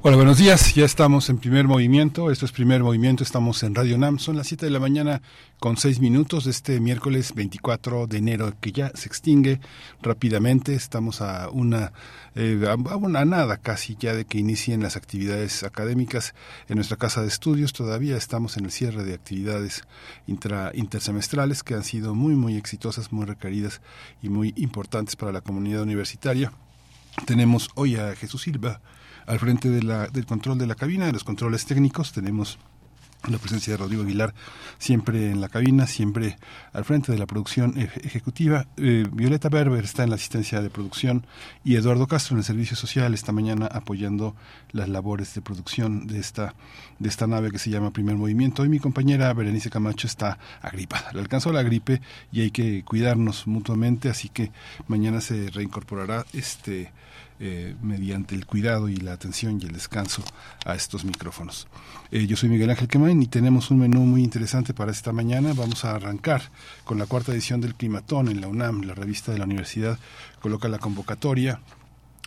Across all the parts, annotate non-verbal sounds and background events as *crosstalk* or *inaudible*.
Hola, buenos días. Ya estamos en primer movimiento. Esto es primer movimiento. Estamos en Radio NAM. Son las 7 de la mañana con 6 minutos de este miércoles 24 de enero que ya se extingue rápidamente. Estamos a una, eh, a una nada casi ya de que inicien las actividades académicas en nuestra casa de estudios. Todavía estamos en el cierre de actividades intra, intersemestrales que han sido muy, muy exitosas, muy requeridas y muy importantes para la comunidad universitaria. Tenemos hoy a Jesús Silva al frente de la, del control de la cabina, de los controles técnicos. Tenemos la presencia de Rodrigo Aguilar siempre en la cabina, siempre al frente de la producción ejecutiva. Eh, Violeta Berber está en la asistencia de producción y Eduardo Castro en el servicio social esta mañana apoyando las labores de producción de esta, de esta nave que se llama Primer Movimiento. Y mi compañera Berenice Camacho está agripada. Le alcanzó la gripe y hay que cuidarnos mutuamente, así que mañana se reincorporará este eh, mediante el cuidado y la atención y el descanso a estos micrófonos. Eh, yo soy Miguel Ángel Quemain y tenemos un menú muy interesante para esta mañana. Vamos a arrancar con la cuarta edición del Climatón en la UNAM, la revista de la universidad coloca la convocatoria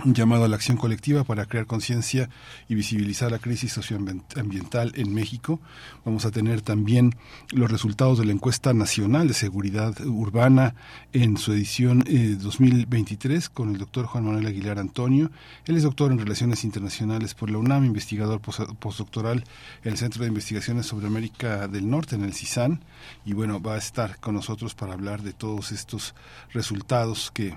un llamado a la acción colectiva para crear conciencia y visibilizar la crisis socioambiental en México. Vamos a tener también los resultados de la encuesta nacional de seguridad urbana en su edición 2023 eh, con el doctor Juan Manuel Aguilar Antonio. Él es doctor en Relaciones Internacionales por la UNAM, investigador postdoctoral en el Centro de Investigaciones sobre América del Norte, en el CISAN. Y bueno, va a estar con nosotros para hablar de todos estos resultados que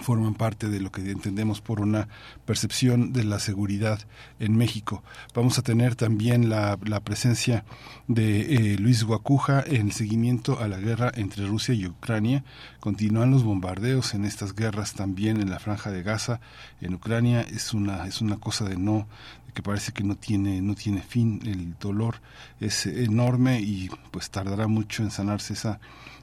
forman parte de lo que entendemos por una percepción de la seguridad en México. Vamos a tener también la, presencia de eh, Luis Guacuja en el seguimiento a la guerra entre Rusia y Ucrania. Continúan los bombardeos en estas guerras también en la franja de Gaza, en Ucrania. Es una, es una cosa de no que parece que no tiene no tiene fin el dolor es enorme y pues tardará mucho en sanarse esa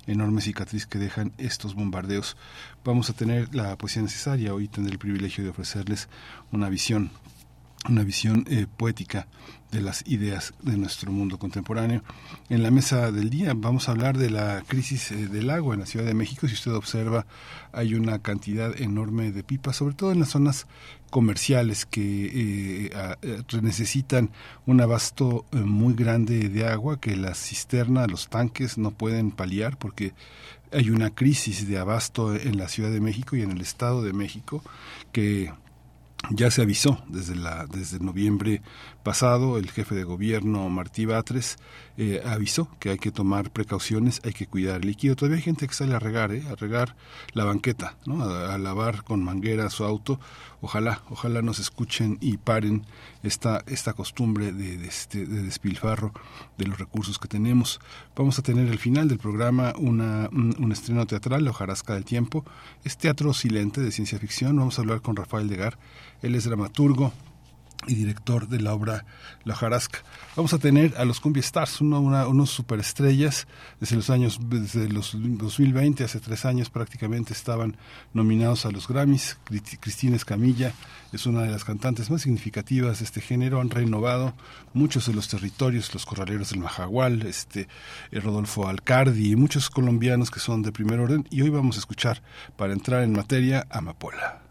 enorme cicatriz que dejan estos bombardeos. Vamos a tener la poesía necesaria, hoy tendré el privilegio de ofrecerles una visión una visión eh, poética de las ideas de nuestro mundo contemporáneo. En la mesa del día vamos a hablar de la crisis eh, del agua en la Ciudad de México. Si usted observa, hay una cantidad enorme de pipas, sobre todo en las zonas comerciales que eh, necesitan un abasto muy grande de agua que las cisternas, los tanques no pueden paliar porque hay una crisis de abasto en la Ciudad de México y en el Estado de México que ya se avisó desde, la, desde noviembre pasado, el jefe de gobierno Martí Batres eh, avisó que hay que tomar precauciones, hay que cuidar el líquido. Todavía hay gente que sale a regar, eh, a regar la banqueta, ¿no? a, lavar con manguera su auto. Ojalá, ojalá nos escuchen y paren esta, esta costumbre de, este, de despilfarro de los recursos que tenemos. Vamos a tener al final del programa una, un, un, estreno teatral, La hojarasca del tiempo. Es teatro silente de ciencia ficción. Vamos a hablar con Rafael Degar él es dramaturgo y director de la obra La Jarasca. Vamos a tener a los Cumbia Stars, unos superestrellas desde los años, desde los 2020, hace tres años prácticamente estaban nominados a los Grammys. Cristina Escamilla es una de las cantantes más significativas de este género, han renovado muchos de los territorios, los corraleros del Majagual, este, eh, Rodolfo Alcardi y muchos colombianos que son de primer orden. Y hoy vamos a escuchar, para entrar en materia, Amapola.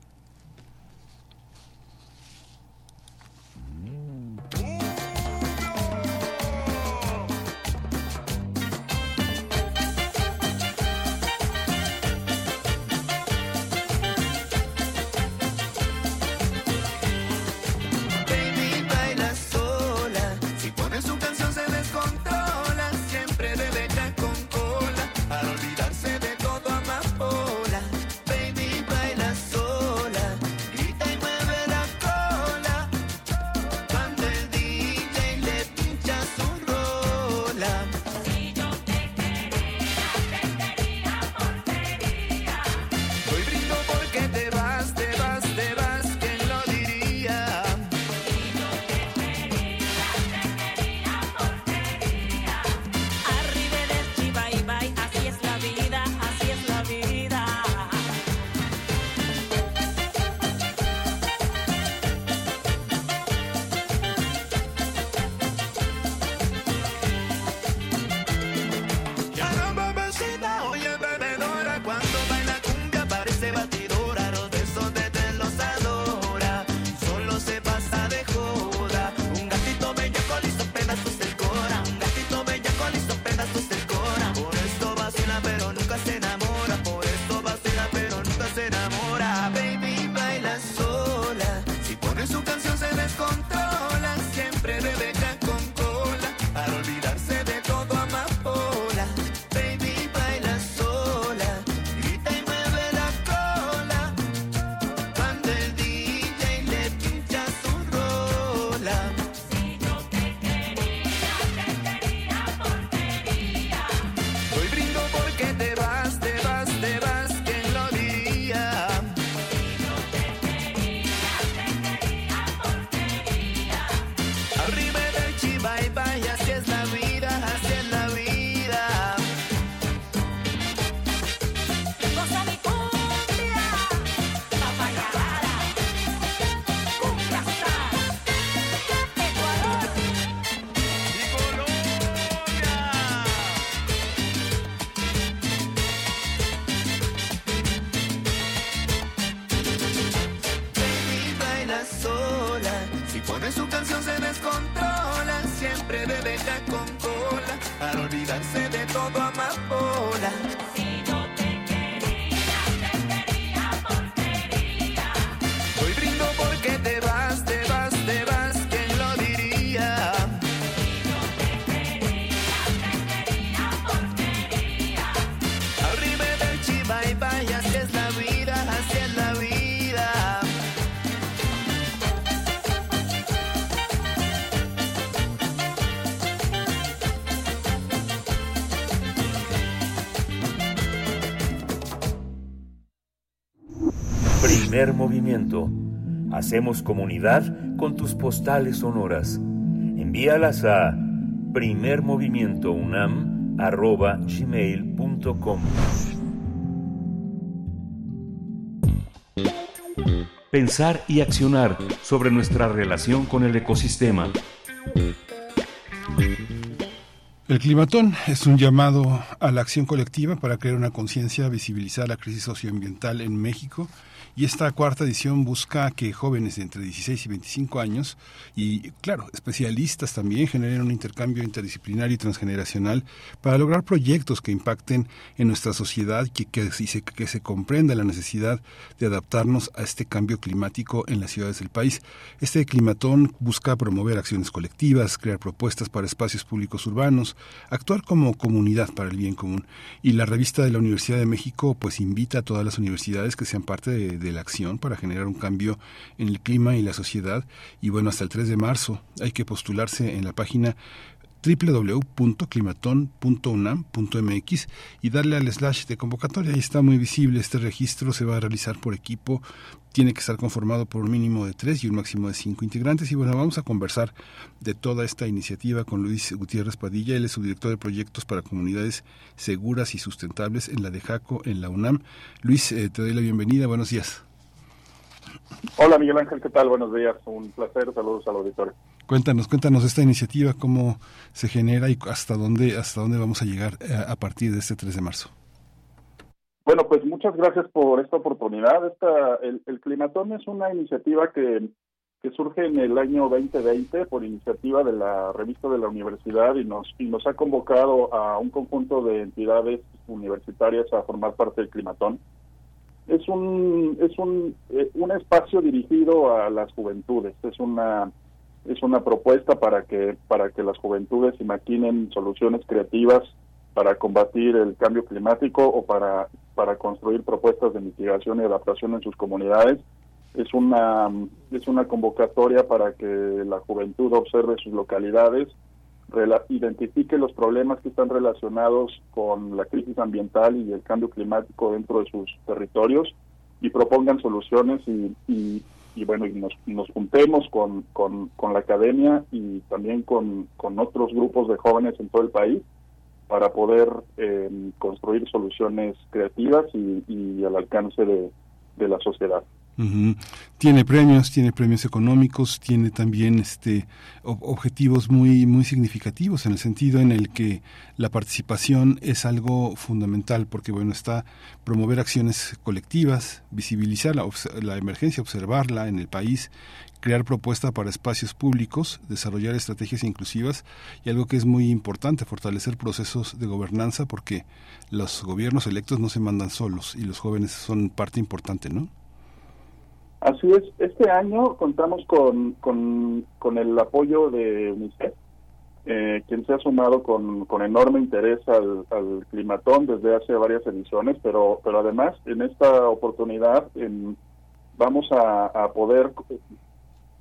Primer movimiento. Hacemos comunidad con tus postales sonoras. Envíalas a primermovimientounam.gmail.com Pensar y accionar sobre nuestra relación con el ecosistema. El climatón es un llamado a la acción colectiva para crear una conciencia, visibilizar la crisis socioambiental en México y esta cuarta edición busca que jóvenes entre 16 y 25 años y, claro, especialistas también generen un intercambio interdisciplinario y transgeneracional para lograr proyectos que impacten en nuestra sociedad y que, se, que se comprenda la necesidad de adaptarnos a este cambio climático en las ciudades del país. Este climatón busca promover acciones colectivas, crear propuestas para espacios públicos urbanos, actuar como comunidad para el bien común. Y la revista de la Universidad de México pues invita a todas las universidades que sean parte de la acción para generar un cambio en el clima y la sociedad. Y bueno, hasta el 3 de marzo hay que postularse en la página www.climaton.unam.mx y darle al slash de convocatoria. Ahí está muy visible. Este registro se va a realizar por equipo. Tiene que estar conformado por un mínimo de tres y un máximo de cinco integrantes. Y bueno, vamos a conversar de toda esta iniciativa con Luis Gutiérrez Padilla. Él es subdirector de proyectos para comunidades seguras y sustentables en la de Jaco, en la UNAM. Luis, eh, te doy la bienvenida. Buenos días. Hola Miguel Ángel, ¿qué tal? Buenos días. Un placer. Saludos al auditorio. Cuéntanos, cuéntanos esta iniciativa, cómo se genera y hasta dónde, hasta dónde vamos a llegar eh, a, partir de este 3 de marzo. Bueno, pues muchas gracias por esta oportunidad. Esta, el, el Climatón es una iniciativa que, que surge en el año 2020 por iniciativa de la revista de la universidad y nos, y nos ha convocado a un conjunto de entidades universitarias a formar parte del Climatón. Es un, es un, eh, un espacio dirigido a las juventudes, es una es una propuesta para que para que las juventudes imaginen soluciones creativas para combatir el cambio climático o para para construir propuestas de mitigación y adaptación en sus comunidades. Es una es una convocatoria para que la juventud observe sus localidades identifique los problemas que están relacionados con la crisis ambiental y el cambio climático dentro de sus territorios y propongan soluciones y, y bueno, y nos, nos juntemos con, con, con, la academia y también con, con otros grupos de jóvenes en todo el país para poder eh, construir soluciones creativas y, y al alcance de, de la sociedad. Tiene premios, tiene premios económicos, tiene también este objetivos muy muy significativos en el sentido en el que la participación es algo fundamental porque bueno está promover acciones colectivas, visibilizar la, la emergencia, observarla en el país, crear propuestas para espacios públicos, desarrollar estrategias inclusivas y algo que es muy importante, fortalecer procesos de gobernanza porque los gobiernos electos no se mandan solos y los jóvenes son parte importante, ¿no? Así es, este año contamos con, con, el apoyo de UNICEF, eh, quien se ha sumado con, con enorme interés al, climatón desde hace varias ediciones, pero, pero además en esta oportunidad vamos a, poder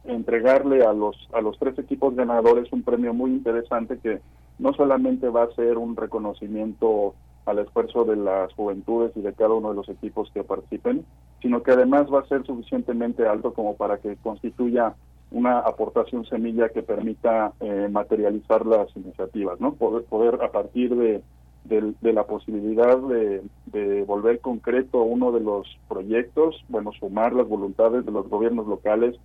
entregarle a los, a los tres equipos ganadores un premio muy interesante que no solamente va a ser un reconocimiento al esfuerzo de las juventudes y de cada uno de los equipos que participen, sino que además va a ser suficientemente alto como para que constituya una aportación semilla que permita eh, materializar las iniciativas, ¿no? Poder, poder a partir de, de, la posibilidad de, de, volver concreto uno de los proyectos, bueno, sumar las voluntades de los gobiernos locales,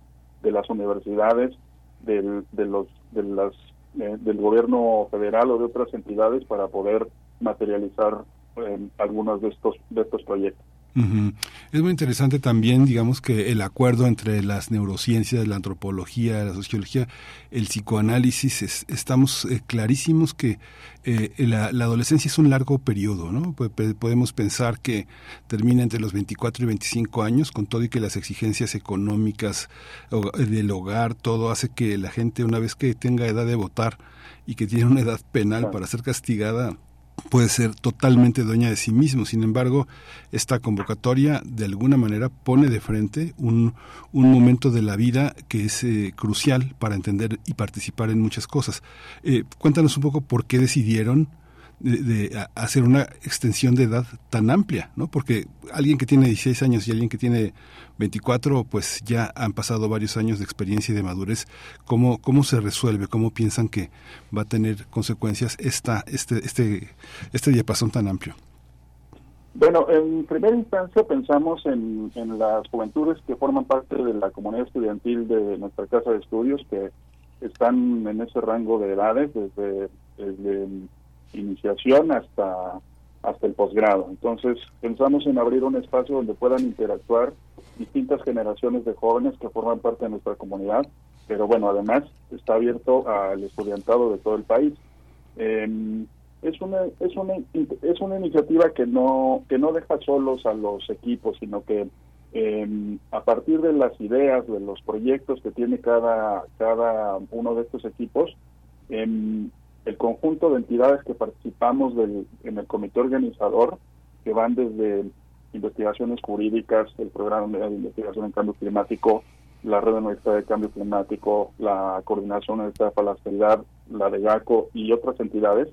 de las universidades, del, de los, de las, eh, del gobierno federal o de otras entidades para poder materializar eh, algunos de estos, de estos proyectos. Es muy interesante también, digamos, que el acuerdo entre las neurociencias, la antropología, la sociología, el psicoanálisis, estamos eh, clarísimos que eh, la, adolescencia es un largo periodo, ¿no? podemos pensar que termina entre los 24 y 25 años, con todo y que las exigencias económicas del hogar, todo hace que la gente, una vez que tenga edad de votar y que tiene una edad penal para ser castigada, puede ser totalmente dueña de sí mismo. Sin embargo, esta convocatoria de alguna manera pone de frente un, un momento de la vida que es eh, crucial para entender y participar en muchas cosas. Eh, cuéntanos un poco por qué decidieron de, hacer una extensión de edad tan amplia, ¿no? Porque alguien que tiene 16 años y alguien que tiene 24, pues ya han pasado varios años de experiencia y de madurez. ¿Cómo, cómo se resuelve? ¿Cómo piensan que va a tener consecuencias esta, este, este, este diapasón tan amplio? Bueno, en primera instancia pensamos en, en las juventudes que forman parte de la comunidad estudiantil de nuestra casa de estudios, que están en ese rango de edades, desde iniciación hasta, hasta el posgrado. Entonces, pensamos en abrir un espacio donde puedan interactuar distintas generaciones de jóvenes que forman parte de nuestra comunidad, pero bueno, además está abierto al estudiantado de todo el país. Em, es una es una es una iniciativa que no que no deja solos a los equipos sino que eh, a partir de las ideas de los proyectos que tiene cada cada uno de estos equipos eh, el conjunto de entidades que participamos del, en el comité organizador, que van desde investigaciones jurídicas, el programa de investigación en cambio climático, la red universitaria de cambio climático, la coordinación universitaria para la la de GACO y otras entidades,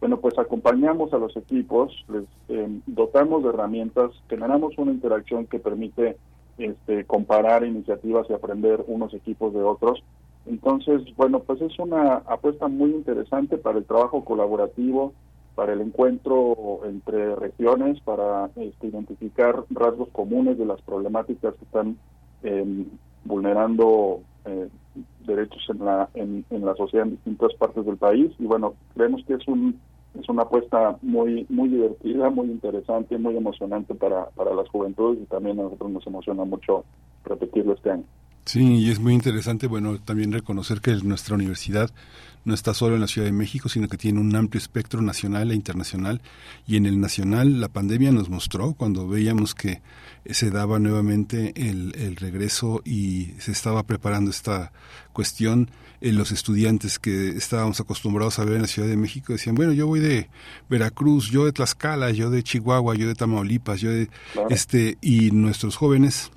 bueno, pues acompañamos a los equipos, les eh, dotamos de herramientas, generamos una interacción que permite este, comparar iniciativas y aprender unos equipos de otros entonces, bueno, pues es una apuesta muy interesante para el trabajo colaborativo, para el encuentro entre regiones, para este, identificar rasgos comunes de las problemáticas que están em, vulnerando eh, derechos en la en, en, la sociedad en distintas partes del país. Y bueno creemos que es un es una apuesta muy muy divertida muy interesante muy emocionante para para las juventudes y también a nosotros nos emociona mucho repetirlo este año Sí, y es muy interesante, bueno, también reconocer que nuestra universidad no está solo en la Ciudad de México, sino que tiene un amplio espectro nacional e internacional. Y en el nacional, la pandemia nos mostró, cuando veíamos que se daba nuevamente el, el regreso y se estaba preparando esta cuestión, eh, los estudiantes que estábamos acostumbrados a ver en la Ciudad de México decían, bueno, yo voy de Veracruz, yo de Tlaxcala, yo de Chihuahua, yo de Tamaulipas, yo de... este Y nuestros jóvenes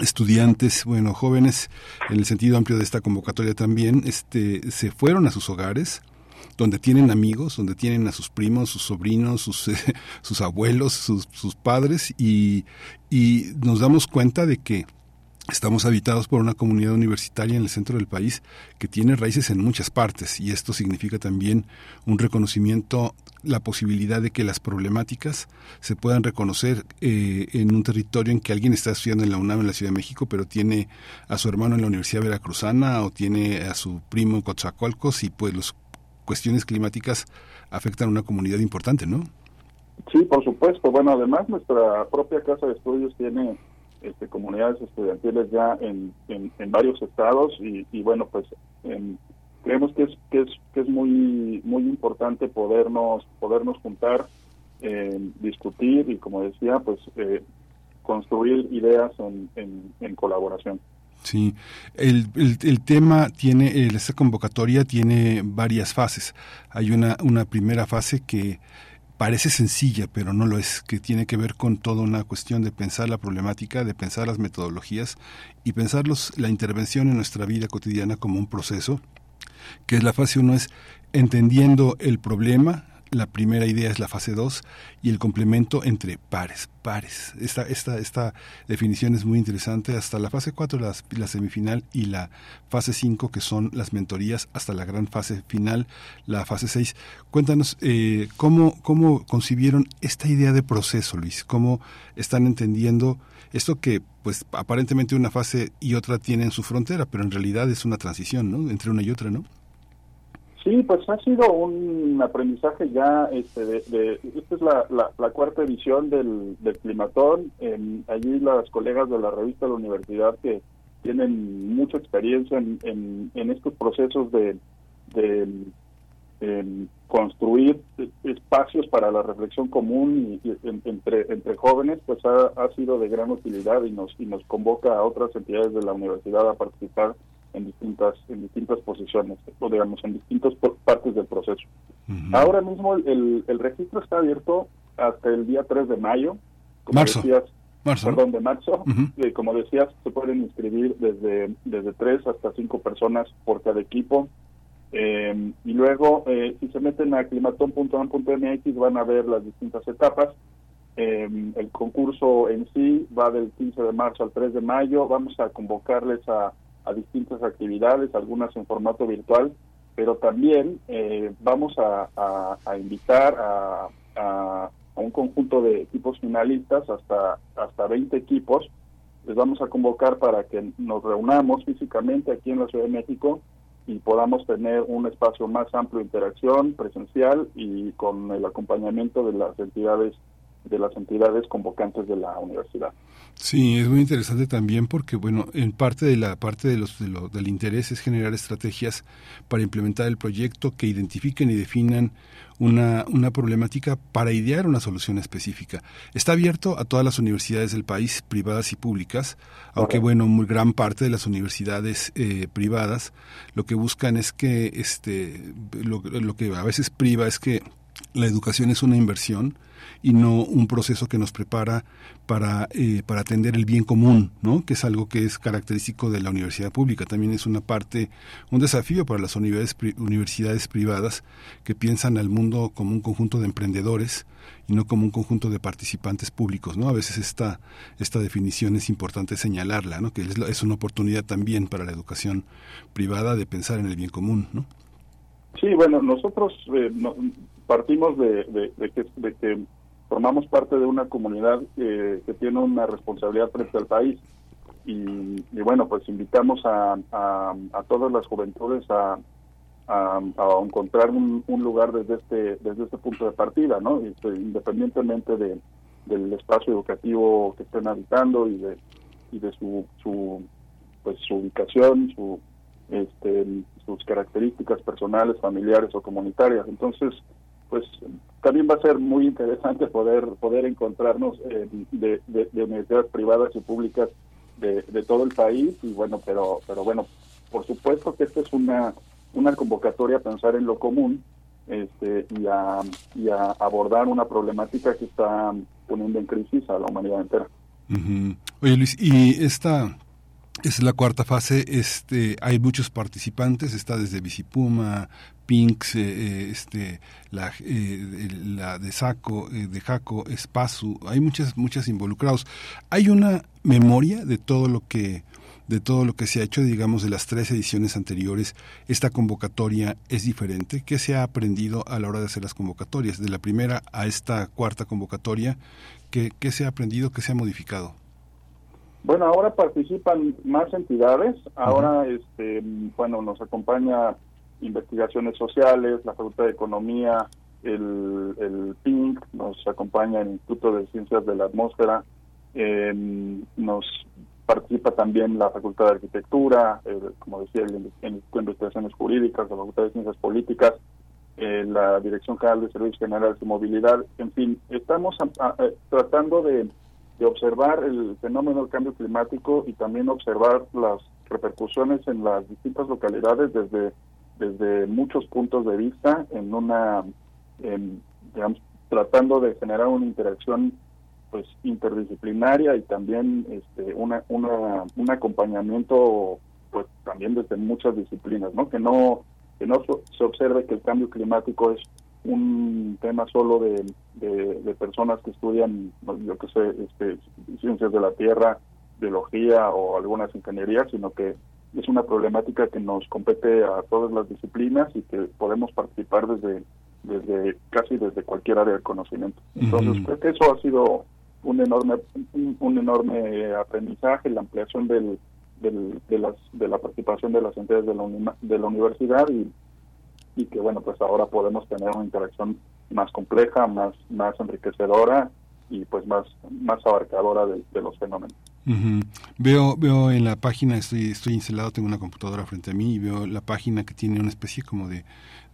estudiantes, bueno, jóvenes, en el sentido amplio de esta convocatoria también, este, se fueron a sus hogares, donde tienen amigos, donde tienen a sus primos, sus sobrinos, sus, *laughs* sus abuelos, sus, sus padres, y, y nos damos cuenta de que Estamos habitados por una comunidad universitaria en el centro del país que tiene raíces en muchas partes y esto significa también un reconocimiento, la posibilidad de que las problemáticas se puedan reconocer eh, en un territorio en que alguien está estudiando en la UNAM en la Ciudad de México, pero tiene a su hermano en la Universidad Veracruzana o tiene a su primo en Coatzacoalcos y pues las cuestiones climáticas afectan a una comunidad importante, ¿no? Sí, por supuesto. Bueno, además nuestra propia casa de estudios tiene este, comunidades estudiantiles ya en, en, varios estados y, bueno pues creemos que es que es que es muy muy importante podernos podernos juntar eh, discutir y como decía pues eh, construir ideas en, en, colaboración Sí, el, el, el, tema tiene, esta convocatoria tiene varias fases. Hay una, una primera fase que parece sencilla, pero no lo es, que tiene que ver con toda una cuestión de pensar la problemática, de pensar las metodologías y pensar la intervención en nuestra vida cotidiana como un proceso, que es la fase uno es entendiendo el problema, la primera idea es la fase 2 y el complemento entre pares, pares. Esta, esta, esta definición es muy interesante. Hasta la fase 4, la, la semifinal, y la fase 5, que son las mentorías, hasta la gran fase final, la fase 6. Cuéntanos eh, cómo, cómo concibieron esta idea de proceso, Luis. Cómo están entendiendo esto que, pues, aparentemente una fase y otra tienen su frontera, pero en realidad es una transición, ¿no? Entre una y otra, ¿no? Sí, pues ha sido un aprendizaje ya, este, de, esta es la, la, cuarta edición del, del Climatón. allí las colegas de la revista de la universidad que tienen mucha experiencia en, en, estos procesos de, de construir espacios para la reflexión común y, entre entre jóvenes pues ha, ha, sido de gran utilidad y nos y nos convoca a otras entidades de la universidad a participar en distintas en distintas posiciones o digamos en distintas partes del proceso. Ahora mismo el, el, registro está abierto hasta el día 3 de mayo. Como marzo. decías perdón de marzo. Y como decías se pueden inscribir desde desde tres hasta cinco personas por cada equipo. Eh, y luego, eh, si se meten a climatón.am.mx van a ver las distintas etapas. Eh, el concurso en sí va del 15 de marzo al 3 de mayo. Vamos a convocarles a, distintas actividades, algunas en formato virtual, pero también vamos a, invitar a, a, un conjunto de equipos finalistas, hasta, hasta 20 equipos. Les vamos a convocar para que nos reunamos físicamente aquí en la Ciudad de México y podamos tener un espacio más amplio de interacción presencial y con el acompañamiento de las entidades de las entidades convocantes de la universidad. Sí, es muy interesante también porque, bueno, en parte de la parte de los, del interés es generar estrategias para implementar el proyecto que identifiquen y definan una, una problemática para idear una solución específica. Está abierto a todas las universidades del país, privadas y públicas, aunque, bueno, muy gran parte de las universidades eh, privadas lo que buscan es que, este, lo, lo que a veces priva es que la educación es una inversión y no un proceso que nos prepara para, eh, para atender el bien común, ¿no? que es algo que es característico de la universidad pública. También es una parte, un desafío para las universidades, privadas que piensan al mundo como un conjunto de emprendedores y no como un conjunto de participantes públicos. ¿no? A veces esta, esta definición es importante señalarla, ¿no? que es, es una oportunidad también para la educación privada de pensar en el bien común. ¿no? Sí, bueno, nosotros eh, partimos de, de, que, formamos parte de una comunidad que tiene una responsabilidad frente al país y, bueno, pues invitamos a, a, todas las juventudes a, a, encontrar un, lugar desde este desde este punto de partida, ¿no? Este, independientemente de, del espacio educativo que estén habitando y de y de su, su pues su ubicación, su este, sus características personales, familiares o comunitarias. Entonces, pues también va a ser muy interesante poder poder encontrarnos eh, de, universidades privadas y públicas de, todo el país y bueno, pero pero bueno, por supuesto que esta es una una convocatoria a pensar en lo común este, y, a, y a abordar una problemática que está poniendo en crisis a la humanidad entera. Oye Luis, y esta es la cuarta fase, este, hay muchos participantes, está desde Visipuma, Pinks, eh, eh, este, la, eh, la de Saco, de Jaco, Espasu, hay muchas, muchas involucrados. Hay una memoria de todo lo que de todo lo que se ha hecho, digamos, de las tres ediciones anteriores, esta convocatoria es diferente. ¿Qué se ha aprendido a la hora de hacer las convocatorias? De la primera a esta cuarta convocatoria, ¿qué, qué se ha aprendido, qué se ha modificado? Bueno, ahora participan más entidades. Ahora, este, bueno, nos acompaña investigaciones sociales, la Facultad de Economía, el, el PINC, nos acompaña el Instituto de Ciencias de la Atmósfera, em, nos participa también la Facultad de Arquitectura, como decía, el, Instituto de Investigaciones Jurídicas, la Facultad de Ciencias Políticas, eh, la Dirección General de Servicios Generales de Movilidad, en fin, estamos tratando de de observar el fenómeno del cambio climático y también observar las repercusiones en las distintas localidades desde desde muchos puntos de vista en una digamos tratando de generar una interacción pues interdisciplinaria y también este una, una un acompañamiento pues también desde muchas disciplinas no que no que no se observe que el cambio climático es un tema solo de, de, personas que estudian, yo que sé, este, ciencias de la tierra, biología o algunas ingenierías, sino que es una problemática que nos compete a todas las disciplinas y que podemos participar desde desde casi desde cualquier área de conocimiento. Entonces, creo que eso ha sido un enorme un, enorme aprendizaje, la ampliación del, del, de las de la participación de las entidades de la, de la universidad y y que bueno, pues ahora podemos tener una interacción más compleja, más, más enriquecedora y pues más, más abarcadora de, los fenómenos. Veo, veo en la página, estoy, estoy instalado, tengo una computadora frente a mí y veo la página que tiene una especie como de,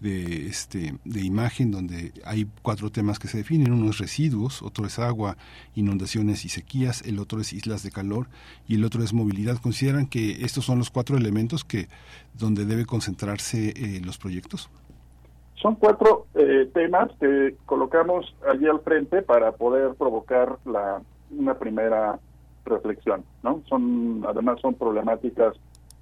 de, este, de imagen donde hay cuatro temas que se definen. Uno es residuos, otro es agua, inundaciones y sequías, el otro es islas de calor y el otro es movilidad. ¿Consideran que estos son los cuatro elementos que donde debe concentrarse eh, los proyectos? Son cuatro eh, temas que colocamos allí al frente para poder provocar la, una primera reflexión, ¿no? Son, además son problemáticas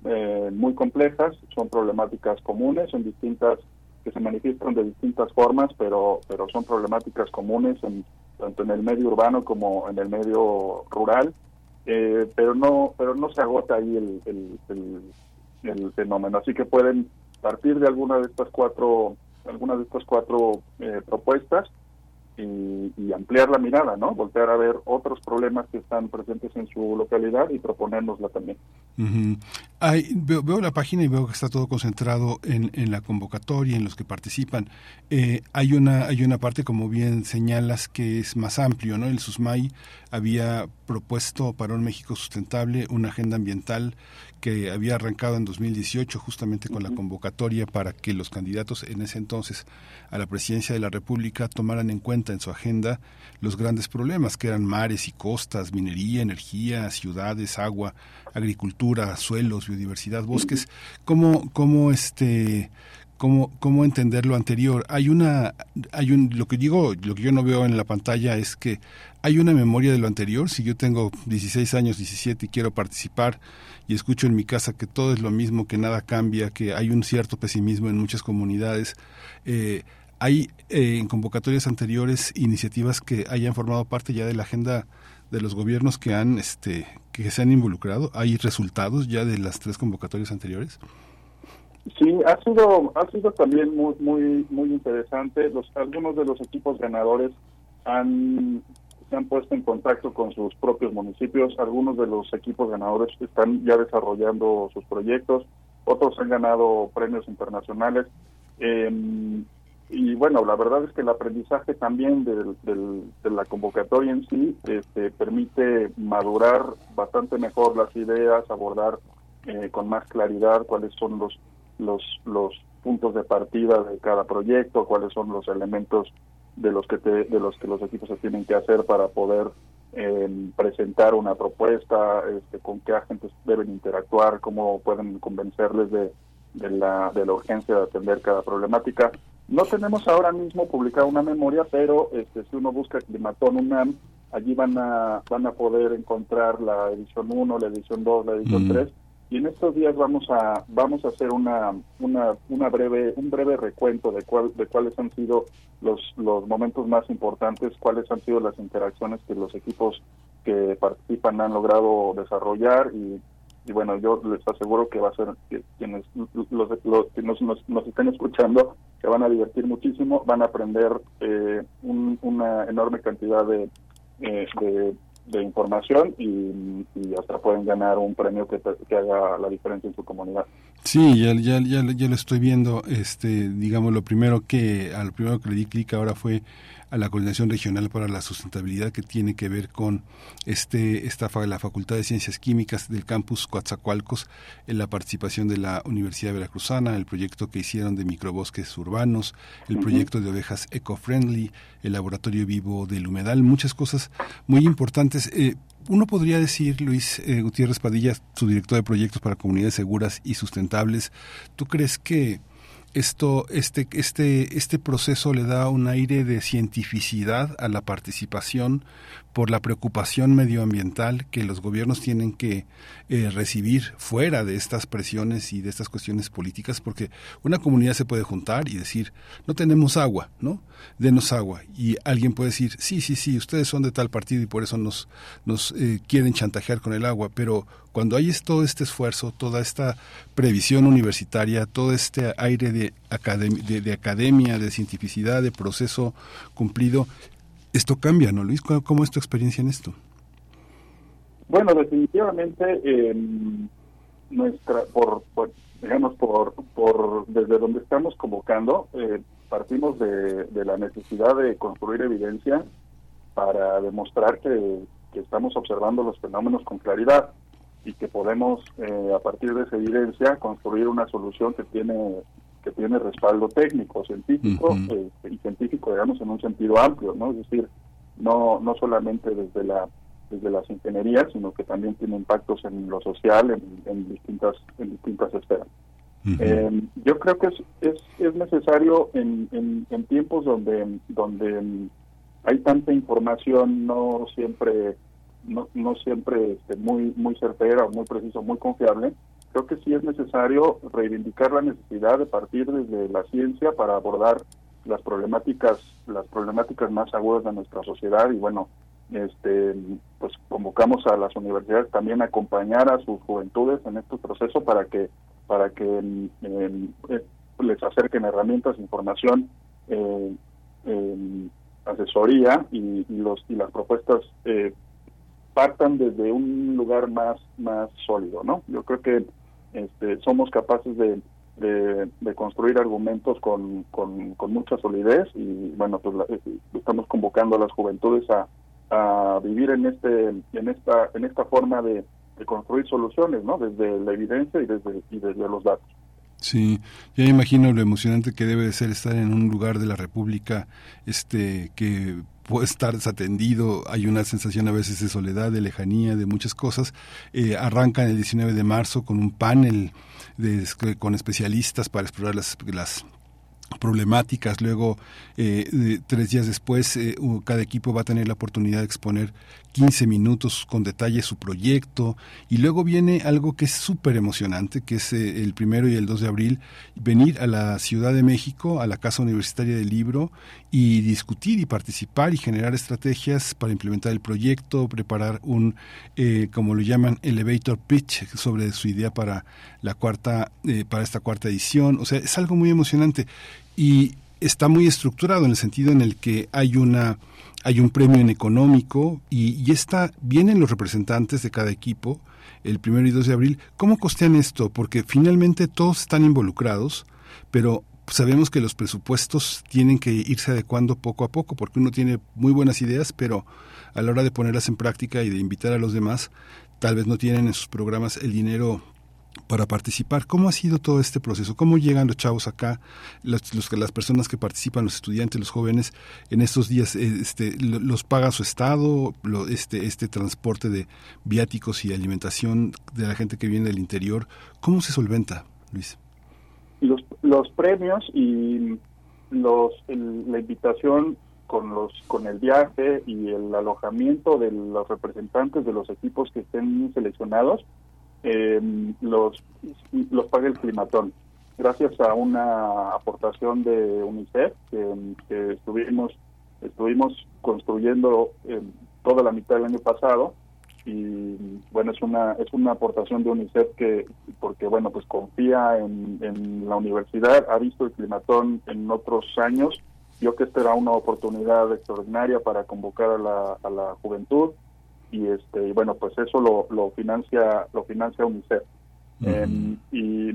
eh, muy complejas, son problemáticas comunes en distintas que se manifiestan de distintas formas, pero pero son problemáticas comunes en, tanto en el medio urbano como en el medio rural, eh, pero no pero no se agota ahí el, el, el, fenómeno, así que pueden partir de alguna de estas cuatro algunas de estas cuatro eh, propuestas y, ampliar la mirada, ¿no? Voltear a ver otros problemas que están presentes en su localidad y proponérnosla también. veo, la página y veo que está todo concentrado en, en la convocatoria, en los que participan. Eh, hay una hay una parte, como bien señalas, que es más amplio, ¿no? El SUSMAI había propuesto para un México sustentable una agenda ambiental que había arrancado en 2018 justamente con la convocatoria para que los candidatos en ese entonces a la presidencia de la República tomaran en cuenta en su agenda los grandes problemas que eran mares y costas, minería, energía, ciudades, agua, agricultura, suelos, biodiversidad, bosques. ¿Cómo, cómo este cómo, cómo entender lo anterior. Hay una, hay un, lo que digo, lo que yo no veo en la pantalla es que hay una memoria de lo anterior. Si yo tengo 16 años, 17 y quiero participar y escucho en mi casa que todo es lo mismo, que nada cambia, que hay un cierto pesimismo en muchas comunidades, eh, hay eh, en convocatorias anteriores iniciativas que hayan formado parte ya de la agenda de los gobiernos que han, este, que se han involucrado. Hay resultados ya de las tres convocatorias anteriores. Sí, ha sido ha sido también muy muy muy interesante. Los algunos de los equipos ganadores han se han puesto en contacto con sus propios municipios. Algunos de los equipos ganadores están ya desarrollando sus proyectos. Otros han ganado premios internacionales. Em, y bueno, la verdad es que el aprendizaje también de la convocatoria en sí este, permite madurar bastante mejor las ideas, abordar eh, con más claridad cuáles son los los, los puntos de partida de cada proyecto, cuáles son los elementos de los que de los que los equipos se tienen que hacer para poder eh, presentar una propuesta, este, con qué agentes deben interactuar, cómo pueden convencerles de, de, la, de la urgencia de atender cada problemática. No tenemos ahora mismo publicada una memoria, pero este, si uno busca Climatón UNAM, allí van a, van a poder encontrar la edición 1, la edición 2, la edición 3 y en estos días vamos a vamos a hacer una una, una breve un breve recuento de cuál de cuáles han sido los los momentos más importantes cuáles han sido las interacciones que los equipos que participan han logrado desarrollar y, y bueno yo les aseguro que va a ser que quienes los, los que nos, nos, estén escuchando que van a divertir muchísimo van a aprender eh, una enorme cantidad de, eh, de de información y, hasta pueden ganar un premio que, que, haga la diferencia en su comunidad. Sí, ya, ya, ya, ya, lo estoy viendo. Este, digamos, lo primero que, al primero que le di clic ahora fue a la Coordinación Regional para la Sustentabilidad que tiene que ver con este esta la Facultad de Ciencias Químicas del campus Coatzacoalcos, en la participación de la Universidad Veracruzana, el proyecto que hicieron de microbosques urbanos, el proyecto de ovejas eco-friendly, el laboratorio vivo del humedal, muchas cosas muy importantes. Eh, uno podría decir, Luis eh, Gutiérrez Padilla, su director de proyectos para comunidades seguras y sustentables, ¿tú crees que esto, este, este, este proceso le da un aire de cientificidad a la participación por la preocupación medioambiental que los gobiernos tienen que eh, recibir fuera de estas presiones y de estas cuestiones políticas, porque una comunidad se puede juntar y decir, no tenemos agua, ¿no? Denos agua. Y alguien puede decir, sí, sí, sí, ustedes son de tal partido y por eso nos, nos eh, quieren chantajear con el agua, pero cuando hay todo este esfuerzo, toda esta previsión universitaria, todo este aire de, de, de academia, de cientificidad, de proceso cumplido, esto cambia, ¿no, Luis? ¿Cómo, es tu experiencia en esto? Bueno, definitivamente nuestra por, digamos, por, por desde donde estamos convocando, eh, partimos de, de, la necesidad de construir evidencia para demostrar que, que, estamos observando los fenómenos con claridad y que podemos, eh, a partir de esa evidencia, construir una solución que tiene que tiene respaldo técnico, científico eh, y científico, digamos, en un sentido amplio, ¿no? Es decir, no no solamente desde la desde las ingenierías, sino que también tiene impactos en lo social, en, en distintas en distintas esferas. Eh, yo creo que es, es, es necesario en, en, en, tiempos donde donde hay tanta información no siempre no, no siempre este, muy muy certera, muy preciso, muy confiable. Creo que sí es necesario reivindicar la necesidad de partir desde la ciencia para abordar las problemáticas las problemáticas más agudas de nuestra sociedad. Y bueno este pues convocamos a las universidades también a acompañar a sus juventudes en este proceso para que para que eh, les acerquen herramientas información eh, asesoría y, y, los y las propuestas eh, partan desde un lugar más más sólido no yo creo que este, somos capaces de, de, construir argumentos con, mucha solidez y bueno pues la, estamos convocando a las juventudes a a vivir en este en esta en esta forma de, de, construir soluciones no desde la evidencia y desde y desde los datos Sí, ya imagino lo emocionante que debe de ser estar en un lugar de la República este que puede estar desatendido, hay una sensación a veces de soledad, de lejanía, de muchas cosas. Eh, arrancan el 19 de marzo con un panel de, con especialistas para explorar las, las problemáticas. Luego, eh, tres días después, eh, cada equipo va a tener la oportunidad de exponer 15 minutos con detalle su proyecto. Y luego viene algo que es súper emocionante, que es eh, el primero y el 2 de abril, venir a la Ciudad de México, a la Casa Universitaria del Libro, y discutir y participar y generar estrategias para implementar el proyecto, preparar un, eh, como lo llaman, elevator pitch sobre su idea para la cuarta, eh, para esta cuarta edición. O sea, es algo muy emocionante y está muy estructurado en el sentido en el que hay una hay un premio en económico y, y está, vienen los representantes de cada equipo el primero y 2 de abril. ¿Cómo costean esto? Porque finalmente todos están involucrados, pero sabemos que los presupuestos tienen que irse adecuando poco a poco, porque uno tiene muy buenas ideas, pero a la hora de ponerlas en práctica y de invitar a los demás, tal vez no tienen en sus programas el dinero para participar. ¿Cómo ha sido todo este proceso? ¿Cómo llegan los chavos acá, los, las personas que participan, los estudiantes, los jóvenes, en estos días? Este, ¿Los paga su Estado? Lo, este, este transporte de viáticos y alimentación de la gente que viene del interior, ¿cómo se solventa, Luis? Los, los premios y los, el, la invitación con los con el viaje y el alojamiento de los representantes de los equipos que estén seleccionados eh, los, los paga el climatón. Gracias a una aportación de UNICEF que, estuvimos estuvimos construyendo eh, toda la mitad del año pasado y bueno es una es una aportación de UNICEF que porque bueno pues confía en, en la universidad ha visto el climatón en otros años yo que esta era una oportunidad extraordinaria para convocar a la, a la juventud y este y bueno pues eso lo, lo financia lo financia UNICEF uh -huh. eh, y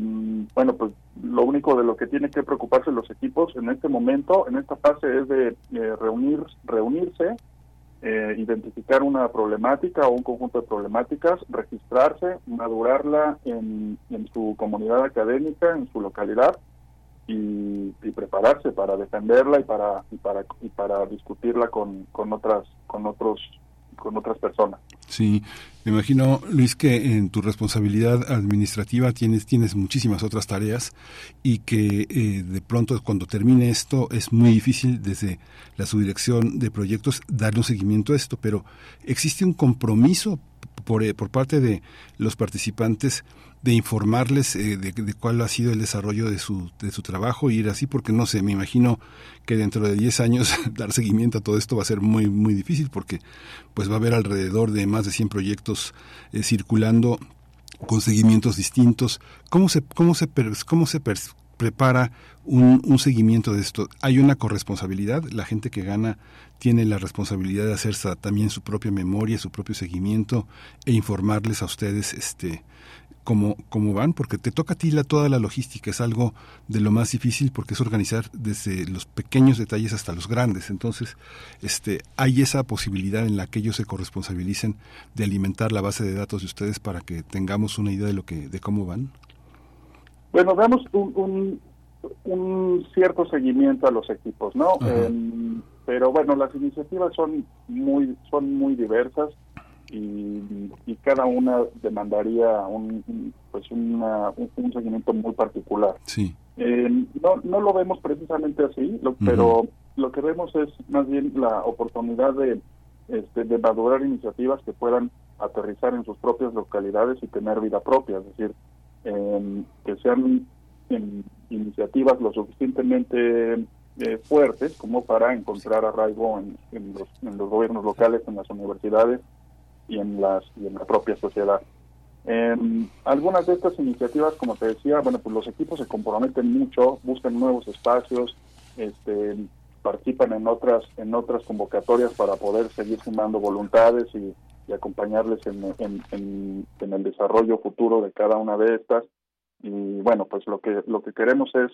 bueno pues lo único de lo que tiene que preocuparse los equipos en este momento en esta fase es de eh, reunir reunirse eh, identificar una problemática o un conjunto de problemáticas registrarse madurarla en, en su comunidad académica en su localidad y, y, prepararse para defenderla y para y para y para discutirla con, con otras con otros con otras personas. Sí, me imagino, Luis, que en tu responsabilidad administrativa tienes, tienes muchísimas otras tareas y que eh, de pronto cuando termine esto es muy difícil desde la subdirección de proyectos darle un seguimiento a esto, pero existe un compromiso por, por parte de los participantes de informarles eh, de, de, cuál ha sido el desarrollo de su, de su trabajo y ir así, porque no sé, me imagino que dentro de 10 años *laughs* dar seguimiento a todo esto va a ser muy, muy difícil, porque pues va a haber alrededor de más de 100 proyectos eh, circulando con seguimientos distintos. ¿Cómo se, cómo se, cómo se prepara un, un, seguimiento de esto? ¿Hay una corresponsabilidad? ¿La gente que gana tiene la responsabilidad de hacer también su propia memoria, su propio seguimiento e informarles a ustedes este, cómo, cómo van, porque te toca a ti la, toda la logística, es algo de lo más difícil porque es organizar desde los pequeños detalles hasta los grandes. Entonces, este, hay esa posibilidad en la que ellos se corresponsabilicen de alimentar la base de datos de ustedes para que tengamos una idea de lo que, de cómo van. Bueno, damos un, un, cierto seguimiento a los equipos, ¿no? Em, pero bueno, las iniciativas son muy, son muy diversas y, cada una demandaría un, pues una, un, seguimiento muy particular. Sí. Eh, no, no lo vemos precisamente así, pero lo que vemos es más bien la oportunidad de, este, de madurar iniciativas que puedan aterrizar en sus propias localidades y tener vida propia, es decir, que sean iniciativas lo suficientemente eh, fuertes como para encontrar arraigo en, en, los, en los gobiernos locales, en las universidades y en, las, y en la propia sociedad. Eh, algunas de estas iniciativas, como te decía, bueno, pues los equipos se comprometen mucho, buscan nuevos espacios, este, participan en otras en otras convocatorias para poder seguir sumando voluntades y, acompañarles en, en, en, el desarrollo futuro de cada una de estas. Y bueno, pues lo que lo que queremos es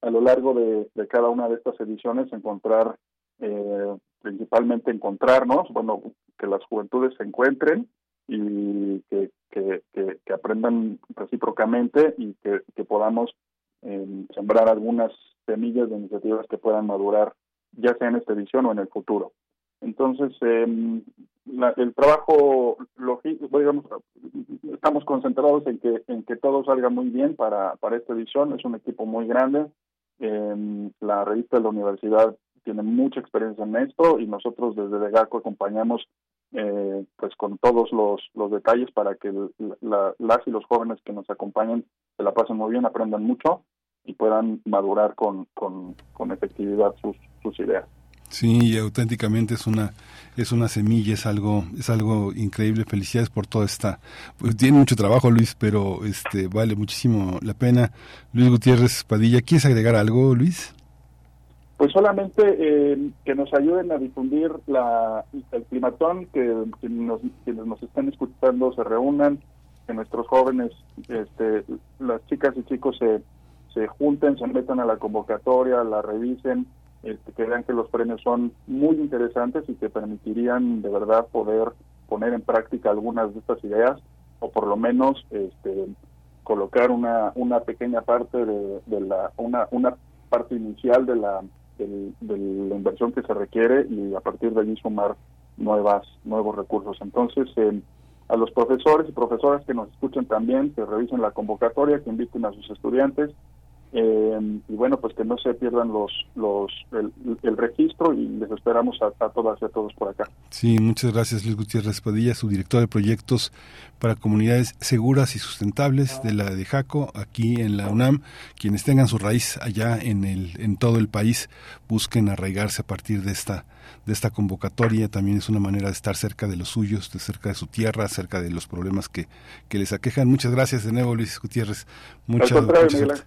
a lo largo de, de cada una de estas ediciones encontrar eh, principalmente encontrarnos, bueno, que las juventudes se encuentren y que, que, aprendan recíprocamente y que, podamos eh, sembrar algunas semillas de iniciativas que puedan madurar, ya sea en esta edición o en el futuro. Entonces, eh, el trabajo logístico, digamos, estamos concentrados en que en que todo salga muy bien para, para esta edición. Es un equipo muy grande. Eh, la revista de la universidad tiene mucha experiencia en esto y nosotros desde Degaco acompañamos eh, pues con todos los, los detalles para que las y los jóvenes que nos acompañen se la pasen muy bien, aprendan mucho y puedan madurar con, con, con efectividad sus, sus ideas. Sí, auténticamente es una es una semilla, es algo es algo increíble. Felicidades por toda esta. Pues tiene mucho trabajo, Luis, pero este vale muchísimo la pena. Luis Gutiérrez Padilla, ¿quieres agregar algo, Luis? Pues solamente eh, que nos ayuden a difundir la, el climatón, que, quienes nos estén escuchando se reúnan, que nuestros jóvenes, este, las chicas y chicos se, se junten, se metan a la convocatoria, la revisen, este, que vean que los premios son muy interesantes y que permitirían de verdad poder poner en práctica algunas de estas ideas o por lo menos este, colocar una, una pequeña parte de, de la una, una parte inicial de la de la inversión que se requiere y a partir de allí sumar nuevas nuevos recursos. Entonces, eh, a los profesores y profesoras que nos escuchen también, que revisen la convocatoria, que inviten a sus estudiantes eh, y bueno, pues que no se pierdan los, los el, registro y les esperamos a, todas y a todos por acá. Sí, muchas gracias Luis Gutiérrez Padilla, su director de proyectos para comunidades seguras y sustentables de la de Jaco, aquí en la UNAM. Quienes tengan su raíz allá en, el, en todo el país, busquen arraigarse a partir de esta de esta convocatoria. También es una manera de estar cerca de los suyos, de cerca de su tierra, cerca de los problemas que, que les aquejan. Muchas gracias de nuevo, Luis Gutiérrez. Muchas, gracias.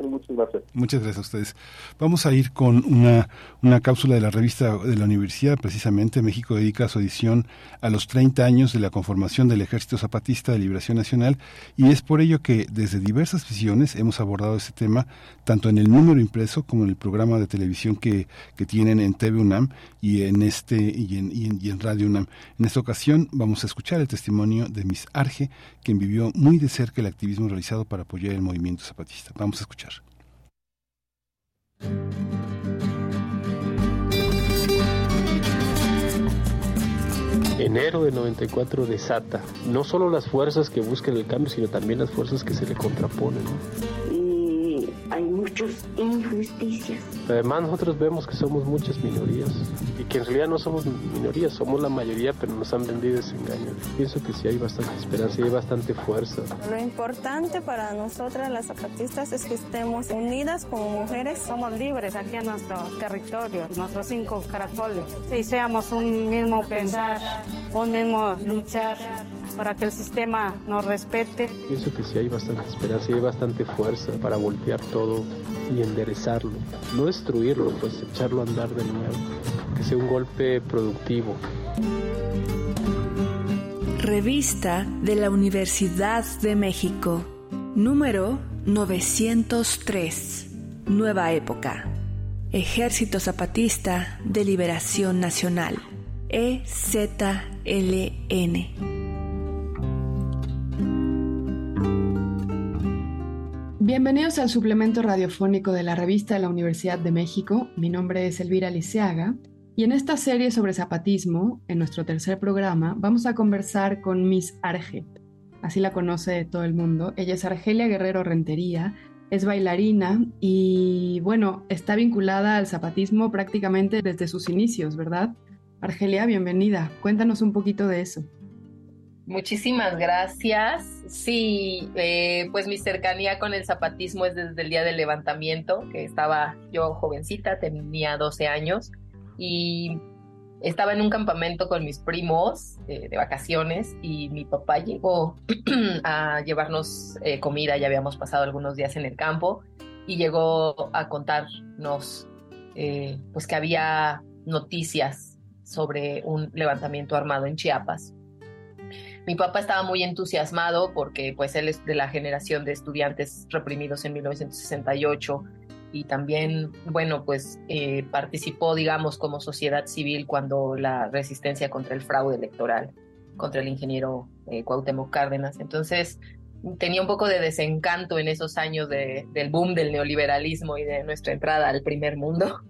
muchas gracias a ustedes. Vamos a ir con una, una cápsula de la revista de la universidad, precisamente México dedica su edición a los 30 años de la conformación del Ejército Zapatista de Liberación Nacional y es por ello que desde diversas visiones hemos abordado este tema tanto en el número impreso como en el programa de televisión que, que tienen en TV UNAM y en este y en, y en, Radio UNAM. En esta ocasión vamos a escuchar el testimonio de Miss Arge, quien vivió muy de cerca el activismo realizado para apoyar el movimiento zapatista. Vamos a escuchar. Enero de 94 desata no solo las fuerzas que buscan el cambio, sino también las fuerzas que se le contraponen muchas injusticias. Además nosotros vemos que somos muchas minorías y que en realidad no somos minorías, somos la mayoría, pero nos han vendido ese engaño. Pienso que sí hay bastante esperanza y hay bastante fuerza. Lo importante para nosotras las zapatistas es que estemos unidas como mujeres. Somos libres aquí en nuestro territorio, nuestros cinco caracoles. Y seamos un mismo pensar, un mismo luchar para que el sistema nos respete. Pienso que sí hay bastante esperanza y hay bastante fuerza para voltear todo y enderezarlo. No destruirlo, pues echarlo a andar de nuevo. Que sea un golpe productivo. Revista de la Universidad de México, número 903, Nueva Época. Ejército Zapatista de Liberación Nacional, EZLN. Bienvenidos al suplemento radiofónico de la revista de la Universidad de México. Mi nombre es Elvira Liceaga y en esta serie sobre zapatismo, en nuestro tercer programa, vamos a conversar con Miss Arge. Así la conoce todo el mundo. Ella es Argelia Guerrero Rentería, es bailarina y bueno, está vinculada al zapatismo prácticamente desde sus inicios, ¿verdad? Argelia, bienvenida. Cuéntanos un poquito de eso. Muchísimas gracias. Sí, eh, pues mi cercanía con el zapatismo es desde el día del levantamiento, que estaba yo jovencita, tenía 12 años y estaba en un campamento con mis primos eh, de vacaciones y mi papá llegó *clears throat* a llevarnos eh, comida, ya habíamos pasado algunos días en el campo y llegó a contarnos eh, pues que había noticias sobre un levantamiento armado en Chiapas. Mi papá estaba muy entusiasmado porque pues él es de la generación de estudiantes reprimidos en 1968 y también, bueno, pues eh, participó, digamos, como sociedad civil cuando la resistencia contra el fraude electoral, contra el ingeniero eh, Cuauhtémoc Cárdenas. Entonces, tenía un poco de desencanto en esos años de, del boom del neoliberalismo y de nuestra entrada al primer mundo,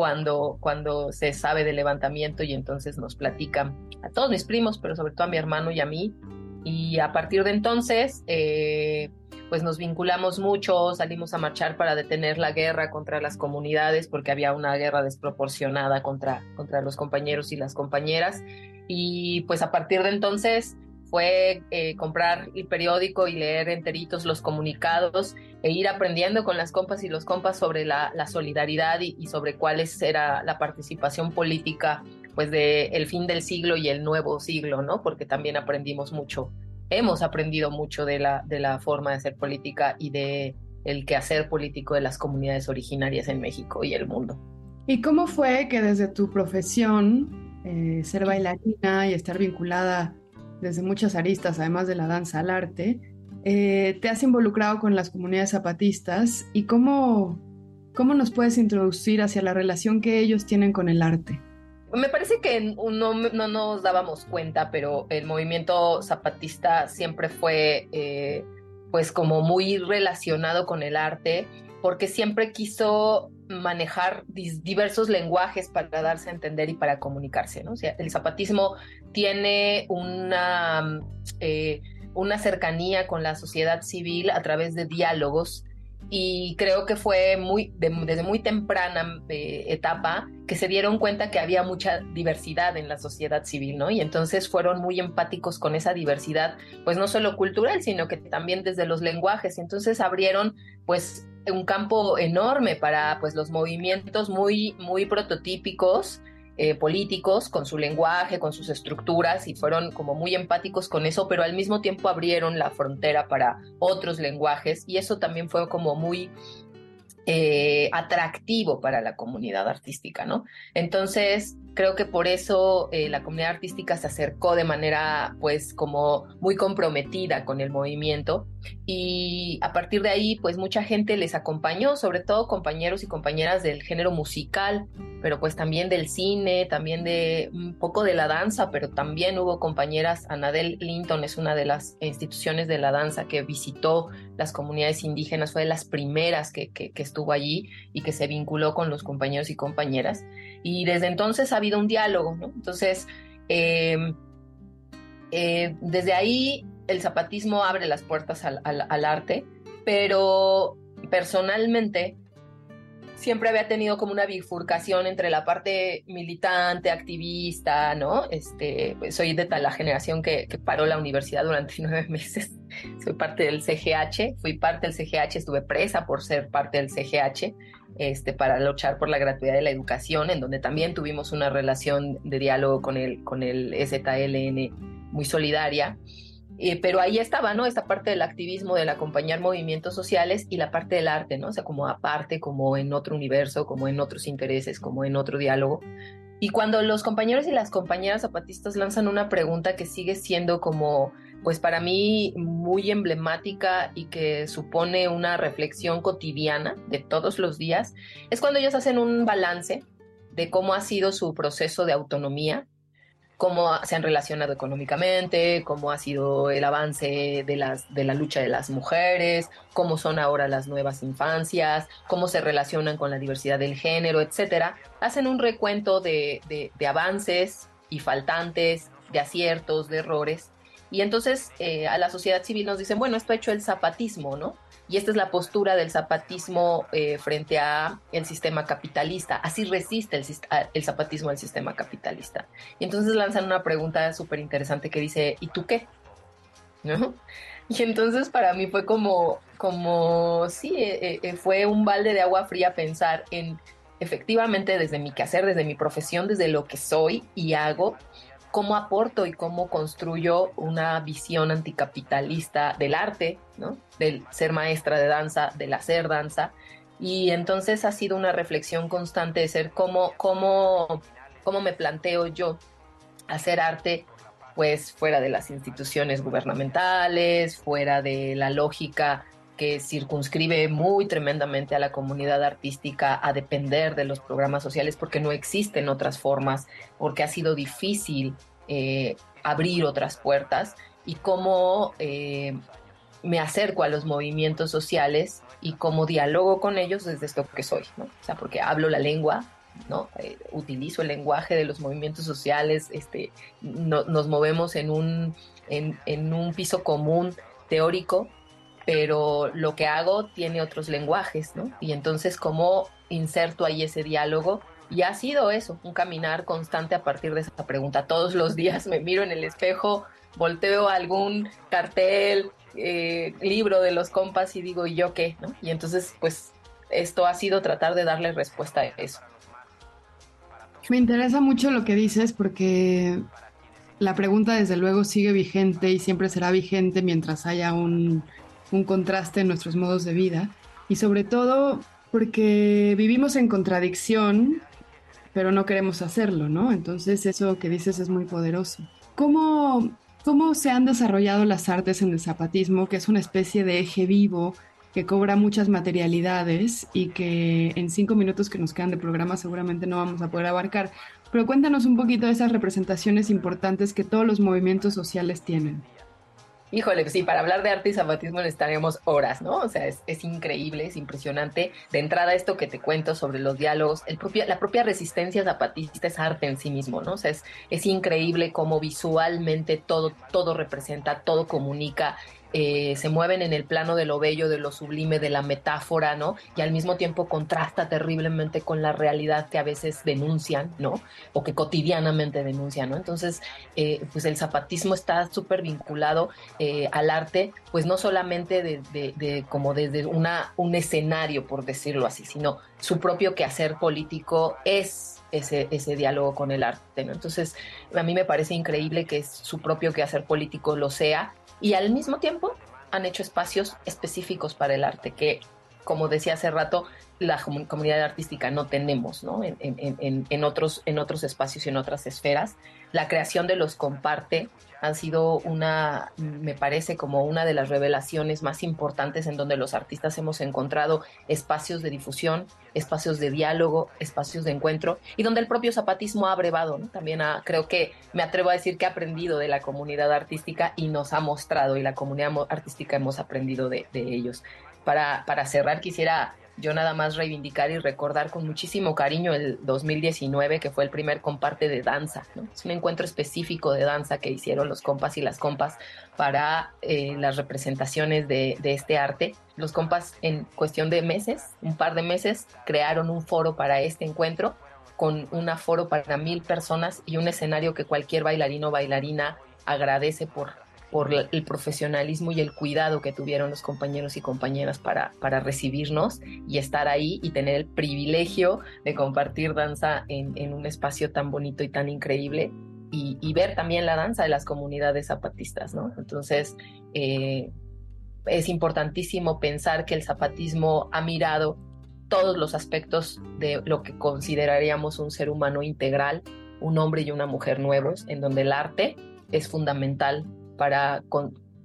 cuando, cuando se sabe del levantamiento y entonces nos platican a todos mis primos, pero sobre todo a mi hermano y a mí. Y a partir de entonces, eh, pues nos vinculamos mucho, salimos a marchar para detener la guerra contra las comunidades, porque había una guerra desproporcionada contra, contra los compañeros y las compañeras. Y pues a partir de entonces fue eh, comprar el periódico y leer enteritos los comunicados e ir aprendiendo con las compas y los compas sobre la, solidaridad y, sobre cuál era la participación política pues de el fin del siglo y el nuevo siglo, ¿no? Porque también aprendimos mucho hemos aprendido mucho de la, de la forma de hacer política y de el quehacer político de las comunidades originarias en México y el mundo. ¿Y cómo fue que desde tu profesión, eh, ser bailarina y estar vinculada desde muchas aristas, además de la danza al arte, eh, te has involucrado con las comunidades zapatistas y cómo, cómo nos puedes introducir hacia la relación que ellos tienen con el arte? Me parece que no, no, nos dábamos cuenta, pero el movimiento zapatista siempre fue eh, pues como muy relacionado con el arte, porque siempre quiso manejar diversos lenguajes para darse a entender y para comunicarse, ¿no? O sea, el zapatismo tiene una, eh, una cercanía con la sociedad civil a través de diálogos y creo que fue muy desde muy temprana eh, etapa que se dieron cuenta que había mucha diversidad en la sociedad civil, ¿no? Y entonces fueron muy empáticos con esa diversidad, pues no solo cultural, sino que también desde los lenguajes. Y entonces abrieron pues un campo enorme para pues los movimientos muy muy prototípicos eh, políticos con su lenguaje, con sus estructuras y fueron como muy empáticos con eso, pero al mismo tiempo abrieron la frontera para otros lenguajes y eso también fue como muy eh, atractivo para la comunidad artística, ¿no? Entonces, creo que por eso eh, la comunidad artística se acercó de manera pues como muy comprometida con el movimiento. Y a partir de ahí pues mucha gente les acompañó, sobre todo compañeros y compañeras del género musical, pero pues también del cine, también de un poco de la danza, pero también hubo compañeras, Anadel Linton es una de las instituciones de la danza que visitó las comunidades indígenas, fue de las primeras que, estuvo allí y que se vinculó con los compañeros y compañeras y desde entonces ha habido un diálogo, ¿no? Entonces, em, eh, desde ahí el zapatismo abre las puertas al, arte, pero personalmente siempre había tenido como una bifurcación entre la parte militante, activista, ¿no? Este, pues, soy de la generación que, que, paró la universidad durante *laughs* nueve meses. Soy parte del CGH, fui parte del CGH, estuve presa por ser parte del CGH este, para luchar por la gratuidad de la educación, en donde también tuvimos una relación de diálogo con el, con el EZLN muy solidaria. Eh, pero ahí estaba, ¿no? Esta parte del activismo, del acompañar movimientos sociales y la parte del arte, ¿no? O sea, como aparte, como en otro universo, como en otros intereses, como en otro diálogo. Y cuando los compañeros y las compañeras zapatistas lanzan una pregunta que sigue siendo como, pues para mí muy emblemática y que supone una reflexión cotidiana de todos los días, es cuando ellos hacen un balance de cómo ha sido su proceso de autonomía cómo se han relacionado económicamente, cómo ha sido el avance de, las, de la lucha de las mujeres, cómo son ahora las nuevas infancias, cómo se relacionan con la diversidad del género, etcétera. Hacen un recuento de, de, avances y faltantes, de aciertos, de errores. Y entonces eh, a la sociedad civil nos dicen, bueno, esto ha hecho el zapatismo, ¿no? Y esta es la postura del zapatismo eh, frente a el sistema capitalista. Así resiste el, el, zapatismo al sistema capitalista. Y entonces lanzan una pregunta súper interesante que dice, ¿y tú qué? ¿No? Y entonces para mí fue como, como sí, eh, eh, fue un balde de agua fría pensar en efectivamente desde mi quehacer, desde mi profesión, desde lo que soy y hago, cómo aporto y cómo construyo una visión anticapitalista del arte, ¿no? del ser maestra de danza, del hacer danza. Y entonces ha sido una reflexión constante de ser cómo, cómo, cómo me planteo yo hacer arte pues fuera de las instituciones gubernamentales, fuera de la lógica que circunscribe muy tremendamente a la comunidad artística a depender de los programas sociales porque no existen otras formas, porque ha sido difícil eh, abrir otras puertas y cómo eh, me acerco a los movimientos sociales y cómo dialogo con ellos desde esto que soy, ¿no? O sea, porque hablo la lengua, ¿no? Eh, utilizo el lenguaje de los movimientos sociales, este, nos movemos en un, en, un piso común teórico, pero lo que hago tiene otros lenguajes, ¿no? Y entonces, ¿cómo inserto ahí ese diálogo? Y ha sido eso, un caminar constante a partir de esa pregunta. Todos los días me miro en el espejo, volteo algún cartel, eh, libro de los compas y digo, ¿y yo qué? ¿no? Y entonces, pues, esto ha sido tratar de darle respuesta a eso. Me interesa mucho lo que dices porque la pregunta desde luego sigue vigente y siempre será vigente mientras haya un, un contraste en nuestros modos de vida. Y sobre todo porque vivimos en contradicción, pero no queremos hacerlo, ¿no? Entonces eso que dices es muy poderoso. ¿Cómo cómo se han desarrollado las artes en el zapatismo, que es una especie de eje vivo que cobra muchas materialidades y que en cinco minutos que nos quedan de programa seguramente no vamos a poder abarcar. Pero cuéntanos un poquito de esas representaciones importantes que todos los movimientos sociales tienen. Híjole, sí, para hablar de arte y zapatismo necesitaríamos horas, ¿no? O sea, es, increíble, es impresionante. De entrada, esto que te cuento sobre los diálogos, el la propia resistencia zapatista es arte en sí mismo, ¿no? O sea, es, es increíble cómo visualmente todo, todo representa, todo comunica eh, se mueven en el plano de lo bello, de lo sublime, de la metáfora, ¿no? Y al mismo tiempo contrasta terriblemente con la realidad que a veces denuncian, ¿no? O que cotidianamente denuncian, ¿no? Entonces, eh, pues el zapatismo está súper vinculado eh, al arte, pues no solamente de, como desde una, un escenario, por decirlo así, sino su propio quehacer político es ese, ese diálogo con el arte. ¿no? Entonces, a mí me parece increíble que su propio quehacer político lo sea y al mismo tiempo han hecho espacios específicos para el arte que, como decía hace rato, la comunidad artística no tenemos ¿no? En, otros, en otros espacios y en otras esferas. La creación de los comparte han sido una, me parece como una de las revelaciones más importantes en donde los artistas hemos encontrado espacios de difusión, espacios de diálogo, espacios de encuentro y donde el propio zapatismo ha abrevado, ¿no? También creo que me atrevo a decir que ha aprendido de la comunidad artística y nos ha mostrado y la comunidad artística hemos aprendido de ellos. Para, para cerrar quisiera yo nada más reivindicar y recordar con muchísimo cariño el 2019, que fue el primer comparte de danza. Es un encuentro específico de danza que hicieron los compas y las compas para eh, las representaciones de, este arte. Los compas en cuestión de meses, un par de meses, crearon un foro para este encuentro con un aforo para mil personas y un escenario que cualquier bailarino o bailarina agradece por por el profesionalismo y el cuidado que tuvieron los compañeros y compañeras para, para recibirnos y estar ahí y tener el privilegio de compartir danza en, un espacio tan bonito y tan increíble y, ver también la danza de las comunidades zapatistas, ¿no? Entonces, eh, es importantísimo pensar que el zapatismo ha mirado todos los aspectos de lo que consideraríamos un ser humano integral, un hombre y una mujer nuevos, en donde el arte es fundamental para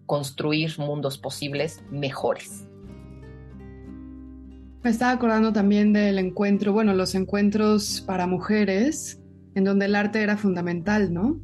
construir mundos posibles mejores. Me estaba acordando también del encuentro, bueno, los encuentros para mujeres, en donde el arte era fundamental, ¿no?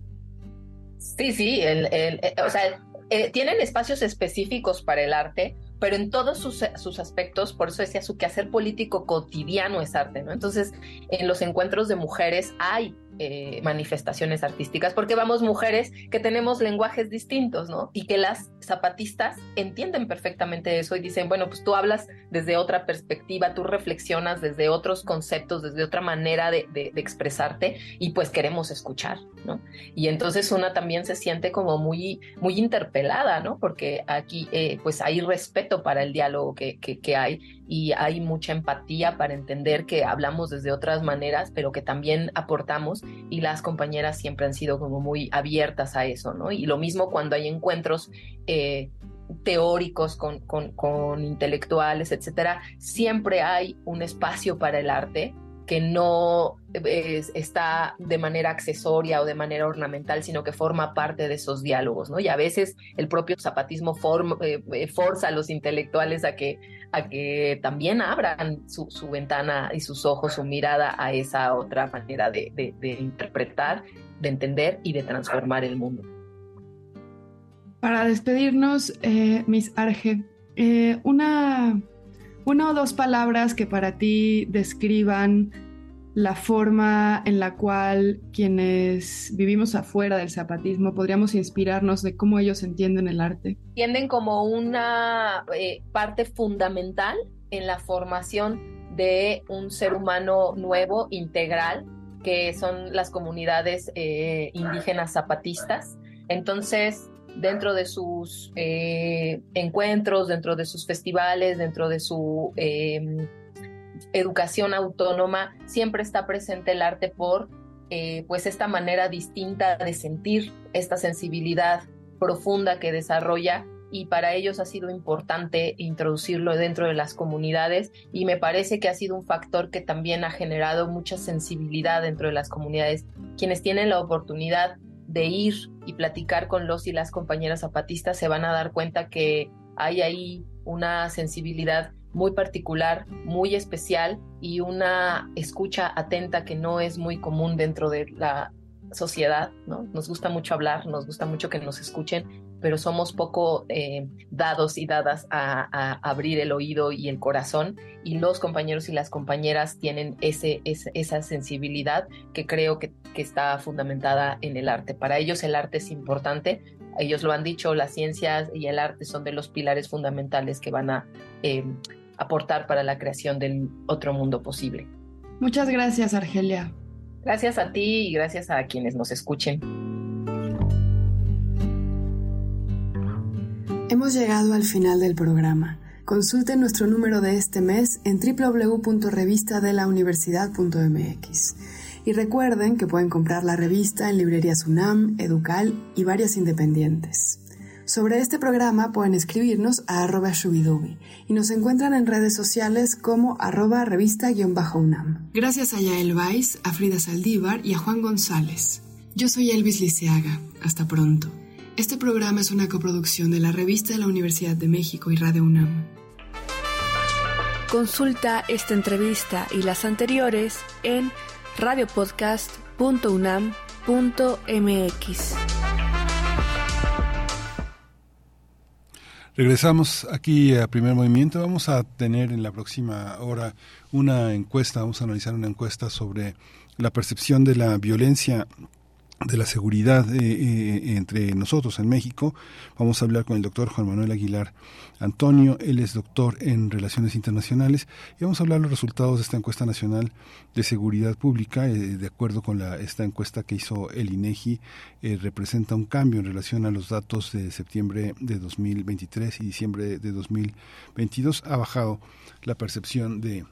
Sí, sí, el, eh, o sea, eh, tienen espacios específicos para el arte, pero en todos sus, sus, aspectos, por eso decía, su quehacer político cotidiano es arte, ¿no? Entonces, en los encuentros de mujeres hay eh, manifestaciones artísticas, porque vamos mujeres que tenemos lenguajes distintos, ¿no? Y que las zapatistas entienden perfectamente eso y dicen, bueno, pues tú hablas desde otra perspectiva, tú reflexionas desde otros conceptos, desde otra manera de, expresarte y pues queremos escuchar, ¿no? Y entonces una también se siente como muy, muy interpelada, ¿no? Porque aquí eh, pues hay respeto para el diálogo que, que hay y hay mucha empatía para entender que hablamos desde otras maneras, pero que también aportamos y las compañeras siempre han sido como muy abiertas a eso, ¿no? Y lo mismo cuando hay encuentros eh, teóricos con, con, intelectuales, etcétera, siempre hay un espacio para el arte que no está de manera accesoria o de manera ornamental, sino que forma parte de esos diálogos, ¿no? Y a veces el propio zapatismo eh, eh, forza a los intelectuales a que a que también abran su, ventana y sus ojos, su mirada a esa otra manera de, interpretar, de entender y de transformar el mundo. Para despedirnos, eh, Miss Arge, eh, una, una o dos palabras que para ti describan la forma en la cual quienes vivimos afuera del zapatismo podríamos inspirarnos de cómo ellos entienden el arte? Entienden como una eh, parte fundamental en la formación de un ser humano nuevo, integral, que son las comunidades eh, indígenas zapatistas. Entonces, dentro de sus eh, encuentros, dentro de sus festivales, dentro de su educación autónoma siempre está presente el arte por eh, pues esta manera distinta de sentir esta sensibilidad profunda que desarrolla y para ellos ha sido importante introducirlo dentro de las comunidades y me parece que ha sido un factor que también ha generado mucha sensibilidad dentro de las comunidades. Quienes tienen la oportunidad de ir y platicar con los y las compañeras zapatistas se van a dar cuenta que hay ahí una sensibilidad muy particular, muy especial y una escucha atenta que no es muy común dentro de la sociedad, ¿no? Nos gusta mucho hablar, nos gusta mucho que nos escuchen, pero somos poco eh, dados y dadas a, abrir el oído y el corazón y los compañeros y las compañeras tienen ese, esa sensibilidad que creo que, que está fundamentada en el arte. Para ellos el arte es importante, ellos lo han dicho, las ciencias y el arte son de los pilares fundamentales que van a eh, aportar para la creación del otro mundo posible. Muchas gracias, Argelia. Gracias a ti y gracias a quienes nos escuchen. Hemos llegado al final del programa. Consulte nuestro número de este mes en www.revistadelauniversidad.mx. Y recuerden que pueden comprar la revista en librerías UNAM, Educal y varias independientes. Sobre este programa pueden escribirnos a arroba shubidubi y nos encuentran en redes sociales como arroba revista-unam. Gracias a Yael Weiss, a Frida Saldívar y a Juan González. Yo soy Elvis Liceaga. Hasta pronto. Este programa es una coproducción de la revista de la Universidad de México y Radio UNAM. Consulta esta entrevista y las anteriores en radiopodcast.unam.mx. Regresamos aquí a Primer Movimiento. Vamos a tener en la próxima hora una encuesta, vamos a analizar una encuesta sobre la percepción de la violencia de la seguridad eh, eh, entre nosotros en México. Vamos a hablar con el doctor Juan Manuel Aguilar Antonio. Él es doctor en Relaciones Internacionales y vamos a hablar los resultados de esta encuesta nacional de seguridad pública. Eh, de acuerdo con la, esta encuesta que hizo el INEGI, representa un cambio en relación a los datos de septiembre de 2023 y diciembre de 2022. Ha bajado la percepción de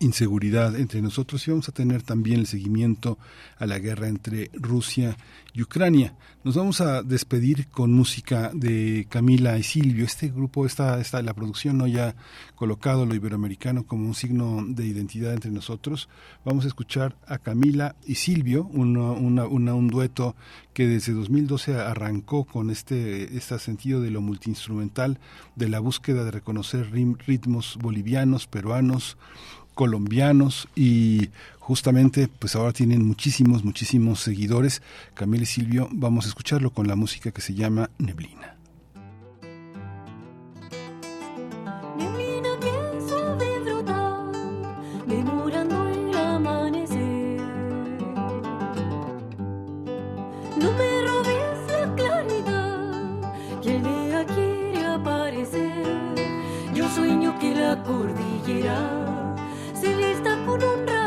inseguridad entre nosotros y vamos a tener también el seguimiento a la guerra entre Rusia y Ucrania. Nos vamos a despedir con música de Camila y Silvio. Este grupo está, está la producción no ya colocado lo iberoamericano como un signo de identidad entre nosotros. Vamos a escuchar a Camila y Silvio, un dueto que desde 2012 arrancó con este, este sentido de lo multiinstrumental, de la búsqueda de reconocer ritmos bolivianos, peruanos, colombianos y justamente pues ahora tienen muchísimos, muchísimos seguidores. Camila y Silvio, vamos a escucharlo con la música que se llama Neblina. Cordillera con un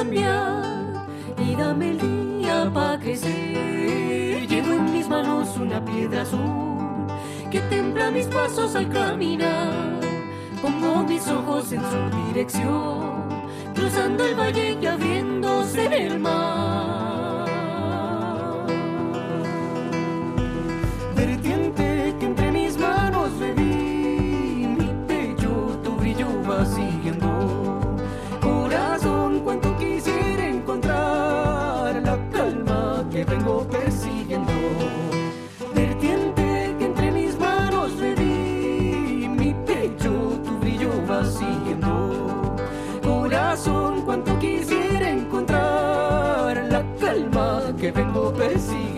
y dame el día para crecer. Llevo en mis manos una piedra azul que templa mis pasos al caminar. Pongo mis ojos en su dirección, cruzando el valle y abriéndose en el mar. Calma que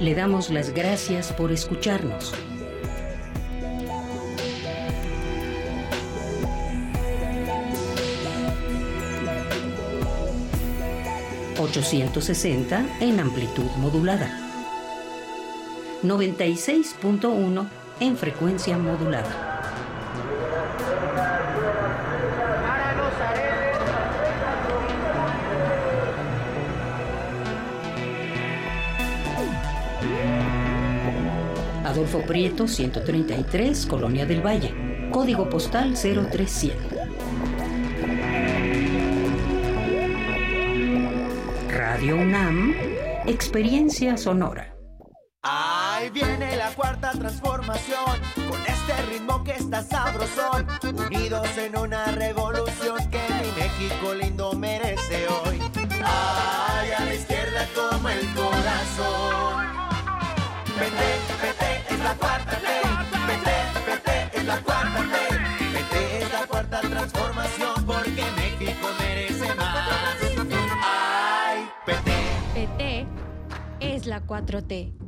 le damos las gracias por escucharnos. ...860 en amplitud modulada... ...96.1 en frecuencia modulada... Adolfo Prieto, 133, Colonia del Valle. Código postal 037. Radio UNAM, Experiencia Sonora. Ahí viene la cuarta transformación, con este ritmo que está sabrosón, unidos en una revolución que mi México lindo merece hoy. Ay, a la izquierda como el corazón. Vete, vete, es la cuarta ley. PT, PT es la cuarta ley. PT es la cuarta transformación porque México merece más. Ay, PT. PT es la 4T.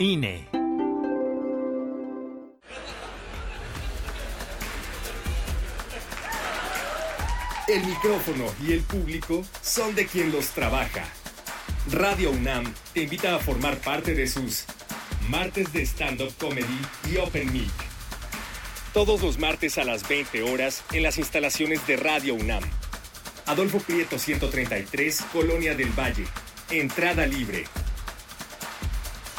INE. El micrófono y el público son de quien los trabaja. Radio UNAM te invita a formar parte de sus martes de stand-up comedy y open mic. Todos los martes a las 20 horas en las instalaciones de Radio UNAM. Adolfo Prieto 133, Colonia del Valle. Entrada libre.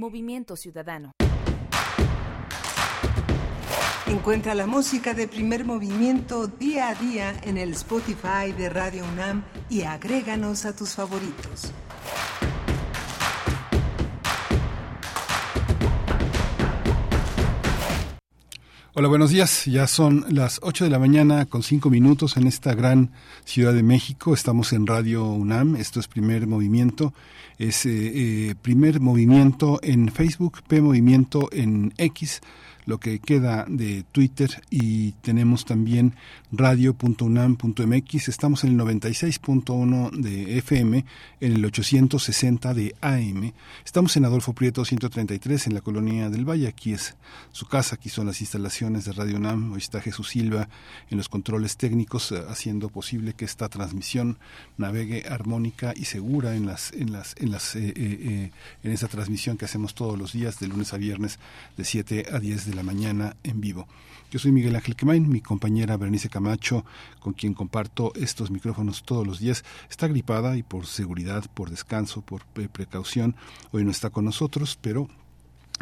Movimiento Ciudadano. Encuentra la música de primer movimiento día a día en el Spotify de Radio UNAM y agréganos a tus favoritos. Hola, buenos días. Ya son las 8 de la mañana con 5 minutos en esta gran Ciudad de México. Estamos en Radio UNAM. Esto es primer movimiento. Es eh, primer movimiento en Facebook, P Movimiento en X lo que queda de Twitter y tenemos también radio.unam.mx. Estamos en el 96.1 de FM, en el 860 de AM. Estamos en Adolfo Prieto 133 en la colonia del Valle. Aquí es su casa, aquí son las instalaciones de Radio UNAM. Hoy está Jesús Silva en los controles técnicos eh, haciendo posible que esta transmisión navegue armónica y segura en las en las en las eh, eh, en esa transmisión que hacemos todos los días de lunes a viernes de 7 a 10 de la mañana en vivo. Yo soy Miguel Ángel Quemain, mi compañera Berenice Camacho, con quien comparto estos micrófonos todos los días, está gripada y por seguridad, por descanso, por precaución, hoy no está con nosotros, pero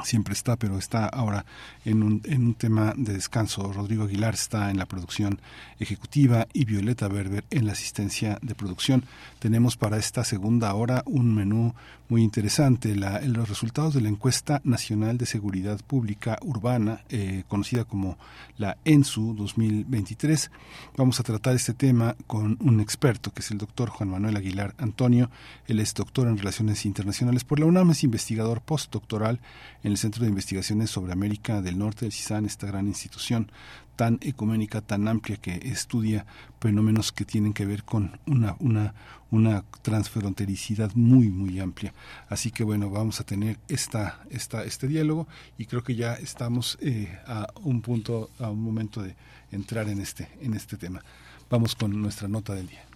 siempre está, pero está ahora en un, en un tema de descanso. Rodrigo Aguilar está en la producción ejecutiva y Violeta Berber en la asistencia de producción. Tenemos para esta segunda hora un menú muy interesante, los resultados de la encuesta nacional de seguridad pública urbana, eh, conocida como la ENSU 2023. Vamos a tratar este tema con un experto, que es el doctor Juan Manuel Aguilar Antonio. Él es doctor en Relaciones Internacionales por la UNAM, es investigador postdoctoral en el Centro de Investigaciones sobre América del Norte del CISAN, esta gran institución tan ecuménica, tan amplia que estudia fenómenos que tienen que ver con una, una, una transfrontericidad muy, muy amplia. Así que bueno, vamos a tener esta, esta, este diálogo y creo que ya estamos eh, a un punto, a un momento de entrar en este, en este tema. Vamos con nuestra nota del día.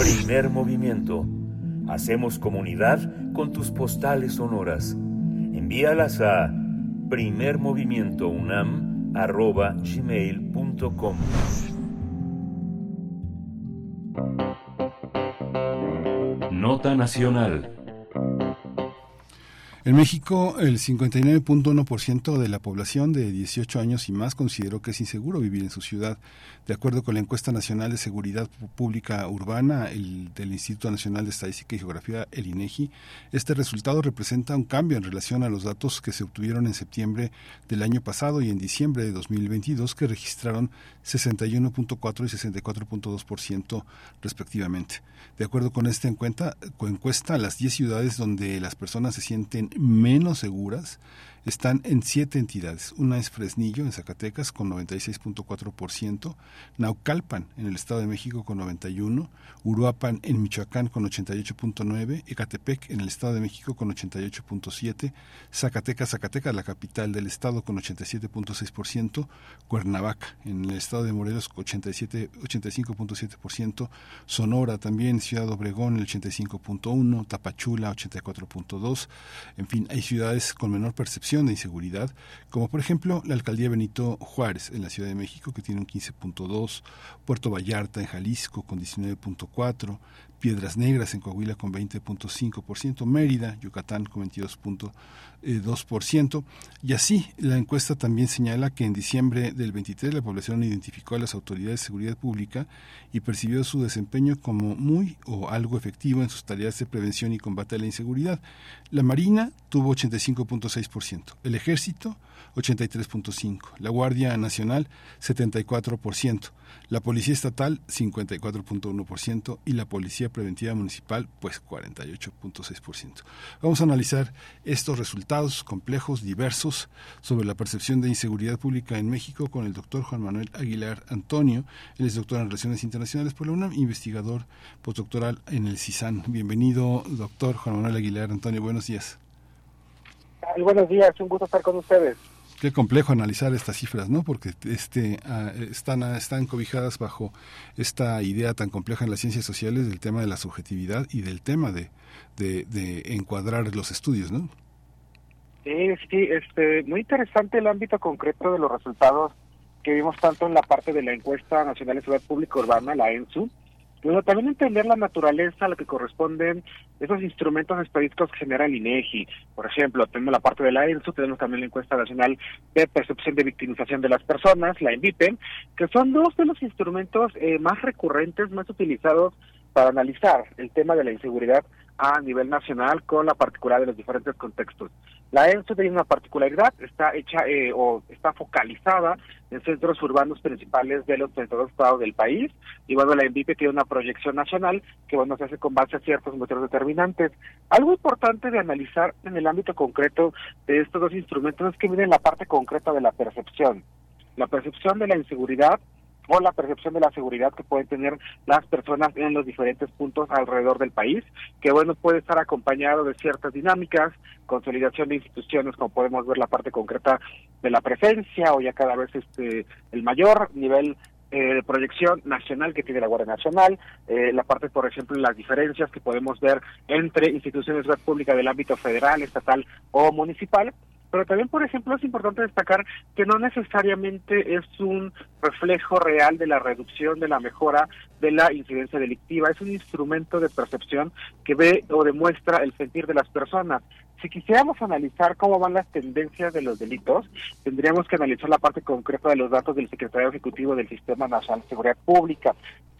Primer movimiento. Hacemos comunidad con tus postales sonoras. Envíalas a primermovimientounam.gmail.com Nota Nacional En México, el 59.1% de la población de 18 años y más consideró que es inseguro vivir en su ciudad. De acuerdo con la encuesta nacional de seguridad pública urbana el, del Instituto Nacional de Estadística y Geografía, el INEGI, este resultado representa un cambio en relación a los datos que se obtuvieron en septiembre del año pasado y en diciembre de 2022, que registraron 61.4 y 64.2% respectivamente. De acuerdo con esta encuesta, encuesta, las 10 ciudades donde las personas se sienten menos seguras están en siete entidades. Una es Fresnillo, en Zacatecas, con 96.4%, Naucalpan, en el Estado de México, con 91%, Uruapan, en Michoacán, con 88.9%, Ecatepec, en el Estado de México, con 88.7%, Zacatecas, Zacatecas, la capital del Estado, con 87.6%, Cuernavaca, en el Estado de Morelos, 87, 85.7%, Sonora también, Ciudad Obregón, el 85.1%, Tapachula, 84.2%, en fin, hay ciudades con menor percepción de inseguridad, como por ejemplo la alcaldía Benito Juárez en la Ciudad de México, que tiene un 15.2, Puerto Vallarta en Jalisco con 19.4, Piedras Negras en Coahuila con 20.5%, Mérida, Yucatán con 22.2%. Y así, la encuesta también señala que en diciembre del 23 la población identificó a las autoridades de seguridad pública y percibió su desempeño como muy o algo efectivo en sus tareas de prevención y combate a la inseguridad. La Marina tuvo 85.6%, el Ejército 83.5%, la Guardia Nacional 74%, la Policía Estatal 54.1% y la Policía Preventiva Municipal pues 48.6%. Vamos a analizar estos resultados complejos, diversos, sobre la percepción de inseguridad pública en México con el doctor Juan Manuel Aguilar Antonio. Él es doctor en Relaciones Internacionales por la UNAM, investigador postdoctoral en el CISAN. Bienvenido, doctor Juan Manuel Aguilar Antonio. Buenos días. buenos días, un gusto estar con ustedes qué complejo analizar estas cifras, ¿no? Porque este, ah, están, están cobijadas bajo esta idea tan compleja en las ciencias sociales del tema de la subjetividad y del tema de, de, encuadrar los estudios, ¿no? Sí, sí, este, muy interesante el ámbito concreto de los resultados que vimos tanto en la parte de la encuesta nacional de seguridad pública urbana, la ENSU, pero también entender la naturaleza a la que corresponden esos instrumentos estadísticos que genera el INEGI. Por ejemplo, tenemos la parte de la ENSU, tenemos también la encuesta nacional de percepción de victimización de las personas, la ENVIPE, que son dos de los instrumentos eh, más recurrentes, más utilizados para analizar el tema de la inseguridad a nivel nacional con la particularidad de los diferentes contextos. La ENSO tiene una particularidad, está hecha eh, o está focalizada en centros urbanos principales de los 32 estados del país y bueno, la ENVIPE tiene una proyección nacional que bueno, se hace con base a ciertos motivos determinantes. Algo importante de analizar en el ámbito concreto de estos dos instrumentos es que miren la parte concreta de la percepción. La percepción de la inseguridad o la percepción de la seguridad que pueden tener las personas en los diferentes puntos alrededor del país, que bueno, puede estar acompañado de ciertas dinámicas, consolidación de instituciones, como podemos ver la parte concreta de la presencia o ya cada vez este el mayor nivel eh, de proyección nacional que tiene la Guardia Nacional, eh, la parte, por ejemplo, las diferencias que podemos ver entre instituciones de pública del ámbito federal, estatal o municipal, pero también, por ejemplo, es importante destacar que no necesariamente es un reflejo real de la reducción, de la mejora de la incidencia delictiva, es un instrumento de percepción que ve o demuestra el sentir de las personas. Si quisiéramos analizar cómo van las tendencias de los delitos, tendríamos que analizar la parte concreta de los datos del Secretario Ejecutivo del Sistema Nacional de Seguridad Pública.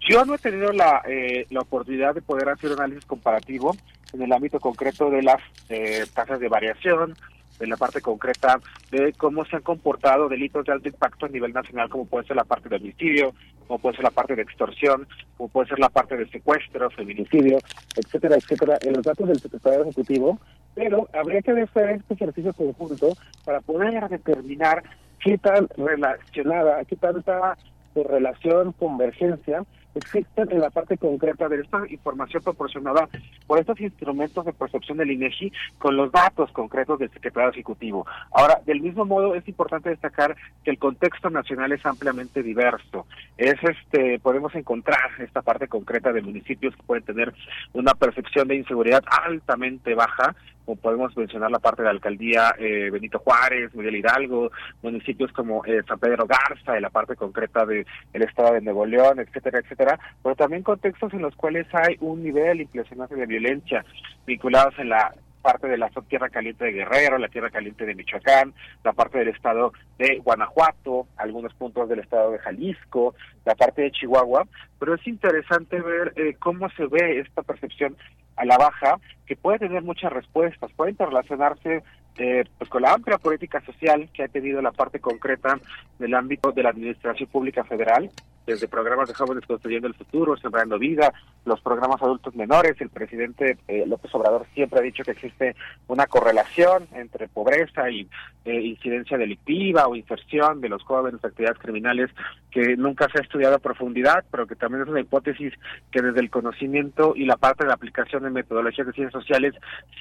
Yo no he tenido la, eh, la oportunidad de poder hacer un análisis comparativo en el ámbito concreto de las eh, tasas de variación, en la parte concreta de cómo se han comportado delitos de alto impacto a nivel nacional, como puede ser la parte de homicidio, como puede ser la parte de extorsión, como puede ser la parte de secuestro, feminicidio, etcétera, etcétera, en los datos del secretario ejecutivo, pero habría que hacer este ejercicio conjunto para poder determinar qué tan relacionada, qué tanta relación, convergencia existen en la parte concreta de esta información proporcionada por estos instrumentos de percepción del INEGI con los datos concretos del secretario ejecutivo. Ahora, del mismo modo, es importante destacar que el contexto nacional es ampliamente diverso. Es este, podemos encontrar esta parte concreta de municipios que pueden tener una percepción de inseguridad altamente baja, podemos mencionar la parte de la alcaldía eh, Benito Juárez, Miguel Hidalgo, municipios como eh, San Pedro Garza, en la parte concreta del el estado de Nuevo León, etcétera, etcétera, pero también contextos en los cuales hay un nivel impresionante de violencia vinculados en la parte de la tierra caliente de Guerrero, la tierra caliente de Michoacán, la parte del estado de Guanajuato, algunos puntos del estado de Jalisco, la parte de Chihuahua, pero es interesante ver eh, cómo se ve esta percepción a la baja, que puede tener muchas respuestas, puede interrelacionarse eh, pues con la amplia política social que ha tenido la parte concreta del ámbito de la administración pública federal, desde programas de jóvenes construyendo el futuro, sembrando vida, los programas adultos menores. El presidente eh, López Obrador siempre ha dicho que existe una correlación entre pobreza y eh, incidencia delictiva o inserción de los jóvenes en actividades criminales que nunca se ha estudiado a profundidad, pero que también es una hipótesis que desde el conocimiento y la parte de la aplicación de metodologías de ciencias sociales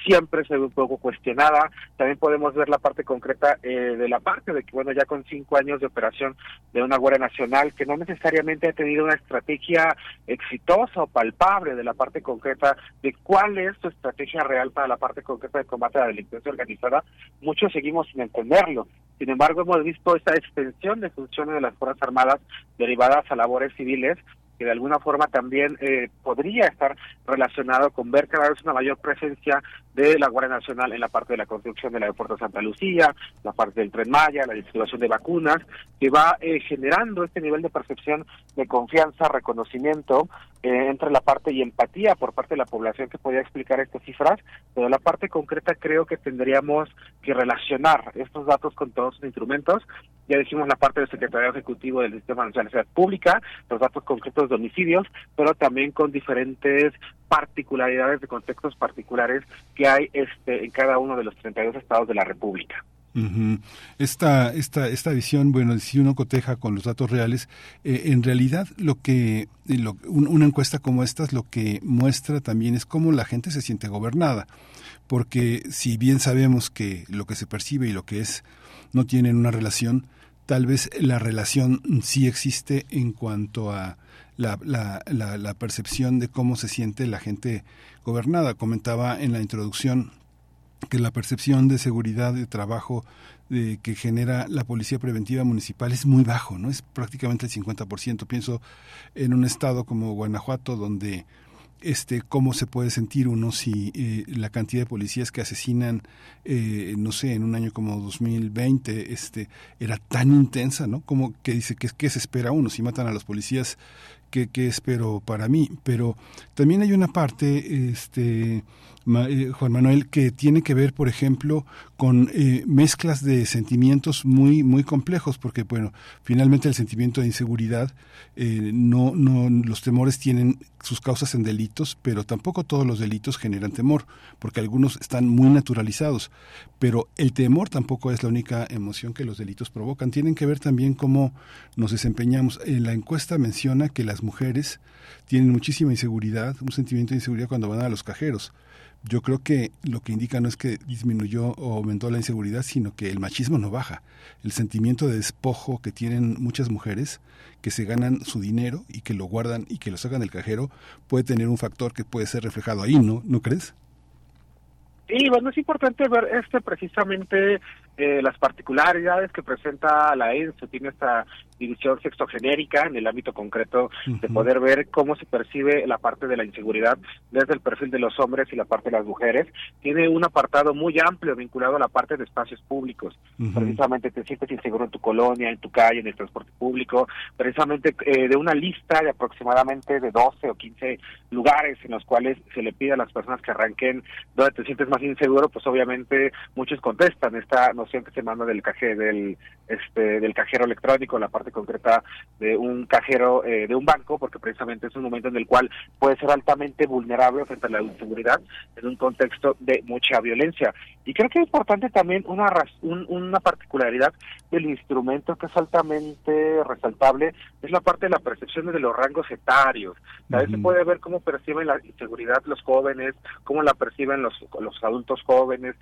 siempre se ve un poco cuestionada. También podemos ver la parte concreta eh, de la parte de que, bueno, ya con cinco años de operación de una Guardia Nacional, que no necesariamente ha tenido una estrategia exitosa o palpable de la parte concreta de cuál es su estrategia real para la parte concreta de combate a la delincuencia organizada, muchos seguimos sin entenderlo. Sin embargo, hemos visto esta extensión de funciones de las Fuerzas Armadas derivadas a labores civiles que de alguna forma también eh, podría estar relacionado con ver cada vez una mayor presencia de la Guardia Nacional en la parte de la construcción del aeropuerto de Santa Lucía, la parte del Tren Maya, la distribución de vacunas, que va eh, generando este nivel de percepción de confianza, reconocimiento eh, entre la parte y empatía por parte de la población que podría explicar estas cifras, pero la parte concreta creo que tendríamos que relacionar estos datos con todos los instrumentos. Ya dijimos la parte del Secretario Ejecutivo del Sistema Nacional de Seguridad Pública, los datos concretos de homicidios, pero también con diferentes particularidades de contextos particulares que hay este en cada uno de los 32 estados de la República. Esta, esta, esta visión, bueno, si uno coteja con los datos reales, eh, en realidad lo que lo, una encuesta como esta lo que muestra también es cómo la gente se siente gobernada, porque si bien sabemos que lo que se percibe y lo que es no tienen una relación, tal vez la relación sí existe en cuanto a la, la, la, la percepción de cómo se siente la gente gobernada. Comentaba en la introducción que la percepción de seguridad de trabajo de, que genera la policía preventiva municipal es muy bajo, no es prácticamente el 50%. Pienso en un estado como Guanajuato donde este cómo se puede sentir uno si eh, la cantidad de policías que asesinan eh, no sé en un año como 2020 este era tan intensa no como que dice que qué se espera uno si matan a los policías qué, qué espero para mí pero también hay una parte este eh, Juan Manuel, que tiene que ver, por ejemplo, con eh, mezclas de sentimientos muy, muy complejos, porque, bueno, finalmente el sentimiento de inseguridad, eh, no, no, los temores tienen sus causas en delitos, pero tampoco todos los delitos generan temor, porque algunos están muy naturalizados. Pero el temor tampoco es la única emoción que los delitos provocan. Tienen que ver también cómo nos desempeñamos. En la encuesta menciona que las mujeres tienen muchísima inseguridad, un sentimiento de inseguridad cuando van a los cajeros yo creo que lo que indica no es que disminuyó o aumentó la inseguridad, sino que el machismo no baja. El sentimiento de despojo que tienen muchas mujeres que se ganan su dinero y que lo guardan y que lo sacan del cajero puede tener un factor que puede ser reflejado ahí, ¿no? ¿No crees? Sí, bueno, es importante ver este precisamente eh, las particularidades que presenta la ENSO, tiene esta división sexogenérica en el ámbito concreto de poder ver cómo se percibe la parte de la inseguridad desde el perfil de los hombres y la parte de las mujeres. Tiene un apartado muy amplio vinculado a la parte de espacios públicos. Precisamente te sientes inseguro en tu colonia, en tu calle, en el transporte público. Precisamente eh, de una lista de aproximadamente de 12 o 15 lugares en los cuales se le pide a las personas que arranquen donde te sientes más inseguro, pues obviamente muchos contestan esta noción que se manda del caje del este del cajero electrónico, la parte concreta de un cajero eh, de un banco, porque precisamente es un momento en el cual puede ser altamente vulnerable frente a la inseguridad en un contexto de mucha violencia. Y creo que es importante también una, una particularidad del instrumento que es altamente resaltable, es la parte de la percepción de los rangos etarios. A veces se puede ver cómo perciben la inseguridad los jóvenes, cómo la perciben los, los adultos jóvenes,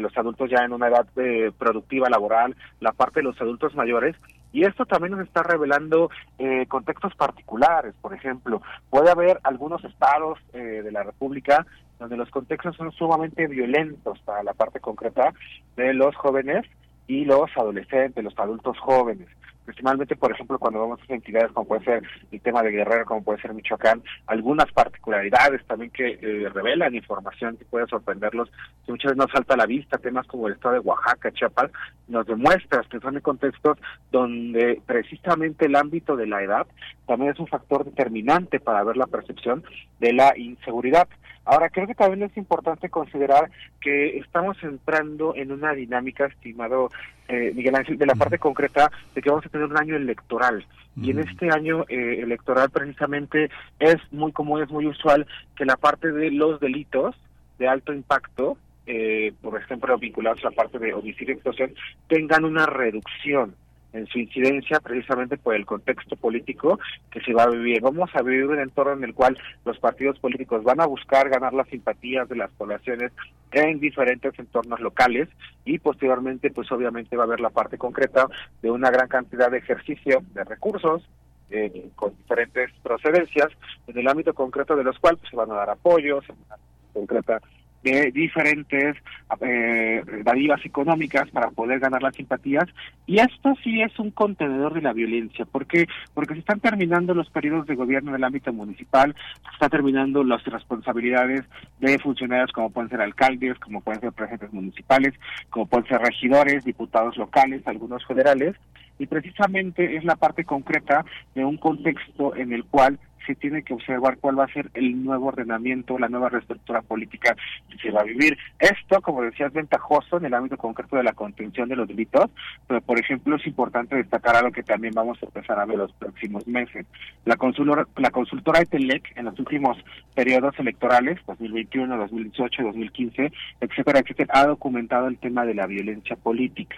los adultos ya en una edad eh, productiva laboral, la parte de los adultos mayores, y esto también nos está revelando eh, contextos particulares. Por ejemplo, puede haber algunos estados eh, de la República donde los contextos son sumamente violentos para la parte concreta de los jóvenes y los adolescentes, los adultos jóvenes principalmente, por ejemplo, cuando vamos a entidades como puede ser el tema de Guerrero, como puede ser Michoacán, algunas particularidades también que eh, revelan información que puede sorprenderlos, que muchas veces nos salta a la vista, temas como el estado de Oaxaca, Chiapas, nos demuestra que son en contextos donde precisamente el ámbito de la edad también es un factor determinante para ver la percepción de la inseguridad. Ahora, creo que también es importante considerar que estamos entrando en una dinámica, estimado eh, Miguel Ángel, de la parte concreta de que vamos a tener un año electoral. Y en este año eh, electoral precisamente es muy común, es muy usual que la parte de los delitos de alto impacto, eh, por ejemplo, vinculados a la parte de homicidio y extorsión, tengan una reducción en su incidencia precisamente por el contexto político que se va a vivir. Vamos a vivir un entorno en el cual los partidos políticos van a buscar ganar las simpatías de las poblaciones en diferentes entornos locales y posteriormente pues obviamente va a haber la parte concreta de una gran cantidad de ejercicio de recursos eh, con diferentes procedencias en el ámbito concreto de los cuales se van a dar apoyos, concreta de diferentes eh, económicas para poder ganar las simpatías. Y esto sí es un contenedor de la violencia. ¿por qué? porque se están terminando los periodos de gobierno en el ámbito municipal se están terminando las responsabilidades de funcionarios como pueden ser alcaldes como pueden ser presidentes municipales como pueden ser regidores diputados locales algunos federales. Y precisamente es la parte concreta de un contexto en el cual se tiene que observar cuál va a ser el nuevo ordenamiento, la nueva reestructura política que se va a vivir. Esto, como decía, es ventajoso en el ámbito concreto de la contención de los delitos, pero por ejemplo es importante destacar algo que también vamos a empezar a ver los próximos meses. La consultora, la consultora ETELEC en los últimos periodos electorales, 2021, 2018, 2015, etcétera, etcétera, ha documentado el tema de la violencia política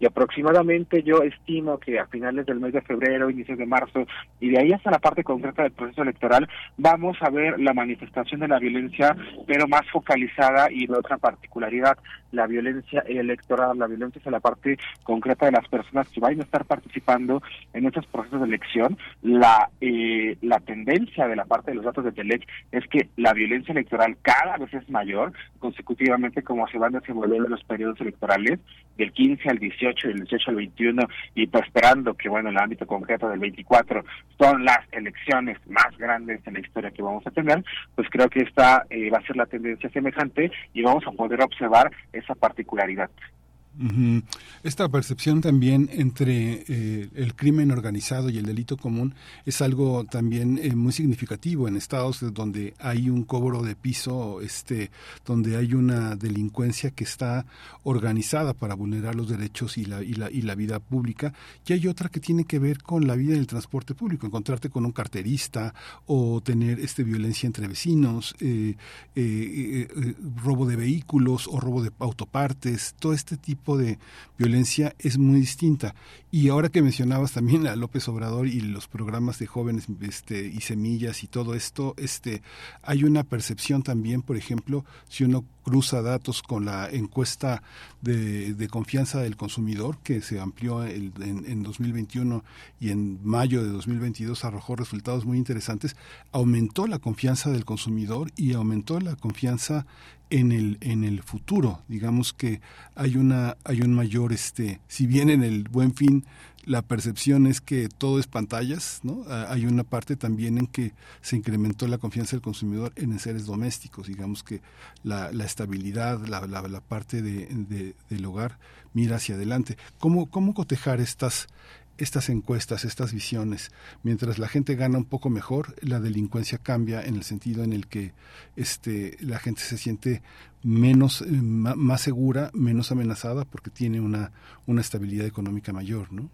y aproximadamente yo estimo que a finales del mes de febrero, inicios de marzo y de ahí hasta la parte concreta del proceso electoral vamos a ver la manifestación de la violencia pero más focalizada y de otra particularidad, la violencia electoral, la violencia es la parte concreta de las personas que van a estar participando en estos procesos de elección. La, eh, la tendencia de la parte de los datos de Telec es que la violencia electoral cada vez es mayor consecutivamente como se van desenvolviendo los periodos electorales del 15 al 18, del 18 al 21 y pues esperando que bueno el ámbito concreto del 24 son las elecciones más grandes en la historia que vamos a tener, pues creo que esta eh, va a ser la tendencia semejante y vamos a poder observar esa particularidad. Esta percepción también entre eh, el crimen organizado y el delito común es algo también eh, muy significativo en estados donde hay un cobro de piso, este, donde hay una delincuencia que está organizada para vulnerar los derechos y la, y la, y la vida pública, y hay otra que tiene que ver con la vida en el transporte público, encontrarte con un carterista o tener este violencia entre vecinos, eh, robo de vehículos o robo de autopartes, todo este tipo de violencia es muy distinta. Y ahora que mencionabas también a López Obrador y los programas de jóvenes este, y semillas y todo esto, este, hay una percepción también, por ejemplo, si uno cruza datos con la encuesta de, confianza del consumidor que se amplió el- en, en 2021 y en mayo de 2022 arrojó resultados muy interesantes, aumentó la confianza del consumidor y aumentó la confianza en el en el futuro. Digamos que hay una hay un mayor este si bien en el buen fin la percepción es que todo es pantallas no hay una parte también en que se incrementó la confianza del consumidor en seres domésticos digamos que la, estabilidad la, la, la parte de, de- del hogar mira hacia adelante. Cómo cómo cotejar estas estas encuestas, estas visiones, mientras la gente gana un poco mejor, la delincuencia cambia en el sentido en el que este, la gente se siente menos, eh, más segura, menos amenazada porque tiene una, una estabilidad económica mayor, ¿no?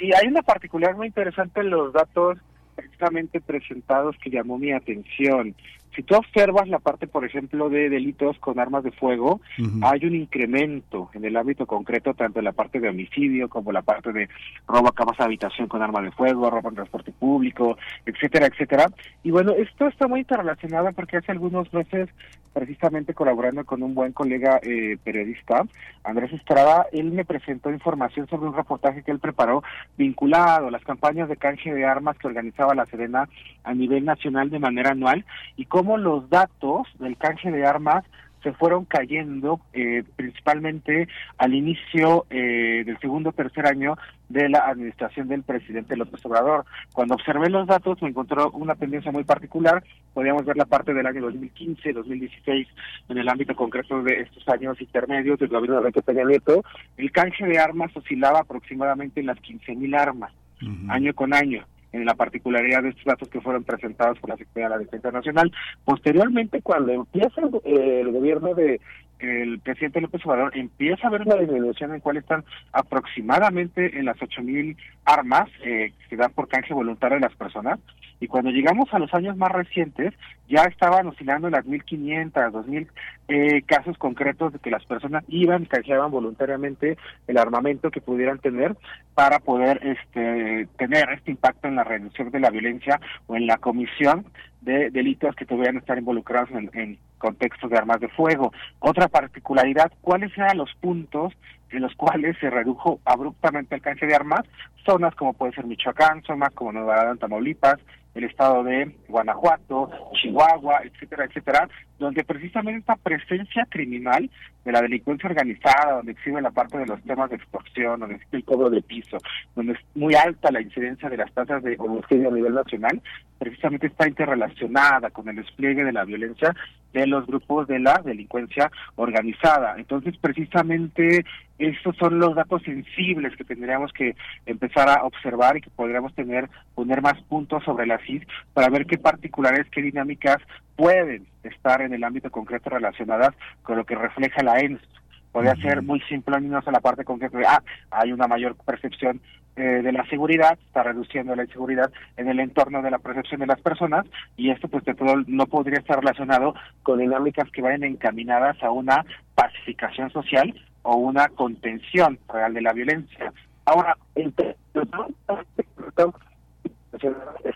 Sí, hay una particular muy interesante en los datos precisamente presentados que llamó mi atención. Si tú observas la parte, por ejemplo, de delitos con armas de fuego, hay un incremento en el ámbito concreto, tanto en la parte de homicidio como la parte de robo a camas de habitación con arma de fuego, robo en transporte público, etcétera, etcétera. Y bueno, esto está muy interrelacionado porque hace algunos meses, precisamente colaborando con un buen colega eh, periodista, Andrés Estrada, él me presentó información sobre un reportaje que él preparó vinculado a las campañas de canje de armas que organizaba la Sedena a nivel nacional de manera anual y cómo los datos del canje de armas se fueron cayendo eh, principalmente al inicio eh, del segundo o tercer año de la administración del presidente López Obrador. Cuando observé los datos me encontró una tendencia muy particular. Podíamos ver la parte del año 2015, 2016 en el ámbito concreto de estos años intermedios del gobierno de Enrique Peña Nieto. El canje de armas oscilaba aproximadamente en las 15.000 armas año con año en la particularidad de estos datos que fueron presentados por la Secretaría de la Defensa Nacional. Posteriormente, cuando empieza el, eh, el gobierno de el presidente López Obrador, empieza a haber una disminución en cual están aproximadamente en las 8.000 armas eh, que dan por canje voluntario de las personas. Y cuando llegamos a los años más recientes, ya estaban oscilando en las 1.500, 2.000 eh, casos concretos de que las personas iban, canjeaban voluntariamente el armamento que pudieran tener para poder este, tener este impacto en la reducción de la violencia o en la comisión de delitos que pudieran estar involucrados en contextos de armas de fuego. Otra particularidad, ¿cuáles eran los puntos en los cuales se redujo abruptamente el canje de armas? Zonas como puede ser Michoacán, zonas como Nueva Granada, Tamaulipas, el estado de Guanajuato, Chihuahua, etcétera, etcétera, donde precisamente esta presencia criminal de la delincuencia organizada, donde exhibe la parte de los temas de extorsión, donde existe el cobro de piso, donde es muy alta la incidencia de las tasas de homicidio a nivel nacional, precisamente está interrelacionada con el despliegue de la violencia de los grupos de la delincuencia organizada. Entonces, precisamente estos son los datos sensibles que tendríamos que empezar a observar y que podríamos tener, poner más puntos sobre la CID para ver qué particulares, qué dinámicas pueden estar en el ámbito concreto relacionadas con lo que refleja la ENS. Podría ser muy simple, no la parte concreta de, ah, hay una mayor percepción eh, de la seguridad, está reduciendo la inseguridad en el entorno de la percepción de las personas y esto pues de todo no podría estar relacionado con dinámicas que vayan encaminadas a una pacificación social o una contención real de la violencia. Ahora, el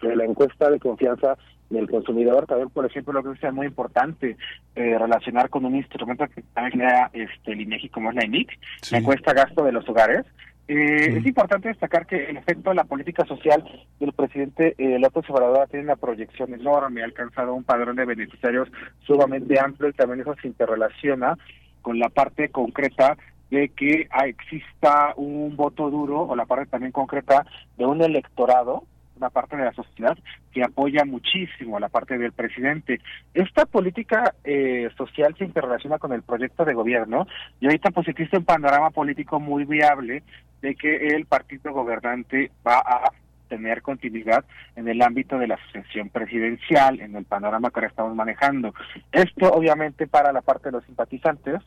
de la encuesta de confianza del consumidor, también, por ejemplo, lo que es muy importante eh, relacionar con un instrumento que también crea este, el INEGI, como es la ENIC, la encuesta gasto de los hogares. Eh, Es importante destacar que el efecto de la política social del presidente eh, López Obrador tiene una proyección enorme, ha alcanzado un padrón de beneficiarios sumamente amplio y también eso se interrelaciona con la parte concreta de que ah, exista un voto duro o la parte también concreta de un electorado una parte de la sociedad que apoya muchísimo a la parte del presidente. Esta política eh, social se interrelaciona con el proyecto de gobierno y ahorita pues existe un panorama político muy viable de que el partido gobernante va a tener continuidad en el ámbito de la sucesión presidencial, en el panorama que ahora estamos manejando. Esto obviamente para la parte de los simpatizantes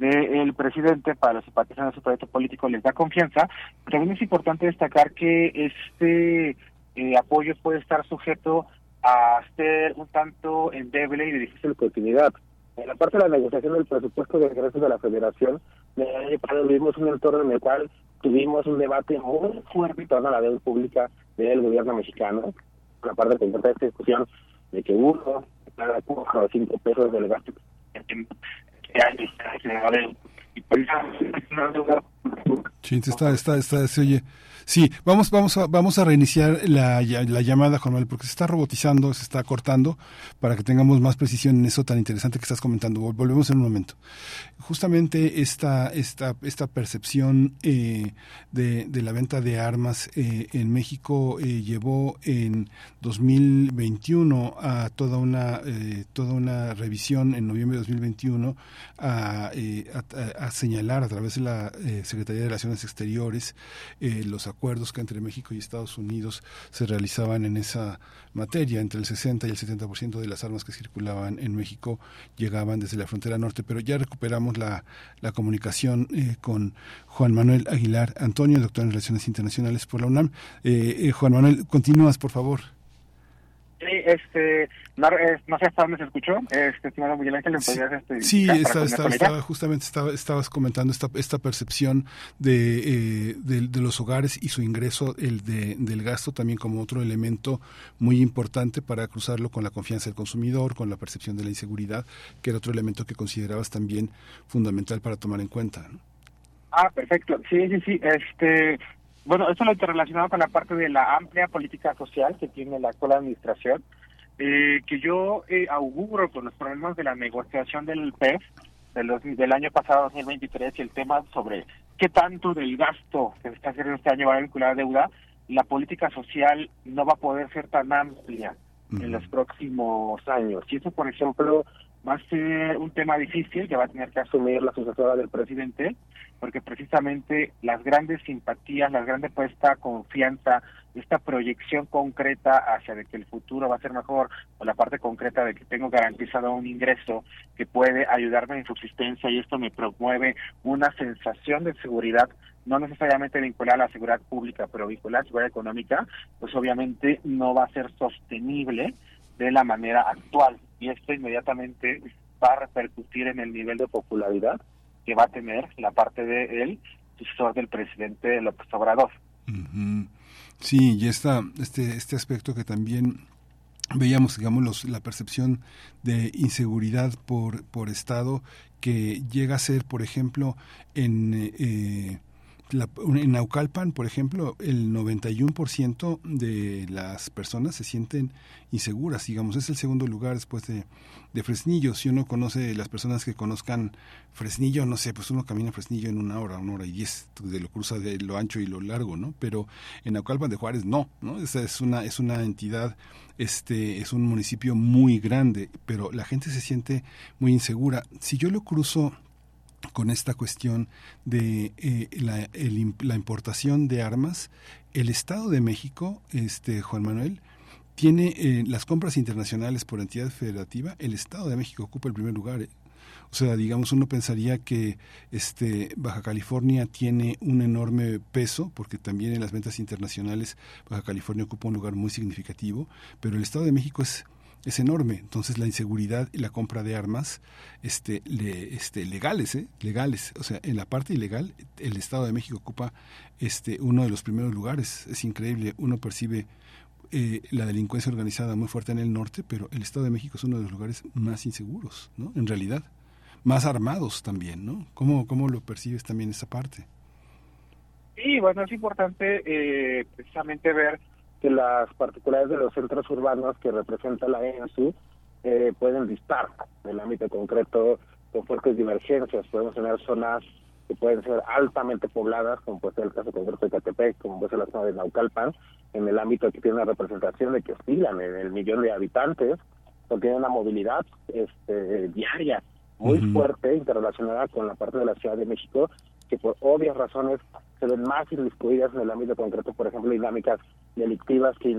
del presidente, para los simpatizantes de su proyecto político les da confianza. También es importante destacar que este eh, apoyo puede estar sujeto a ser un tanto endeble y de difícil continuidad. En la parte de la negociación del presupuesto de ingresos de la federación, vivimos un entorno en el cual tuvimos un debate muy fuerte en torno a la deuda pública del gobierno mexicano. La parte concreta de esta discusión de que uno cada cuatro o cinco pesos del gasto y pues Sí, está, está, está, se oye. Sí, vamos, vamos a, vamos a reiniciar la, la llamada, Juan Manuel, porque se está robotizando, se está cortando, para que tengamos más precisión en eso tan interesante que estás comentando. Volvemos en un momento. Justamente esta, esta, esta percepción eh, de, de, la venta de armas eh, en México eh, llevó en 2021 a toda una, eh, toda una revisión en noviembre de 2021 a, eh, a, a señalar a través de la Secretaría de Relaciones Exteriores los acuerdos que entre México y Estados Unidos se realizaban en esa materia. Entre el 60 y el 70% de las armas que circulaban en México llegaban desde la frontera norte, pero ya recuperamos la, la comunicación eh, con Juan Manuel Aguilar Antonio, doctor en Relaciones Internacionales por la UNAM. Eh, eh, Juan Manuel, continúas, por favor. Sí, este, no, no, sé hasta dónde se escuchó, este, estimado Miguel Ángel, ¿me podrías este, Sí, está, está, está, justamente estaba, estabas comentando esta, esta percepción de, eh, de, de, los hogares y su ingreso el de, del gasto también como otro elemento muy importante para cruzarlo con la confianza del consumidor, con la percepción de la inseguridad, que era otro elemento que considerabas también fundamental para tomar en cuenta. ¿no? Ah, perfecto. Sí, sí, sí. Este, bueno, esto lo relacionado con la parte de la amplia política social que tiene la actual administración, eh, que yo eh, auguro con los problemas de la negociación del PEF de los, del año pasado, 2023, y el tema sobre qué tanto del gasto que se está haciendo este año va a vincular a deuda, la política social no va a poder ser tan amplia en los próximos años. Y eso, por ejemplo, va a ser un tema difícil que va a tener que asumir la sucesora del presidente, porque precisamente las grandes simpatías, la grande puesta confianza, esta proyección concreta hacia de que el futuro va a ser mejor, o la parte concreta de que tengo garantizado un ingreso que puede ayudarme en subsistencia y esto me promueve una sensación de seguridad no necesariamente vinculada a la seguridad pública, pero vinculada a la seguridad económica, pues obviamente no va a ser sostenible de la manera actual y esto inmediatamente va a repercutir en el nivel de popularidad que va a tener la parte de él, sucesor del presidente López Obrador. Uh. Sí, y esta, este, este aspecto que también veíamos, digamos, los, la percepción de inseguridad por, por Estado que llega a ser, por ejemplo, en... Eh, la, en Naucalpan, por ejemplo, el 91% de las personas se sienten inseguras, digamos, es el segundo lugar después de, de, Fresnillo. Si uno conoce las personas que conozcan Fresnillo, no sé, pues uno camina Fresnillo en una hora, una hora y diez, de lo cruza de lo ancho y lo largo, ¿no? Pero en Naucalpan de Juárez no, ¿no? Esa es una, es una entidad, este, es un municipio muy grande, pero la gente se siente muy insegura. Si yo lo cruzo con esta cuestión de eh, la, importación de armas, el Estado de México, este Juan Manuel, tiene eh, las compras internacionales por entidad federativa, el Estado de México ocupa el primer lugar. ¿eh? O sea, digamos, uno pensaría que este Baja California tiene un enorme peso, porque también en las ventas internacionales Baja California ocupa un lugar muy significativo, pero el Estado de México es es enorme. Entonces la inseguridad y la compra de armas este, le, este, legales, ¿eh? legales. O sea, en la parte ilegal el Estado de México ocupa este, uno de los primeros lugares. Es increíble. Uno percibe eh, la delincuencia organizada muy fuerte en el norte, pero el Estado de México es uno de los lugares más inseguros, ¿no? En realidad. Más armados también, ¿no? ¿Cómo, cómo lo percibes también esa parte? Sí, bueno, es importante eh, precisamente ver que las particularidades de los centros urbanos que representa la ENSU eh, pueden distar del ámbito concreto con fuertes divergencias. Podemos tener zonas que pueden ser altamente pobladas, como puede ser el caso concreto de Catepec, como puede ser la zona de Naucalpan, en el ámbito que tiene una representación de que oscilan en el millón de habitantes, porque tiene una movilidad este, diaria muy uh -huh. fuerte interrelacionada con la parte de la Ciudad de México, que por obvias razones se ven más inmiscuidas en el ámbito concreto, por ejemplo, dinámicas delictivas que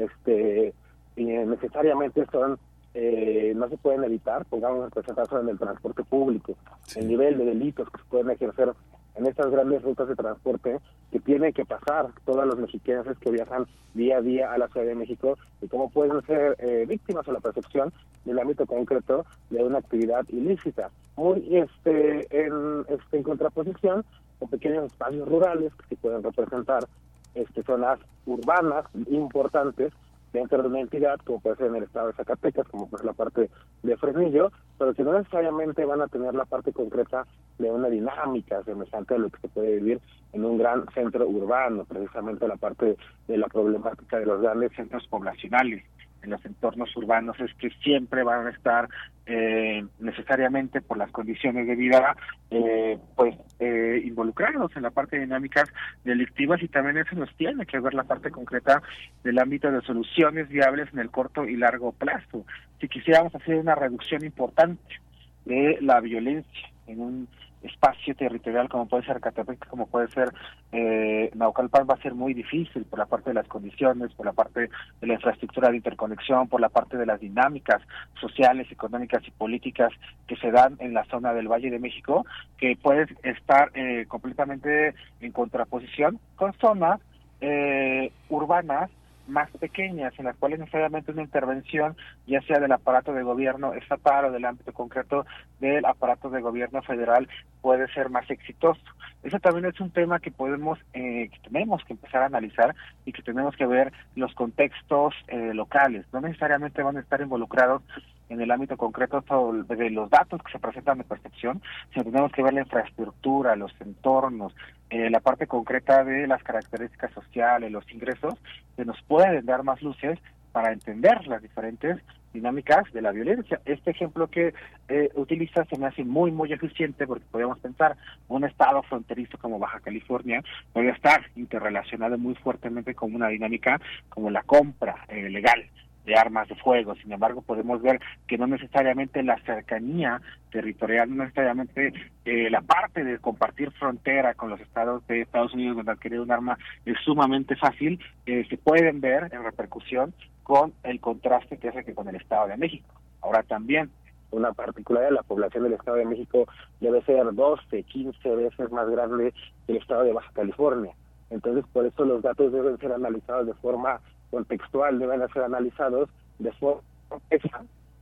este, necesariamente son eh, no se pueden evitar, pongamos el caso en el transporte público, sí. el nivel de delitos que se pueden ejercer en estas grandes rutas de transporte que tienen que pasar todos los mexicanos que viajan día a día a la Ciudad de México y cómo pueden ser eh, víctimas o la percepción del ámbito concreto de una actividad ilícita. Muy este en, este, en contraposición con pequeños espacios rurales que pueden representar este, zonas urbanas importantes dentro de una entidad, como puede ser en el estado de Zacatecas, como puede ser la parte de Fresnillo, pero que no necesariamente van a tener la parte concreta de una dinámica semejante a lo que se puede vivir en un gran centro urbano, precisamente la parte de la problemática de los grandes centros poblacionales en los entornos urbanos es que siempre van a estar eh, necesariamente por las condiciones de vida eh, pues eh, involucrados en la parte de dinámicas delictivas y también eso nos tiene que ver la parte concreta del ámbito de soluciones viables en el corto y largo plazo. Si quisiéramos hacer una reducción importante de la violencia en un espacio territorial como puede ser Catepec, como puede ser eh, Naucalpan, va a ser muy difícil por la parte de las condiciones, por la parte de la infraestructura de interconexión, por la parte de las dinámicas sociales, económicas y políticas que se dan en la zona del Valle de México, que pueden estar eh, completamente en contraposición con zonas eh, urbanas más pequeñas, en las cuales necesariamente una intervención, ya sea del aparato de gobierno estatal o del ámbito concreto del aparato de gobierno federal, puede ser más exitoso. Eso también es un tema que podemos, eh, que tenemos que empezar a analizar y que tenemos que ver los contextos eh, locales. No necesariamente van a estar involucrados en el ámbito concreto de los datos que se presentan de percepción, sino tenemos que ver la infraestructura, los entornos, eh, la parte concreta de las características sociales, los ingresos, que nos pueden dar más luces para entender las diferentes dinámicas de la violencia. Este ejemplo que eh, utiliza se me hace muy, muy eficiente porque podemos pensar un estado fronterizo como Baja California puede estar interrelacionado muy fuertemente con una dinámica como la compra eh, legal de armas de fuego. Sin embargo, podemos ver que no necesariamente la cercanía territorial, no necesariamente eh, la parte de compartir frontera con los estados de Estados Unidos donde adquirir un arma es sumamente fácil, eh, se pueden ver en repercusión con el contraste que hace que con el Estado de México. Ahora también, una particularidad, la población del Estado de México debe ser 12, 15 veces más grande que el Estado de Baja California. Entonces, por eso los datos deben ser analizados de forma contextual, deben ser analizados de forma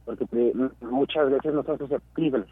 porque muchas veces no son susceptibles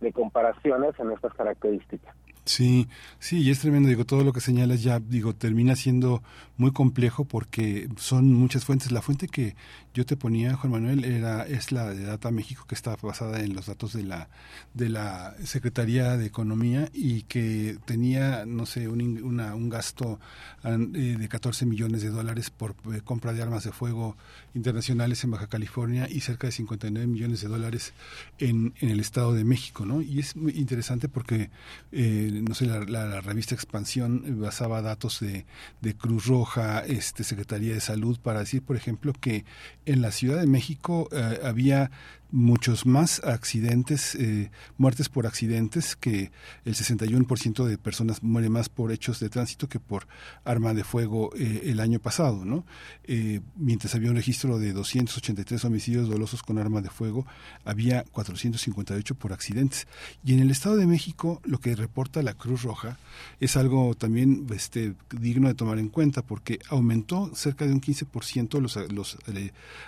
de comparaciones en estas características. Sí, sí, y es tremendo, digo, todo lo que señalas ya, digo, termina siendo muy complejo porque son muchas fuentes. La fuente que yo te ponía, Juan Manuel, era es la de Data México que está basada en los datos de la de la Secretaría de Economía y que tenía, no sé, un, una, un gasto eh, de 14 millones de dólares por eh, compra de armas de fuego internacionales en Baja California y cerca de 59 millones de dólares en, en el Estado de México, ¿no? Y es muy interesante porque eh, no sé, la, revista Expansión basaba datos de, de, Cruz Roja, este Secretaría de Salud, para decir, por ejemplo, que en la Ciudad de México eh, había muchos más accidentes, eh, muertes por accidentes, que el 61% de personas mueren más por hechos de tránsito que por arma de fuego eh, el año pasado, ¿no? Eh, mientras había un registro de 283 homicidios dolosos con arma de fuego, había 458 por accidentes. Y en el Estado de México, lo que reporta la Cruz Roja es algo también este, digno de tomar en cuenta, porque aumentó cerca de un 15% los, los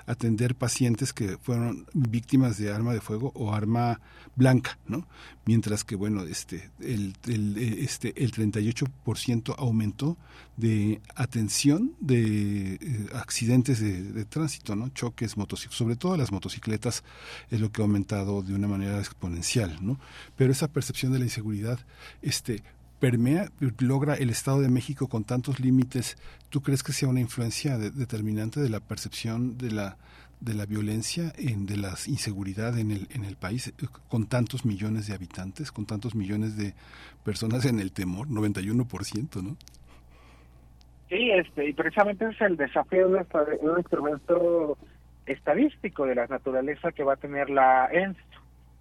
atender pacientes que fueron víctimas de arma de fuego o arma blanca, ¿no? Mientras que, bueno, este, el, el, este, el 38% aumentó de atención de eh, accidentes de, tránsito, ¿no? Choques, motocicletas, sobre todo las motocicletas es lo que ha aumentado de una manera exponencial, ¿no? Pero esa percepción de la inseguridad, este, permea, logra el Estado de México con tantos límites, ¿tú crees que sea una influencia determinante de la percepción de la de la violencia, en, de la inseguridad en el, en el país, eh, con tantos millones de habitantes, con tantos millones de personas en el temor, 91%, ¿no? Sí, este, y precisamente es el desafío de un, instrumento estadístico de la naturaleza que va a tener la ENS.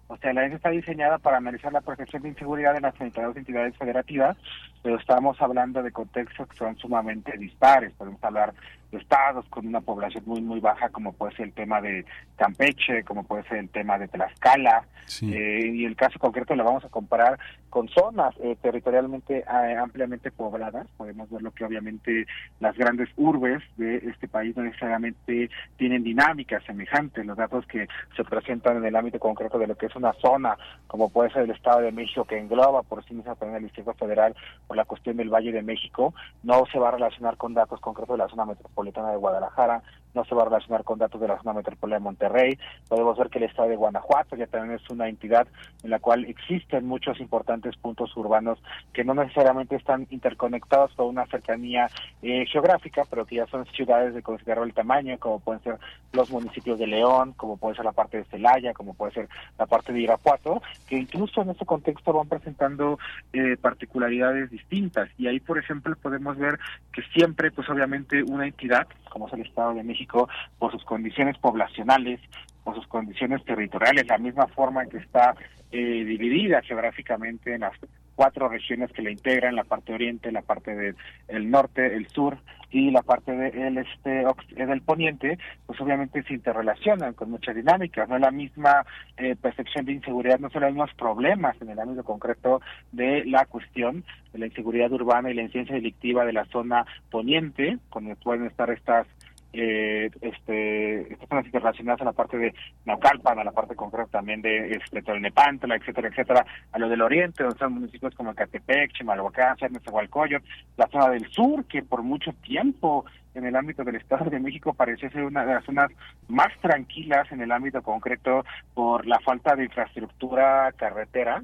O sea, la ENS está diseñada para analizar la percepción de inseguridad en las 32 entidades federativas, pero estamos hablando de contextos que son sumamente dispares. Podemos hablar estados con una población muy muy baja como puede ser el tema de Campeche como puede ser el tema de Tlaxcala eh, y el caso concreto lo vamos a comparar con zonas eh, territorialmente eh, ampliamente pobladas. Podemos ver lo que obviamente las grandes urbes de este país no necesariamente tienen dinámicas semejantes. Los datos que se presentan en el ámbito concreto de lo que es una zona como puede ser el Estado de México que engloba por sí misma también el Distrito Federal por la cuestión del Valle de México no se va a relacionar con datos concretos de la zona metropolitana de Guadalajara, no se va a relacionar con datos de la zona metropolitana de Monterrey. Podemos ver que el estado de Guanajuato ya también es una entidad en la cual existen muchos importantes puntos urbanos que no necesariamente están interconectados con una cercanía eh, geográfica, pero que ya son ciudades de considerable tamaño, como pueden ser los municipios de León, como puede ser la parte de Celaya, como puede ser la parte de Irapuato, que incluso en este contexto van presentando eh, particularidades distintas. Y ahí, por ejemplo, podemos ver que siempre, pues obviamente, una entidad, como es el Estado de México, por sus condiciones poblacionales, por sus condiciones territoriales, la misma forma en que está eh, dividida geográficamente en las cuatro regiones que la integran, la parte oriente, la parte del norte, el sur y la parte del este del poniente, pues obviamente se interrelacionan con muchas dinámicas, no es la misma eh, percepción de inseguridad, no son los mismos problemas en el ámbito concreto de la cuestión de la inseguridad urbana y la incidencia delictiva de la zona poniente, donde pueden estar estas eh, este, estas zonas interrelacionadas a la parte de Naucalpan, a la parte concreta también de este, Tolnepantla, etcétera, etcétera, a lo del oriente, donde están municipios como Catepec, Chimalhuacán, Nezahualcóyotl, la zona del sur, que por mucho tiempo en el ámbito del Estado de México parecía ser una de las zonas más tranquilas en el ámbito concreto por la falta de infraestructura carretera,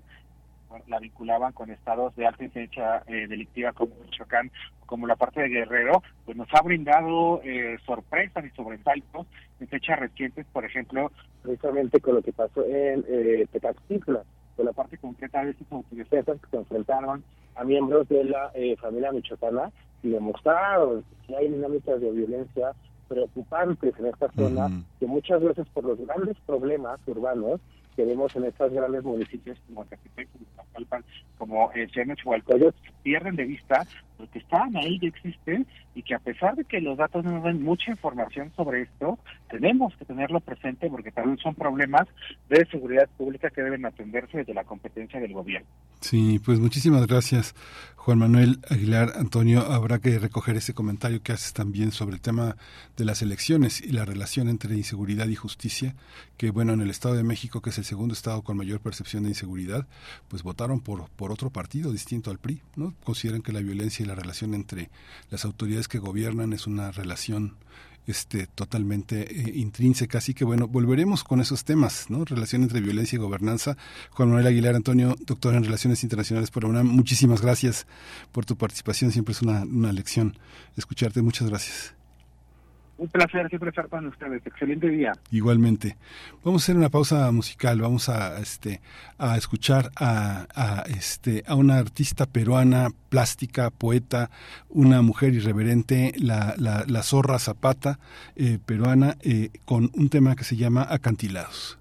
la vinculaban con estados de alta incidencia eh, delictiva como Michoacán, como la parte de Guerrero, pues nos ha brindado eh, sorpresas y sobresaltos en fechas recientes, por ejemplo, precisamente con lo que pasó en eh, con la parte concreta de estos autodefensas que se enfrentaron a miembros de la eh, familia michoacana y demostraron que hay dinámicas de violencia preocupantes en esta zona, que muchas veces por los grandes problemas urbanos que vemos en estos grandes municipios como Catepec, como como eh, Chihualcoyot, pierden de vista porque están ahí y existen y que a pesar de que los datos no nos dan mucha información sobre esto, tenemos que tenerlo presente porque también son problemas de seguridad pública que deben atenderse desde la competencia del gobierno. Sí, pues muchísimas gracias, Juan Manuel Aguilar. Antonio, habrá que recoger ese comentario que haces también sobre el tema de las elecciones y la relación entre inseguridad y justicia, que bueno, en el Estado de México, que es el segundo estado con mayor percepción de inseguridad, pues votaron por, por otro partido distinto al PRI, ¿no? Consideran que la violencia y la relación entre las autoridades que gobiernan es una relación este, totalmente eh, intrínseca. Así que bueno, volveremos con esos temas, ¿no? Relación entre violencia y gobernanza. Juan Manuel Aguilar Antonio, doctor en Relaciones Internacionales por UNAM, muchísimas gracias por tu participación. Siempre es una, una lección escucharte. Muchas gracias. Un placer siempre estar con ustedes. Excelente día. Igualmente. Vamos a hacer una pausa musical. Vamos a este a escuchar a, este a una artista peruana, plástica, poeta, una mujer irreverente, la, la, la zorra Zapata eh, peruana, eh, con un tema que se llama Acantilados.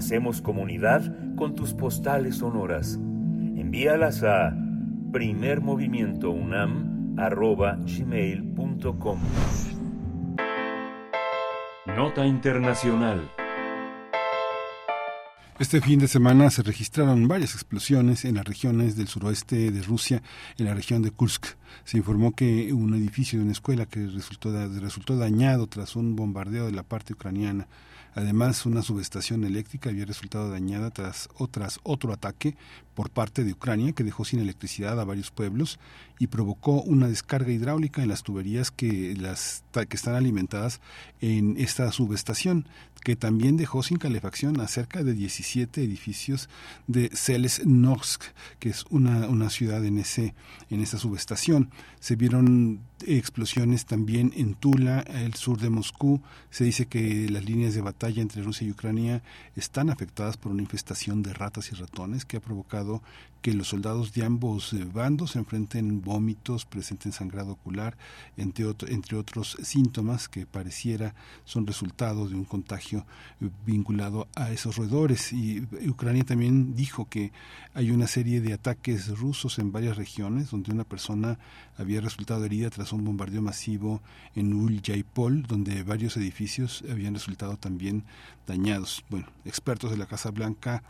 Hacemos comunidad con tus postales sonoras. Envíalas a primermovimientounam.gmail.com Nota Internacional. Este fin de semana se registraron varias explosiones en las regiones del suroeste de Rusia, en la región de Kursk. Se informó que un edificio de una escuela que resultó, resultó dañado tras un bombardeo de la parte ucraniana. Además, una subestación eléctrica había resultado dañada tras otro ataque por parte de Ucrania que dejó sin electricidad a varios pueblos y provocó una descarga hidráulica en las tuberías que, las, que están alimentadas en esta subestación, que también dejó sin calefacción a cerca de 17 edificios de Selesnorsk, que es una, una ciudad en, ese, en esa subestación. Se vieron explosiones también en Tula, el sur de Moscú. Se dice que las líneas de batalla entre Rusia y Ucrania están afectadas por una infestación de ratas y ratones que ha provocado que los soldados de ambos eh, bandos enfrenten vómitos, presenten sangrado ocular, entre, entre otros síntomas que pareciera son resultado de un contagio eh, vinculado a esos roedores. Y Ucrania también dijo que hay una serie de ataques rusos en varias regiones donde una persona había resultado herida tras un bombardeo masivo en Ulyaipol, donde varios edificios habían resultado también dañados. Bueno, expertos de la Casa Blanca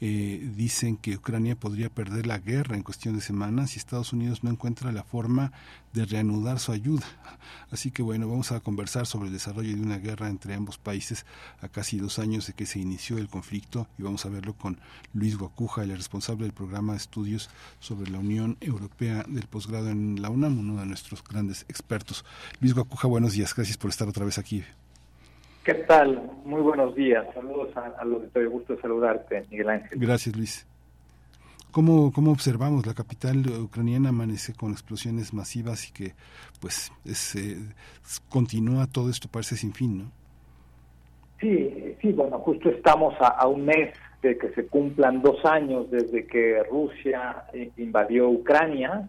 eh, dicen que Ucrania podría perder la guerra en cuestión de semanas si Estados Unidos no encuentra la forma de reanudar su ayuda. *laughs* Así que bueno, vamos a conversar sobre el desarrollo de una guerra entre ambos países a casi dos años de que se inició el conflicto y vamos a verlo con Luis Guacuja, el responsable del programa de estudios sobre la Unión Europea del posgrado en la UNAM, uno de nuestros grandes expertos. Luis Guacuja, buenos días, gracias por estar otra vez aquí. ¿Qué tal? Muy buenos días. Saludos a, a los que te gusto saludarte, Miguel Ángel. Gracias, Luis. ¿Cómo, ¿Cómo observamos? La capital ucraniana amanece con explosiones masivas y que, pues, es, eh, continúa todo esto, parece sin fin, ¿no? Sí, sí, bueno, justo estamos a, a, un mes de que se cumplan dos años desde que Rusia invadió Ucrania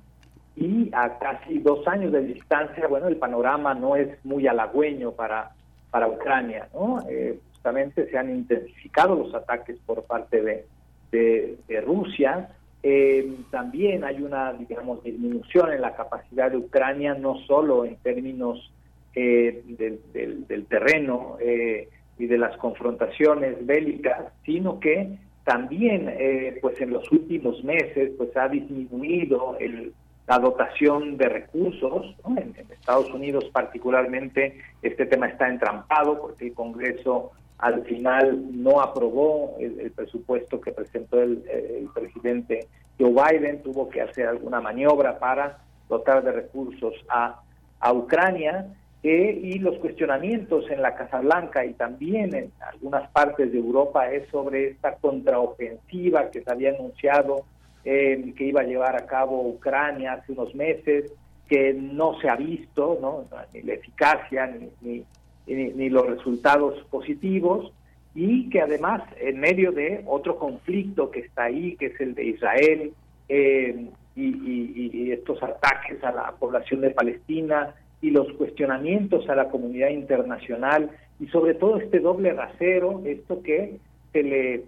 y a casi dos años de distancia, bueno, el panorama no es muy halagüeño para para Ucrania. ¿no? Eh, justamente se han intensificado los ataques por parte de, de, Rusia. Eh, también hay una, digamos, disminución en la capacidad de Ucrania, no solo en términos eh, del, del, del, terreno y de las confrontaciones bélicas, sino que también, pues en los últimos meses, pues ha disminuido el, la dotación de recursos. En, Estados Unidos particularmente este tema está entrampado porque el Congreso al final no aprobó el, presupuesto que presentó el, presidente Joe Biden, tuvo que hacer alguna maniobra para dotar de recursos a, a Ucrania. Eh, y los cuestionamientos en la Casa Blanca y también en algunas partes de Europa es sobre esta contraofensiva que se había anunciado eh, que iba a llevar a cabo Ucrania hace unos meses, que no se ha visto, ¿no? ni la eficacia ni, ni, los resultados positivos, y que además en medio de otro conflicto que está ahí, que es el de Israel, eh, y, y, estos ataques a la población de Palestina y los cuestionamientos a la comunidad internacional y sobre todo este doble rasero, esto que se le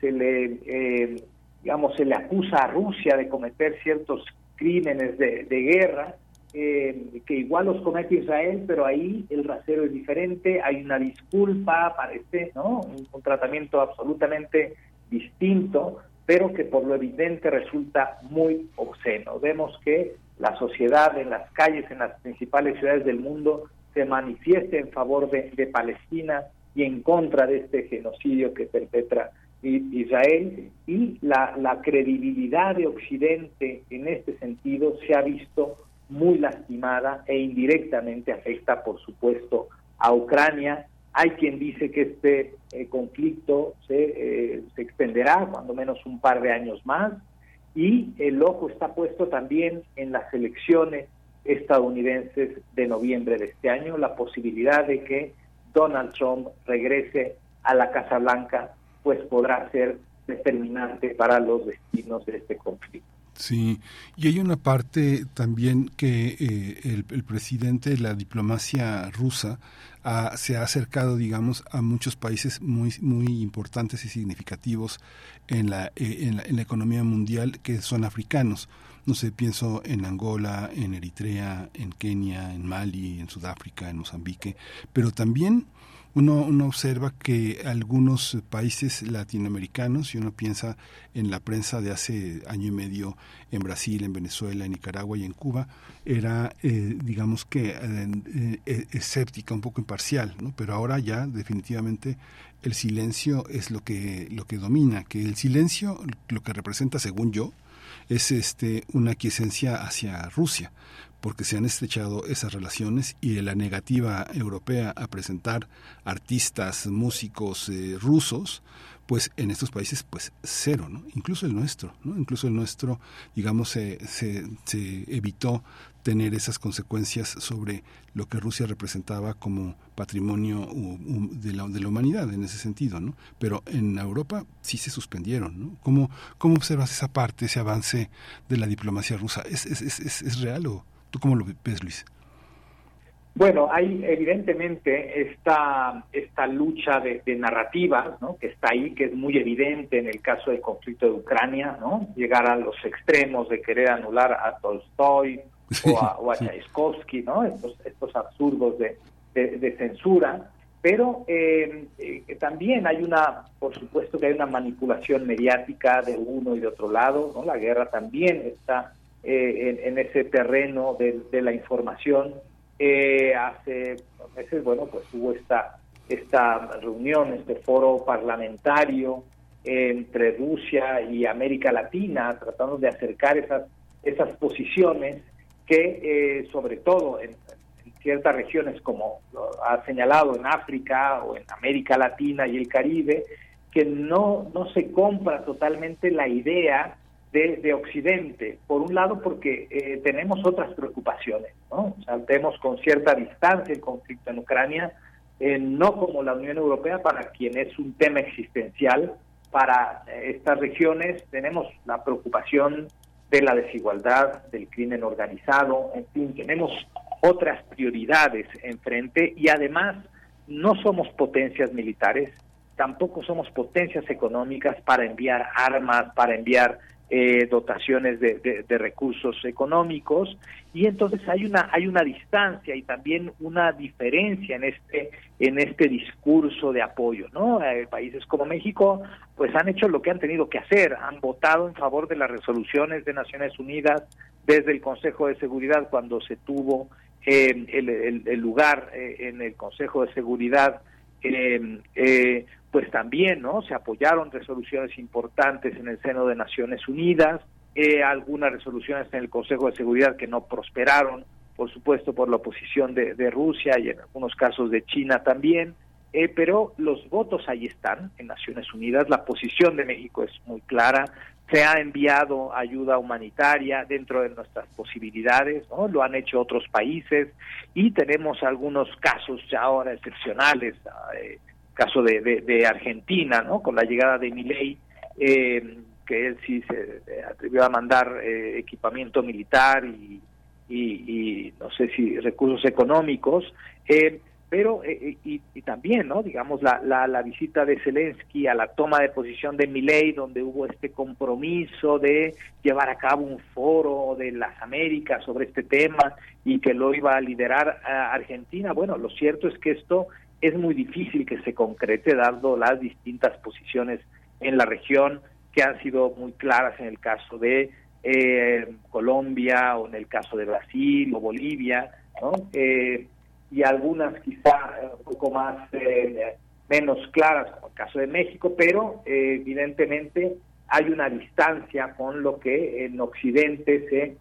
se le eh, digamos, se le acusa a Rusia de cometer ciertos crímenes de, guerra, eh, que igual los comete Israel, pero ahí el rasero es diferente, hay una disculpa, parece, ¿no? Un, tratamiento absolutamente distinto, pero que por lo evidente resulta muy obsceno. Vemos que la sociedad en las calles, en las principales ciudades del mundo, se manifiesta en favor de, de Palestina y en contra de este genocidio que perpetra Israel y la, la credibilidad de Occidente en este sentido se ha visto muy lastimada e indirectamente afecta, por supuesto, a Ucrania. Hay quien dice que este eh, conflicto se, eh, se extenderá cuando menos un par de años más y el ojo está puesto también en las elecciones estadounidenses de noviembre de este año, la posibilidad de que Donald Trump regrese a la Casa Blanca pues podrá ser determinante para los destinos de este conflicto. Sí, y hay una parte también que eh, el, el, presidente, la diplomacia rusa, se ha acercado, digamos, a muchos países muy, muy importantes y significativos en la, eh, en la, en la economía mundial que son africanos. No sé, pienso en Angola, en Eritrea, en Kenia, en Mali, en Sudáfrica, en Mozambique, pero también uno, uno observa que algunos países latinoamericanos, y uno piensa en la prensa de hace año y medio en Brasil, en Venezuela, en Nicaragua y en Cuba, era, eh, digamos que, eh, eh, escéptica, un poco imparcial, ¿no? pero ahora ya definitivamente el silencio es lo que, lo que domina, que el silencio lo que representa, según yo, es este una quiesencia hacia Rusia porque se han estrechado esas relaciones y la negativa europea a presentar artistas, músicos eh, rusos, pues en estos países pues cero, ¿no? Incluso el nuestro, ¿no? Incluso el nuestro, digamos, se, se, se evitó tener esas consecuencias sobre lo que Rusia representaba como patrimonio de la, de la humanidad en ese sentido, ¿no? Pero en Europa sí se suspendieron, ¿no? ¿Cómo, cómo observas esa parte, ese avance de la diplomacia rusa? ¿Es, es, es, es real o tú cómo lo ves, Luis? Bueno, hay evidentemente esta, esta lucha de, narrativas, ¿no? que está ahí, que es muy evidente en el caso del conflicto de Ucrania, ¿no? llegar a los extremos de querer anular a Tolstoy *laughs* o a, o Tchaikovsky, ¿no? estos, estos absurdos de, de, censura, pero eh, eh, también hay una, por supuesto que hay una manipulación mediática de uno y de otro lado, ¿no? la guerra también está eh, en, ese terreno de, la información. Eh, hace meses, bueno, pues hubo esta, esta reunión, este foro parlamentario entre Rusia y América Latina, tratando de acercar esas, esas posiciones que, eh, sobre todo en, ciertas regiones, como ha señalado en África o en América Latina y el Caribe, que no, no se compra totalmente la idea de, Occidente. Por un lado, porque eh, tenemos otras preocupaciones, ¿no? O con cierta distancia el conflicto en Ucrania, eh, no como la Unión Europea, para quien es un tema existencial. Para eh, estas regiones tenemos la preocupación de la desigualdad, del crimen organizado, en fin, tenemos otras prioridades enfrente y además no somos potencias militares, tampoco somos potencias económicas para enviar armas, para enviar eh, dotaciones de, recursos económicos. Y entonces hay una hay una distancia y también una diferencia en este en este discurso de apoyo no eh, países como México pues han hecho lo que han tenido que hacer. Han votado en favor de las resoluciones de Naciones Unidas desde el Consejo de Seguridad cuando se tuvo eh, el, lugar en el Consejo de Seguridad eh, pues también no se apoyaron resoluciones importantes en el seno de Naciones Unidas, eh, algunas resoluciones en el Consejo de Seguridad que no prosperaron, por supuesto por la oposición de, Rusia y en algunos casos de China también, eh, pero los votos ahí están en Naciones Unidas, la posición de México es muy clara, se ha enviado ayuda humanitaria dentro de nuestras posibilidades, ¿no? lo han hecho otros países y tenemos algunos casos ya ahora excepcionales, eh, caso de, Argentina, ¿no? Con la llegada de Milei, eh, que él sí se atrevió a mandar eh, equipamiento militar y, y, no sé si recursos económicos, eh, pero y, también, ¿no? Digamos la, la, la, visita de Zelensky a la toma de posición de Milei, donde hubo este compromiso de llevar a cabo un foro de las Américas sobre este tema y que lo iba a liderar a Argentina. Bueno, lo cierto es que esto es muy difícil que se concrete dando las distintas posiciones en la región que han sido muy claras en el caso de eh, Colombia o en el caso de Brasil o Bolivia, ¿no? Eh, y algunas quizá un poco más eh, menos claras como el caso de México, pero evidentemente hay una distancia con lo que en Occidente se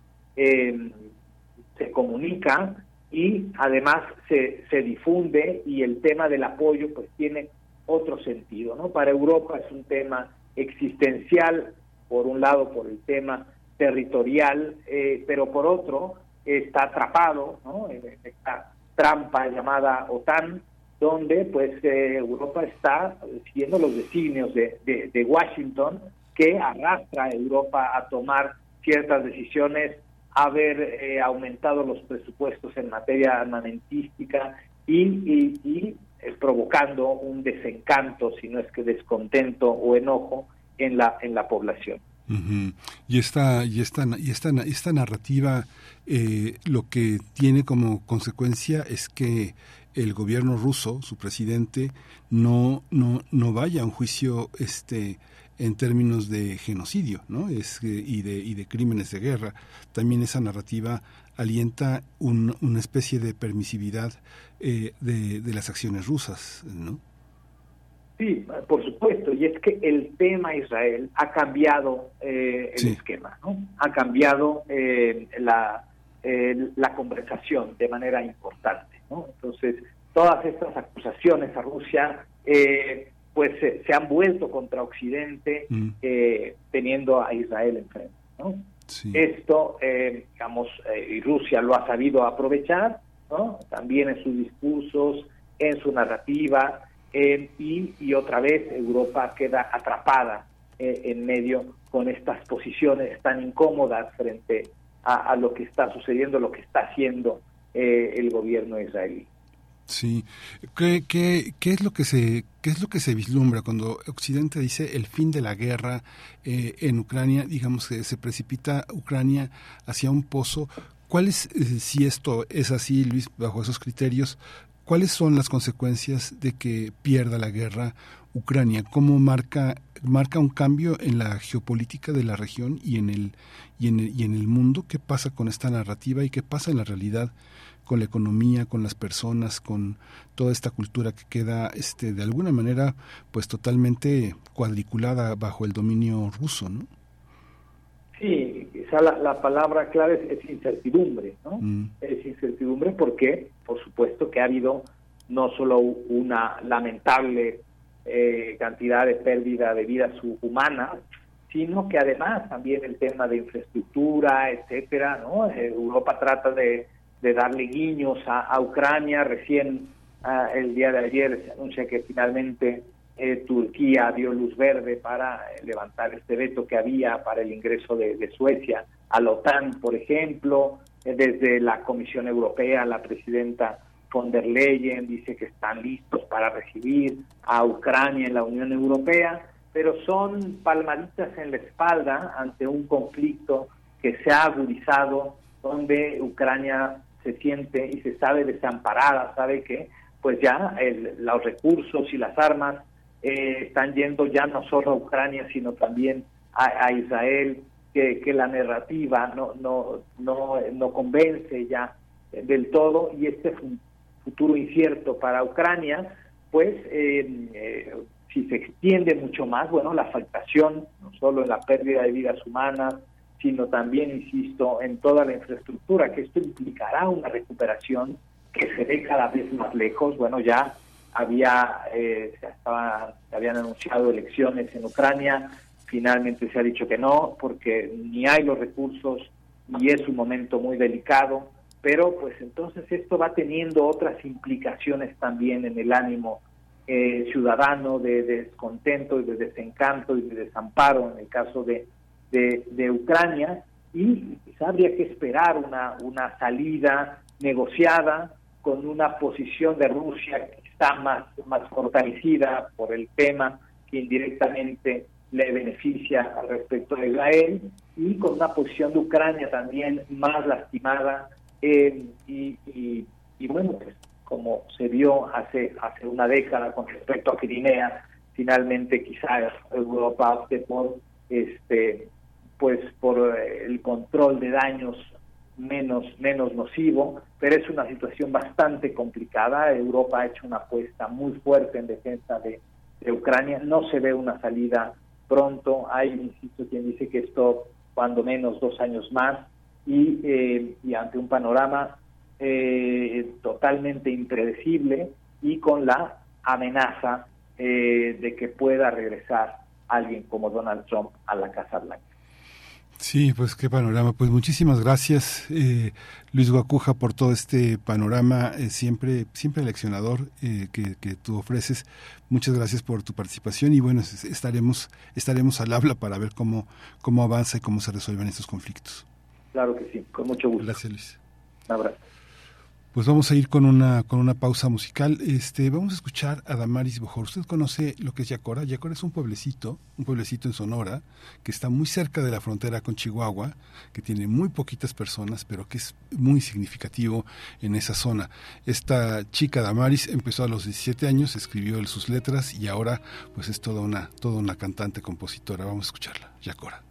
se comunica y además se, se difunde y el tema del apoyo pues tiene otro sentido, ¿no? Para Europa es un tema existencial, por un lado por el tema territorial, eh, pero por otro está atrapado ¿no? en esta trampa llamada OTAN, donde pues eh, Europa está siguiendo los designios de, de, Washington que arrastra a Europa a tomar ciertas decisiones haber eh, aumentado los presupuestos en materia armamentística y, y, y eh, provocando un desencanto, si no es que descontento o enojo en la, en la población. Y esta, y esta, y esta, esta narrativa eh, lo que tiene como consecuencia es que el gobierno ruso, su presidente, no, no, no vaya a un juicio este en términos de genocidio ¿no? es, que- y, de, y de crímenes de guerra. También esa narrativa alienta un- una especie de permisividad eh, de, de las acciones rusas. ¿no? Sí, por supuesto, y es que el tema Israel ha cambiado eh, el Sí. esquema, ¿no? Ha cambiado eh, la, eh, la conversación de manera importante, ¿no? Entonces, todas estas acusaciones a Rusia, eh, pues se, se han vuelto contra Occidente, Mm. eh, teniendo a Israel enfrente, ¿no? Esto, eh, digamos, eh, y Rusia lo ha sabido aprovechar, ¿no? También en sus discursos, en su narrativa, y, otra vez Europa queda atrapada eh, en medio con estas posiciones tan incómodas frente a, lo que está sucediendo, lo que está haciendo eh, el gobierno israelí. Sí. ¿Qué, qué, qué es lo que se qué es lo que se vislumbra cuando Occidente dice el fin de la guerra eh, en Ucrania? Digamos que se precipita Ucrania hacia un pozo. ¿Cuáles, eh, si esto es así, Luis, bajo esos criterios, cuáles son las consecuencias de que pierda la guerra Ucrania? ¿Cómo marca marca un cambio en la geopolítica de la región y en el y en el, y en el mundo? ¿Qué pasa con esta narrativa y qué pasa en la realidad? con la economía, con las personas, con toda esta cultura que queda este de alguna manera pues totalmente cuadriculada bajo el dominio ruso, ¿no? Sí, quizá la, la palabra clave es, es incertidumbre, ¿no? Mm. Es incertidumbre porque, por supuesto, que ha habido no solo una lamentable eh, cantidad de pérdida de vidas hu- humanas, sino que además también el tema de infraestructura, etcétera, ¿no? Eh, Europa trata de, de darle guiños a, a Ucrania. Recién ah, el día de ayer se anuncia que finalmente eh, Turquía dio luz verde para eh, levantar este veto que había para el ingreso de, Suecia a la OTAN, por ejemplo. Eh, desde la Comisión Europea, la presidenta von der Leyen dice que están listos para recibir a Ucrania en la Unión Europea, pero son palmaditas en la espalda ante un conflicto que se ha agudizado, donde Ucrania se siente y se sabe desamparada, sabe que pues ya el- los recursos y las armas eh, están yendo ya no solo a Ucrania, sino también a, Israel, que, la narrativa no, no, no, no convence ya del todo y este fu- futuro incierto para Ucrania, pues eh, eh, si se extiende mucho más, bueno, la afectación, no solo en la pérdida de vidas humanas, sino también, insisto, en toda la infraestructura, que esto implicará una recuperación que se ve cada vez más lejos. Bueno, ya había, eh, estaba- habían anunciado elecciones en Ucrania, finalmente se ha dicho que no, porque ni hay los recursos y es un momento muy delicado, pero pues entonces esto va teniendo otras implicaciones también en el ánimo eh, ciudadano de, descontento y de desencanto y de desamparo en el caso de, de, de Ucrania y quizá habría que esperar una, una salida negociada con una posición de Rusia está más, más fortalecida por el tema que indirectamente le beneficia al respecto de Israel y con una posición de Ucrania también más lastimada eh, y, y, y bueno, pues como se vio hace, hace una década con respecto a Crimea, finalmente quizás Europa opte por este pues por el control de daños menos menos nocivo, pero es una situación bastante complicada. Europa ha hecho una apuesta muy fuerte en defensa de, Ucrania. No se ve una salida pronto. Hay, insisto, quien dice que esto cuando menos dos años más y, eh, y ante un panorama eh, totalmente impredecible y con la amenaza eh, de que pueda regresar alguien como Donald Trump a la Casa Blanca. Sí, pues qué panorama. Pues muchísimas gracias, eh, Luis Guacuja, por todo este panorama eh, siempre, siempre leccionador eh, que, que tú ofreces. Muchas gracias por tu participación y bueno, es- estaremos, estaremos al habla para ver cómo, cómo avanza y cómo se resuelven estos conflictos. Claro que sí, con mucho gusto. Gracias, Luis. Un abrazo. Pues vamos a ir con una con una pausa musical. Este, vamos a escuchar a Damaris Bojor. Usted conoce lo que es Yacora. Yacora es un pueblecito, un pueblecito en Sonora que está muy cerca de la frontera con Chihuahua, que tiene muy poquitas personas, pero que es muy significativo en esa zona. Esta chica Damaris empezó a los 17 años, escribió sus letras y ahora pues es toda una toda una cantante compositora. Vamos a escucharla. Yacora.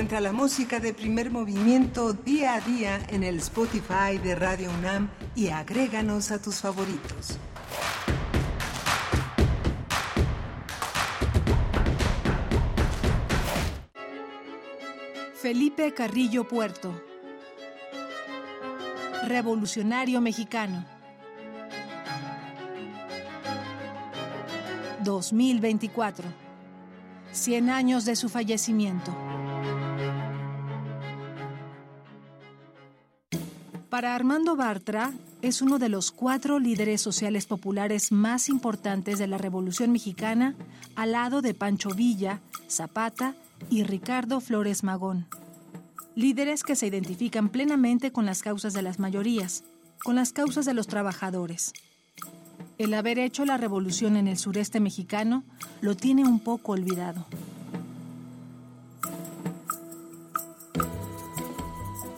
Encuentra la música de primer movimiento día a día en el Spotify de Radio UNAM y agréganos a tus favoritos. Felipe Carrillo Puerto. Revolucionario mexicano. 2024. 100 años de su fallecimiento. Para Armando Bartra, es uno de los cuatro líderes sociales populares más importantes de la Revolución Mexicana, al lado de Pancho Villa, Zapata y Ricardo Flores Magón. Líderes que se identifican plenamente con las causas de las mayorías, con las causas de los trabajadores. El haber hecho la revolución en el sureste mexicano lo tiene un poco olvidado.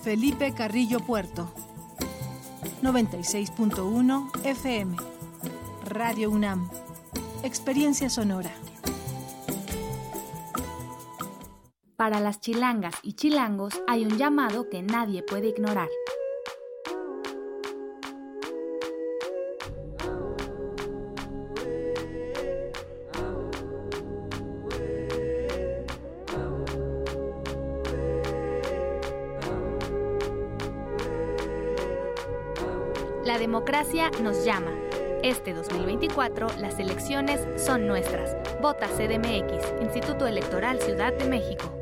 Felipe Carrillo Puerto 96.1 FM Radio UNAM. Experiencia Sonora. Para las chilangas y chilangos hay un llamado que nadie puede ignorar. Democracia nos llama. Este 2024 las elecciones son nuestras. Vota CDMX, Instituto Electoral Ciudad de México.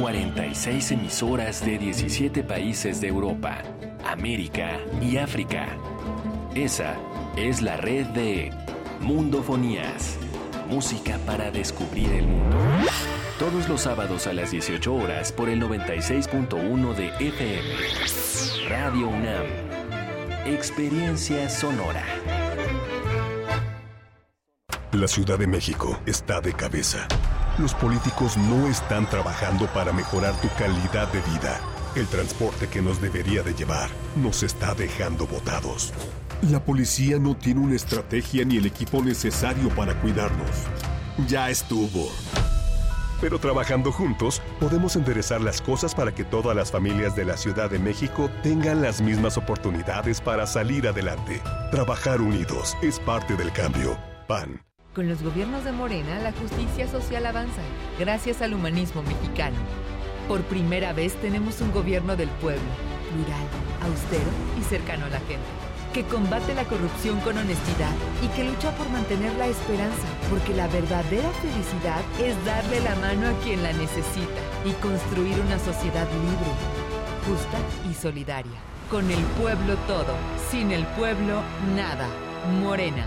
46 emisoras de 17 países de Europa, América y África. Esa es la red de Mundofonías. Música para descubrir el mundo. Todos los sábados a las 18 horas por el 96.1 de FM. Radio UNAM. Experiencia sonora. La Ciudad de México está de cabeza. Los políticos no están trabajando para mejorar tu calidad de vida. El transporte que nos debería de llevar nos está dejando botados. La policía no tiene una estrategia ni el equipo necesario para cuidarnos. Ya estuvo. Pero trabajando juntos, podemos enderezar las cosas para que todas las familias de la Ciudad de México tengan las mismas oportunidades para salir adelante. Trabajar unidos es parte del cambio. PAN. Con los gobiernos de Morena, la justicia social avanza, gracias al humanismo mexicano. Por primera vez tenemos un gobierno del pueblo, plural, austero y cercano a la gente, que combate la corrupción con honestidad y que lucha por mantener la esperanza, porque la verdadera felicidad es darle la mano a quien la necesita y construir una sociedad libre, justa y solidaria. Con el pueblo todo, sin el pueblo nada. Morena,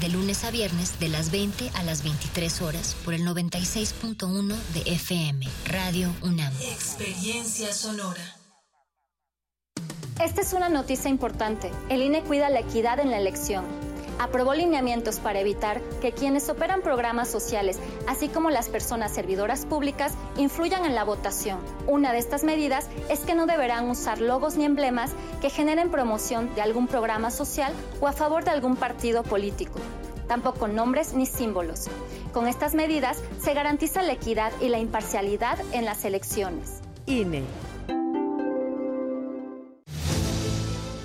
De lunes a viernes, de las 20 a las 23 horas, por el 96.1 de FM, Radio UNAM. Experiencia sonora. Esta es una noticia importante. El INE cuida la equidad en la elección. Aprobó lineamientos para evitar que quienes operan programas sociales, así como las personas servidoras públicas, influyan en la votación. Una de estas medidas es que no deberán usar logos ni emblemas que generen promoción de algún programa social o a favor de algún partido político. Tampoco nombres ni símbolos. Con estas medidas se garantiza la equidad y la imparcialidad en las elecciones. INE.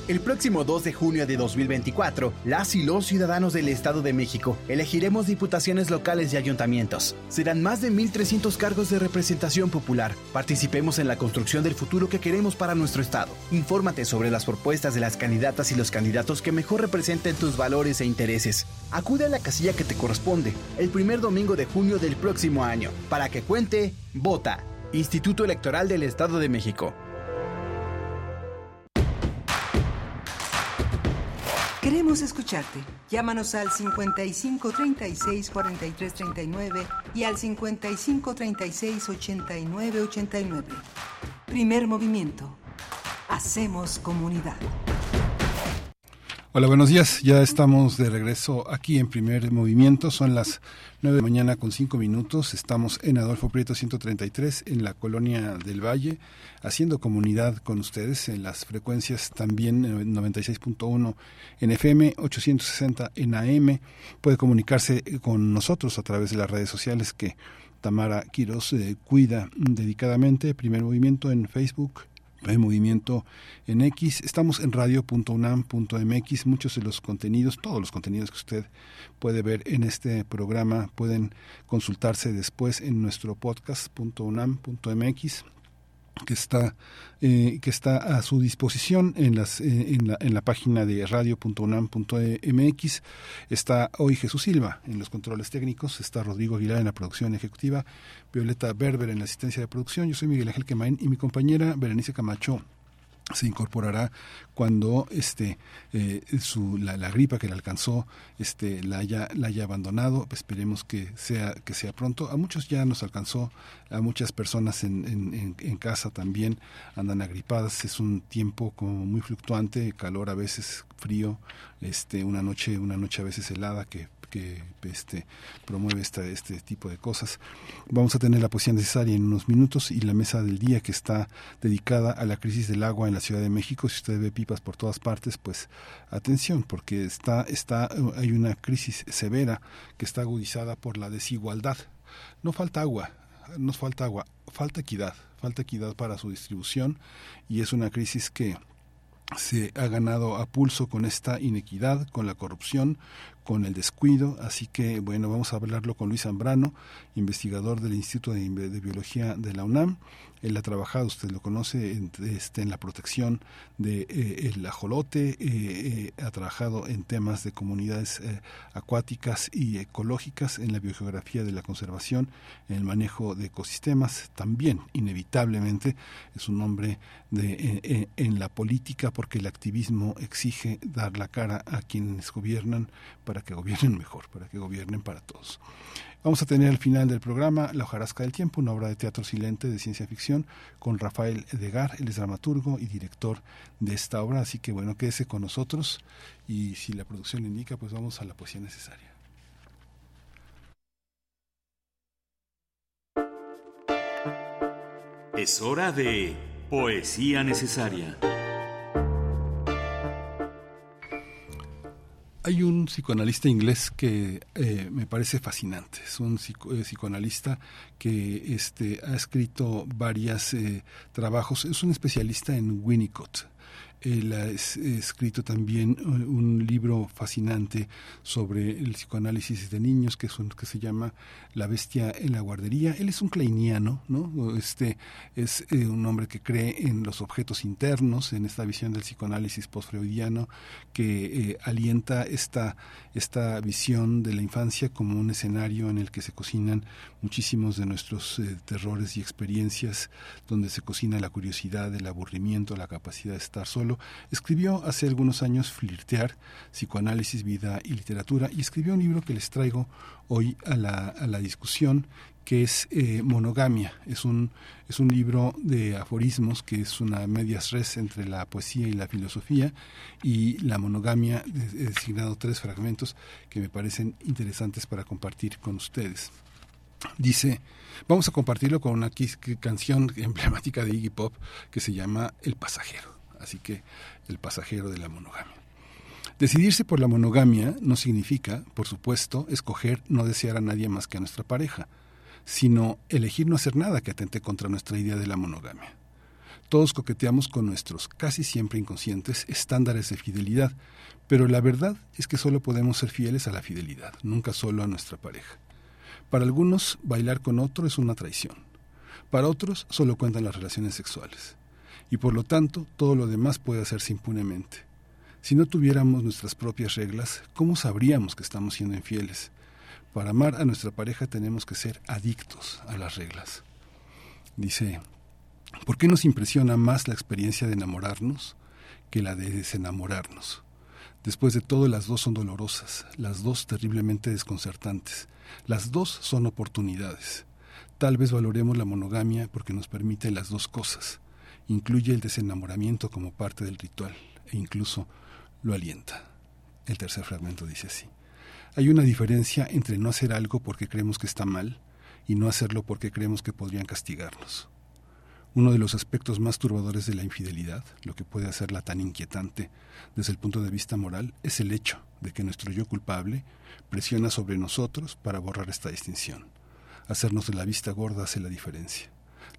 El próximo 2 de junio de 2024, las y los ciudadanos del Estado de México elegiremos diputaciones locales y ayuntamientos. Serán más de 1.300 cargos de representación popular. Participemos en la construcción del futuro que queremos para nuestro Estado. Infórmate sobre las propuestas de las candidatas y los candidatos que mejor representen tus valores e intereses. Acude a la casilla que te corresponde el primer domingo de junio del próximo año. Para que cuente, vota. Instituto Electoral del Estado de México. Queremos escucharte. Llámanos al 55 36 43 39 y al 55 36 89 89. Primer movimiento. Hacemos comunidad. Hola, buenos días. Ya estamos de regreso aquí en primer movimiento. Son las 9 de la mañana con 5 minutos. Estamos en Adolfo Prieto 133 en la colonia del Valle, haciendo comunidad con ustedes en las frecuencias también eh, 96.1 en FM, 860 en AM. Puede comunicarse con nosotros a través de las redes sociales que Tamara Quiroz eh, cuida dedicadamente. Primer movimiento en Facebook, el movimiento en X. Estamos en radio.unam.mx. Muchos de los contenidos, todos los contenidos que usted puede ver en este programa pueden consultarse después en nuestro podcast.unam.mx que está eh, que está a su disposición en las eh, en, la, en la página de radio.unam.mx está hoy Jesús Silva en los controles técnicos está Rodrigo Aguilar en la producción ejecutiva Violeta Berber en la asistencia de producción. Yo soy Miguel Ángel Quemain y mi compañera Berenice Camacho se incorporará cuando este eh, su, la, la, gripa que le alcanzó este la haya la haya abandonado. Esperemos que sea que sea pronto. A muchos ya nos alcanzó a muchas personas en, en, en, casa también andan agripadas. Es un tiempo como muy fluctuante calor a veces frío este una noche una noche a veces helada que que este, promueve esta, este tipo de cosas. Vamos a tener la poesía necesaria en unos minutos y la mesa del día que está dedicada a la crisis del agua en la Ciudad de México. Si usted ve pipas por todas partes, pues atención, porque está, está, hay una crisis severa que está agudizada por la desigualdad. No falta agua, nos falta agua, falta equidad, falta equidad para su distribución y es una crisis que se ha ganado a pulso con esta inequidad, con la corrupción, con el descuido. Así que, bueno, vamos a hablarlo con Luis Zambrano, investigador del Instituto de, Biología de la UNAM. Él ha trabajado, usted lo conoce, en, este, la protección del de, eh, ajolote, eh, eh, ha trabajado en temas de comunidades eh, acuáticas y ecológicas, en la biogeografía de la conservación, en el manejo de ecosistemas. También, inevitablemente, es un hombre de, en la política porque el activismo exige dar la cara a quienes gobiernan que gobiernen mejor, para que gobiernen para todos. Vamos a tener al final del programa La hojarasca del tiempo, una obra de teatro silente de ciencia ficción con Rafael Edgar, él es dramaturgo y director de esta obra, así que bueno, quédese con nosotros y si la producción indica, pues vamos a la poesía necesaria. Es hora de poesía necesaria. Hay un psicoanalista inglés que eh, me parece fascinante. Es un psico, eh, psicoanalista que este, ha escrito varios eh, trabajos. Es un especialista en Winnicott. Él ha escrito también un libro fascinante sobre el psicoanálisis de niños que, son, que se llama La bestia en la guardería. Él es un kleiniano, ¿no? Este es eh, un hombre que cree en los objetos internos, en esta visión del psicoanálisis postfreudiano que eh, alienta esta, esta visión de la infancia como un escenario en el que se cocinan muchísimos de nuestros eh, terrores y experiencias, donde se cocina la curiosidad, el aburrimiento, la capacidad de estar solo Escribió hace algunos años Flirtear, Psicoanálisis, Vida y Literatura y escribió un libro que les traigo hoy a la, a la discusión que es eh, Monogamia. Es un, es un libro de aforismos que es una medias res entre la poesía y la filosofía y la monogamia. He designado tres fragmentos que me parecen interesantes para compartir con ustedes. Dice, vamos a compartirlo con una canción *laughs* emblemática de Iggy Pop que se llama El pasajero así que el pasajero de la monogamia. Decidirse por la monogamia no significa, por supuesto, escoger no desear a nadie más que a nuestra pareja, sino elegir no hacer nada que atente contra nuestra idea de la monogamia. Todos coqueteamos con nuestros, casi siempre inconscientes, estándares de fidelidad, pero la verdad es que solo podemos ser fieles a la fidelidad, nunca solo a nuestra pareja. Para algunos, bailar con otro es una traición. Para otros, solo cuentan las relaciones sexuales y por lo tanto todo lo demás puede hacerse impunemente. Si no tuviéramos nuestras propias reglas, ¿cómo sabríamos que estamos siendo infieles? Para amar a nuestra pareja tenemos que ser adictos a las reglas. Dice, ¿por qué nos impresiona más la experiencia de enamorarnos que la de desenamorarnos? Después de todo, las dos son dolorosas, las dos terriblemente desconcertantes, las dos son oportunidades. Tal vez valoremos la monogamia porque nos permite las dos cosas, incluye el desenamoramiento como parte del ritual e incluso lo alienta. El tercer fragmento dice así. Hay una diferencia entre no hacer algo porque creemos que está mal y no hacerlo porque creemos que podrían castigarnos. Uno de los aspectos más turbadores de la infidelidad, lo que puede hacerla tan inquietante desde el punto de vista moral, es el hecho de que nuestro yo culpable presiona sobre nosotros para borrar esta distinción. Hacernos de la vista gorda hace la diferencia.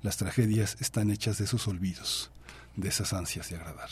Las tragedias están hechas de esos olvidos, de esas ansias de agradar.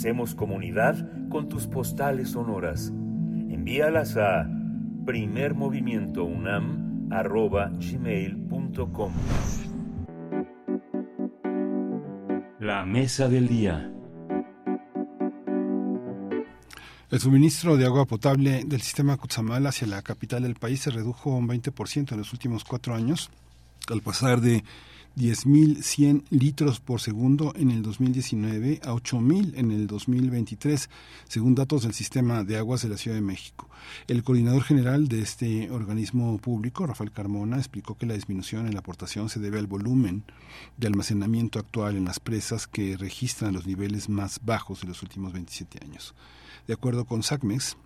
Hacemos comunidad con tus postales sonoras. Envíalas a primermovimientounam.gmail.com La mesa del día. El suministro de agua potable del sistema Cutzamala hacia la capital del país se redujo un 20% en los últimos cuatro años, al pasar de 10.100 litros por segundo en el 2019 a 8.000 en el 2023, según datos del Sistema de Aguas de la Ciudad de México. El coordinador general de este organismo público, Rafael Carmona, explicó que la disminución en la aportación se debe al volumen de almacenamiento actual en las presas que registran los niveles más bajos de los últimos 27 años. De acuerdo con SACMEX,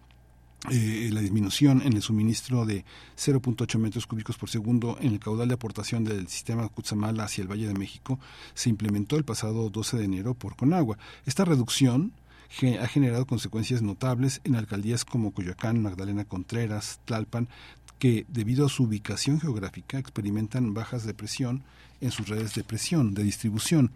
eh, la disminución en el suministro de 0.8 metros cúbicos por segundo en el caudal de aportación del sistema Cutzamala hacia el Valle de México se implementó el pasado 12 de enero por Conagua. Esta reducción ha generado consecuencias notables en alcaldías como Coyoacán, Magdalena Contreras, Tlalpan, que debido a su ubicación geográfica experimentan bajas de presión en sus redes de presión, de distribución.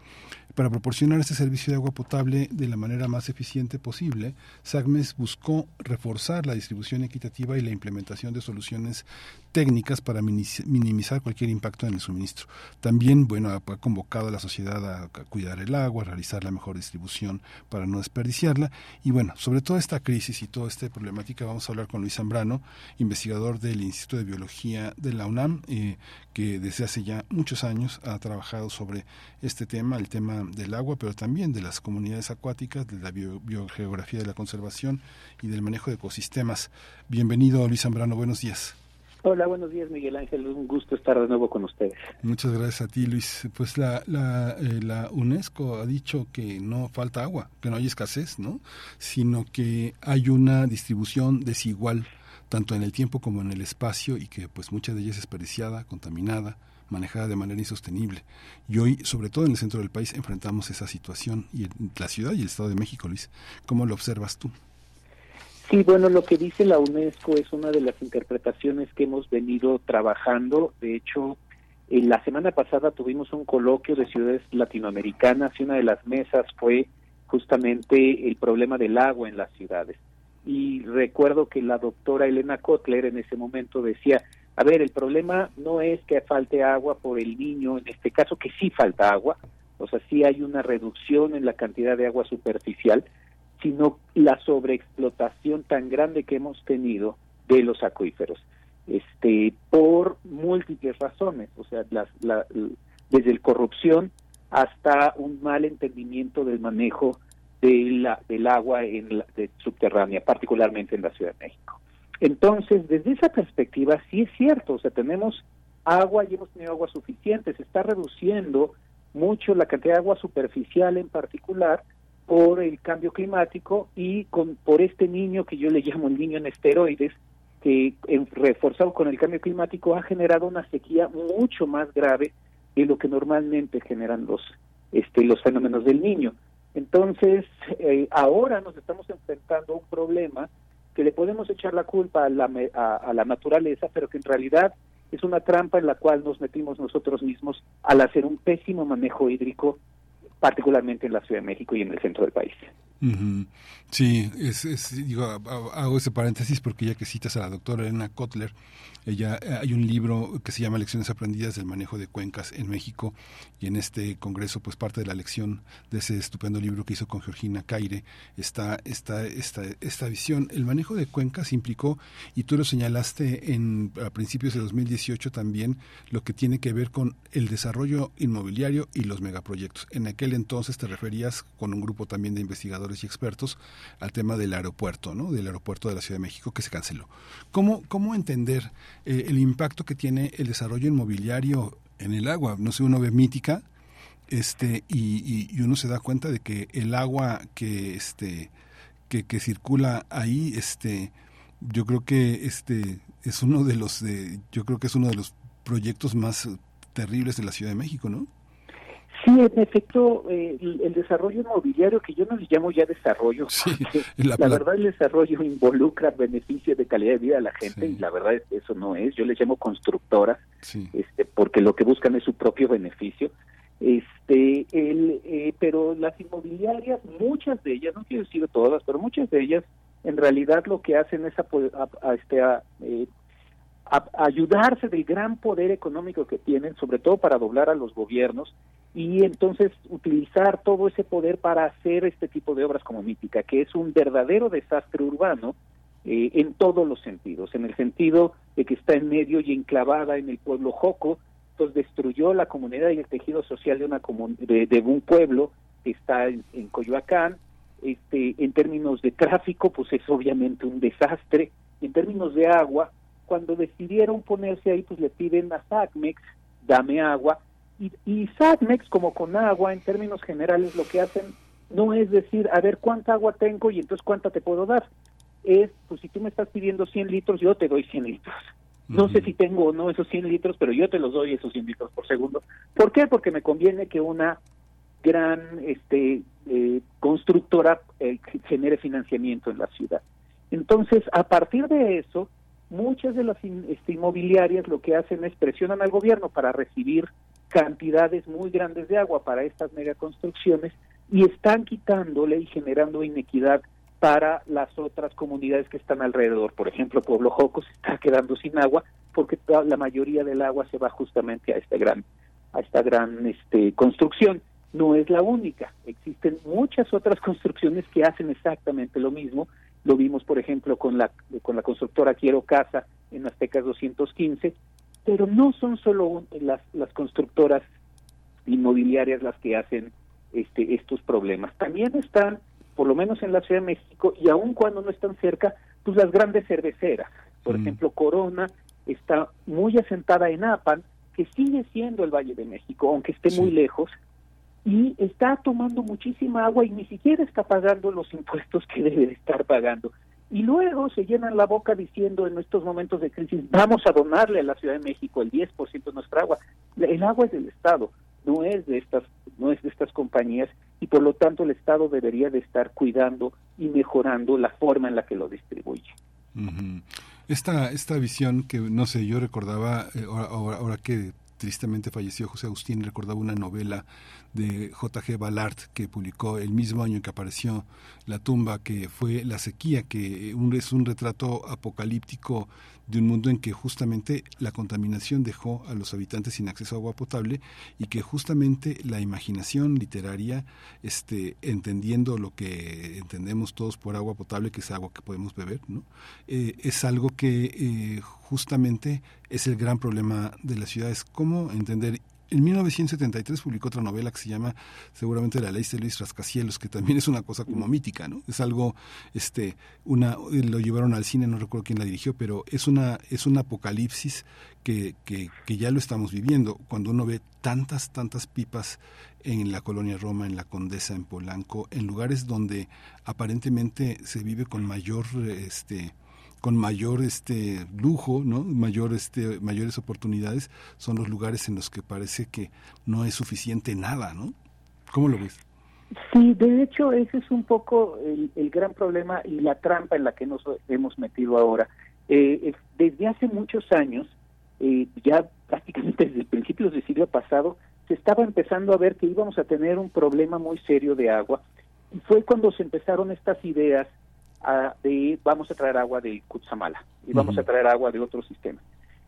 Para proporcionar este servicio de agua potable de la manera más eficiente posible, SACMES buscó reforzar la distribución equitativa y la implementación de soluciones técnicas para minimizar cualquier impacto en el suministro. También, bueno, ha convocado a la sociedad a, a cuidar el agua, a realizar la mejor distribución para no desperdiciarla. Y bueno, sobre toda esta crisis y toda esta problemática vamos a hablar con Luis Zambrano, investigador del Instituto de Biología de la UNAM, eh, que desde hace ya muchos años ha trabajado sobre este tema, el tema del agua, pero también de las comunidades acuáticas, de la bio- biogeografía de la conservación y del manejo de ecosistemas. Bienvenido, Luis Zambrano, buenos días. Hola, buenos días, Miguel Ángel. Un gusto estar de nuevo con ustedes. Muchas gracias a ti, Luis. Pues la, la, eh, la UNESCO ha dicho que no falta agua, que no hay escasez, ¿no? Sino que hay una distribución desigual, tanto en el tiempo como en el espacio, y que pues mucha de ella es desperdiciada, contaminada, manejada de manera insostenible. Y hoy, sobre todo en el centro del país, enfrentamos esa situación y la ciudad y el Estado de México, Luis. ¿Cómo lo observas tú? Sí, bueno, lo que dice la UNESCO es una de las interpretaciones que hemos venido trabajando. De hecho, en la semana pasada tuvimos un coloquio de ciudades latinoamericanas y una de las mesas fue justamente el problema del agua en las ciudades. Y recuerdo que la doctora Elena Kotler en ese momento decía, a ver, el problema no es que falte agua por el niño, en este caso que sí falta agua, o sea, sí hay una reducción en la cantidad de agua superficial, sino la sobreexplotación tan grande que hemos tenido de los acuíferos, este, por múltiples razones, o sea, las, la, desde el corrupción hasta un mal entendimiento del manejo de la, del agua en la, subterránea, particularmente en la Ciudad de México. Entonces, desde esa perspectiva, sí es cierto, o sea, tenemos agua y hemos tenido agua suficiente, se está reduciendo mucho la cantidad de agua superficial en particular, por el cambio climático y con, por este niño que yo le llamo el niño en esteroides, que reforzado con el cambio climático ha generado una sequía mucho más grave de lo que normalmente generan los, este, los fenómenos del niño. Entonces, eh, ahora nos estamos enfrentando a un problema que le podemos echar la culpa a la, a, a la naturaleza, pero que en realidad es una trampa en la cual nos metimos nosotros mismos al hacer un pésimo manejo hídrico particularmente en la Ciudad de México y en el centro del país. Sí, es, digo, hago ese paréntesis porque ya que citas a la doctora Elena Kotler, ella eh, hay un libro que se llama Lecciones aprendidas del manejo de cuencas en México y en este congreso pues parte de la lección de ese estupendo libro que hizo con Georgina Caire está esta, esta, esta visión. El manejo de cuencas implicó, y tú lo señalaste en, a principios de 2018 también, lo que tiene que ver con el desarrollo inmobiliario y los megaproyectos. En aquel entonces te referías con un grupo también de investigadores y expertos al tema del aeropuerto, ¿no? Del aeropuerto de la Ciudad de México que se canceló. ¿Cómo, cómo entender eh, el impacto que tiene el desarrollo inmobiliario en el agua. No sé, uno ve mítica este, y, y, uno se da cuenta de que el agua que, este, que, circula ahí, este, yo creo que este, es uno de los, de, yo creo que es uno de los proyectos más terribles de la Ciudad de México, ¿no? Sí, en efecto, eh, el, desarrollo inmobiliario, que yo no le llamo ya desarrollo, *laughs* *laughs* la, verdad el desarrollo *laughs* involucra beneficios de calidad de vida a la gente y la verdad eso no es, yo les llamo constructoras, este, porque lo que buscan es su propio beneficio. Este, el, eh, pero las inmobiliarias, muchas de ellas, no quiero decir todas, pero muchas de ellas, en realidad lo que hacen es a, a, este, eh, ayudarse del gran poder económico que tienen, sobre todo para doblar a los gobiernos, y entonces utilizar todo ese poder para hacer este tipo de obras como Mítica, que es un verdadero desastre urbano eh, en todos los sentidos, en el sentido de que está en medio y enclavada en el pueblo Joco, pues destruyó la comunidad y el tejido social de, una de, de un pueblo que está en, en Coyoacán, este, en términos de tráfico, pues es obviamente un desastre, en términos de agua, cuando decidieron ponerse ahí, pues le piden a SACMEX, dame agua, y, y SACMEX, como con agua, en términos generales, lo que hacen no es decir, a ver cuánta agua tengo y entonces cuánta te puedo dar. Es, pues si tú me estás pidiendo 100 litros, yo te doy 100 litros. No sé si tengo o no esos 100 litros, pero yo te los doy esos 100 litros por segundo. ¿Por qué? Porque me conviene que una gran este, eh, constructora eh, genere financiamiento en la ciudad. Entonces, a partir de eso, muchas de las este, inmobiliarias lo que hacen es presionan al gobierno para recibir cantidades muy grandes de agua para estas megaconstrucciones y están quitándole y generando inequidad para las otras comunidades que están alrededor. Por ejemplo, Pueblo Joco se está quedando sin agua porque la mayoría del agua se va justamente a esta gran a esta gran este, construcción. No es la única, existen muchas otras *laughs* construcciones que hacen exactamente lo mismo. Lo vimos, por ejemplo, con la con la constructora Quiero Casa en Aztecas 215, pero no son solo las, las constructoras inmobiliarias las que hacen este, estos problemas. También están, por lo menos en la Ciudad de México, y aun cuando no están cerca, pues las grandes cerveceras. Por ejemplo, Corona está muy asentada en Apan, que sigue siendo el Valle de México, aunque esté muy lejos, y está tomando muchísima agua y ni siquiera está pagando los impuestos que debe de estar pagando. Y luego se llenan la boca diciendo en estos momentos de crisis, vamos a donarle a la Ciudad de México el 10% de nuestra agua. El agua es del Estado, no es de estas no es de estas compañías y por lo tanto el Estado debería de estar cuidando y mejorando la forma en la que lo distribuye. Esta esta visión que no sé, yo recordaba eh, ahora, ahora que tristemente falleció José Agustín, recordaba una novela de J.G. Ballard que publicó el mismo año que apareció La tumba, que fue La sequía, que es un retrato apocalíptico de un mundo en que justamente la contaminación dejó a los habitantes sin acceso a agua potable y que justamente la imaginación literaria, este, entendiendo lo que entendemos todos por agua potable, que es agua que podemos beber, ¿no? Eh, es algo que eh, justamente es el gran problema de las ciudades, cómo entender en 1973 publicó otra novela que se llama seguramente La ley de Luis Rascacielos, que también es una cosa como mítica, ¿no? Es algo, este, una, lo llevaron al cine, no recuerdo quién la dirigió, pero es una, es un apocalipsis que, que, que ya lo estamos viviendo. Cuando uno ve tantas, tantas pipas en la colonia Roma, en la Condesa, en Polanco, en lugares donde aparentemente se vive con mayor, este, con mayor este lujo, ¿no? Mayor este mayores oportunidades son los lugares en los que parece que no es suficiente nada, ¿no? ¿Cómo lo ves? Sí, de hecho ese es un poco el, gran problema y la trampa en la que nos hemos metido ahora. Eh, desde hace muchos años, eh, ya prácticamente desde principios del siglo pasado, se estaba empezando a ver que íbamos a tener un problema muy serio de agua. Y fue cuando se empezaron estas ideas de vamos a traer agua de Kutsamala y vamos a traer agua de otro sistema.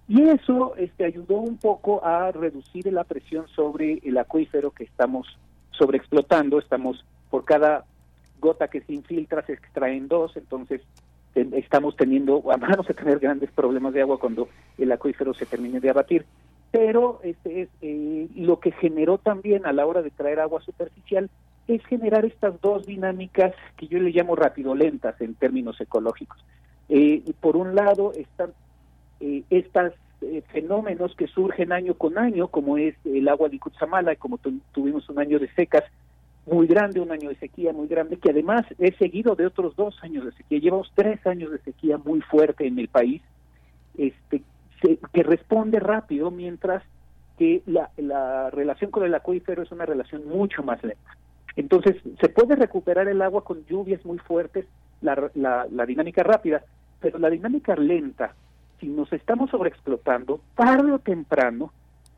Y eso este, ayudó un poco a reducir la presión sobre el acuífero que estamos sobreexplotando. Estamos, por cada gota que se infiltra, se extraen dos, entonces estamos teniendo, *laughs* vamos a tener grandes problemas de agua cuando el acuífero se termine de abatir. Pero este es eh, lo que generó también a la hora de traer agua superficial es generar estas dos dinámicas que yo le llamo rápido-lentas en términos ecológicos. Eh, por un lado están eh, estos eh, fenómenos que surgen año con año, como es el agua de Cutzamala, como tuvimos un año de secas muy grande, un año de sequía muy grande, que además es seguido de otros dos años de sequía. Llevamos tres años de sequía muy fuerte en el país, este, que responde rápido, mientras que la, la relación con el acuífero es una relación mucho más lenta. Entonces, se puede recuperar el agua con lluvias muy fuertes, la, la, dinámica rápida, pero la dinámica lenta, si nos estamos sobreexplotando, tarde o temprano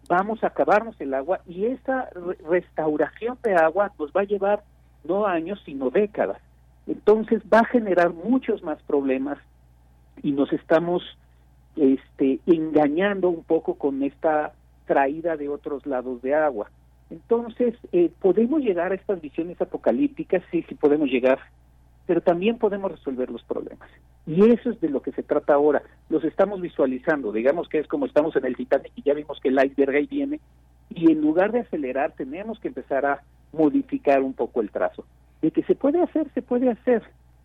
vamos a acabarnos el agua y esa restauración de agua nos va a llevar no años, sino décadas. Entonces va a generar muchos más problemas y nos estamos este, engañando un poco con esta traída de otros lados de agua. Entonces, eh, podemos llegar a estas visiones apocalípticas, sí, sí podemos llegar, pero también podemos resolver los problemas. Y eso es de lo que se trata ahora. Los estamos visualizando, digamos que es como estamos en el Titanic y ya vimos que el iceberg ahí viene, y en lugar de acelerar, tenemos que empezar a modificar un poco el trazo. De que se puede hacer, se puede hacer.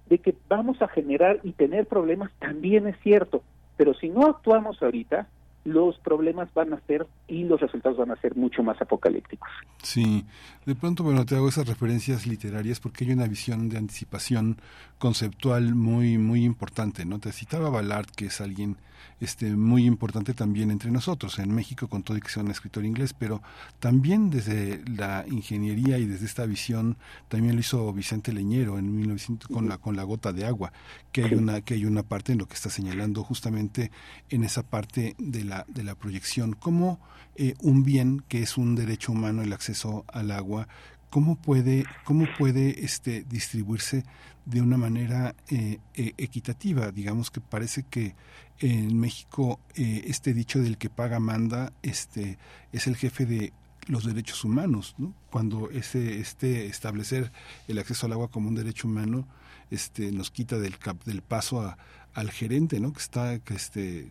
De que vamos a generar y tener problemas, también es cierto. Pero si no actuamos ahorita, los problemas van a ser y los resultados van a ser mucho más apocalípticos. Sí, de pronto, bueno, te hago esas referencias literarias porque hay una visión de anticipación conceptual muy, muy importante, ¿no? Te citaba Ballard, que es alguien este, muy importante también entre nosotros, en México, con todo y que sea un escritor inglés, pero también desde la ingeniería y desde esta visión, también lo hizo Vicente Leñero en 1900 con la, con la gota de agua, que hay una, que hay una parte en lo que está señalando justamente en esa parte de la, de la proyección, como eh, un bien que es un derecho humano, el acceso al agua, cómo puede, cómo puede este, distribuirse de una manera eh, eh, equitativa. Digamos que parece que en México eh, este dicho del que paga manda este, es el jefe de los derechos humanos, ¿no? Cuando ese este establecer el acceso al agua como un derecho humano este nos quita del del paso a, al gerente, ¿no? Que está que este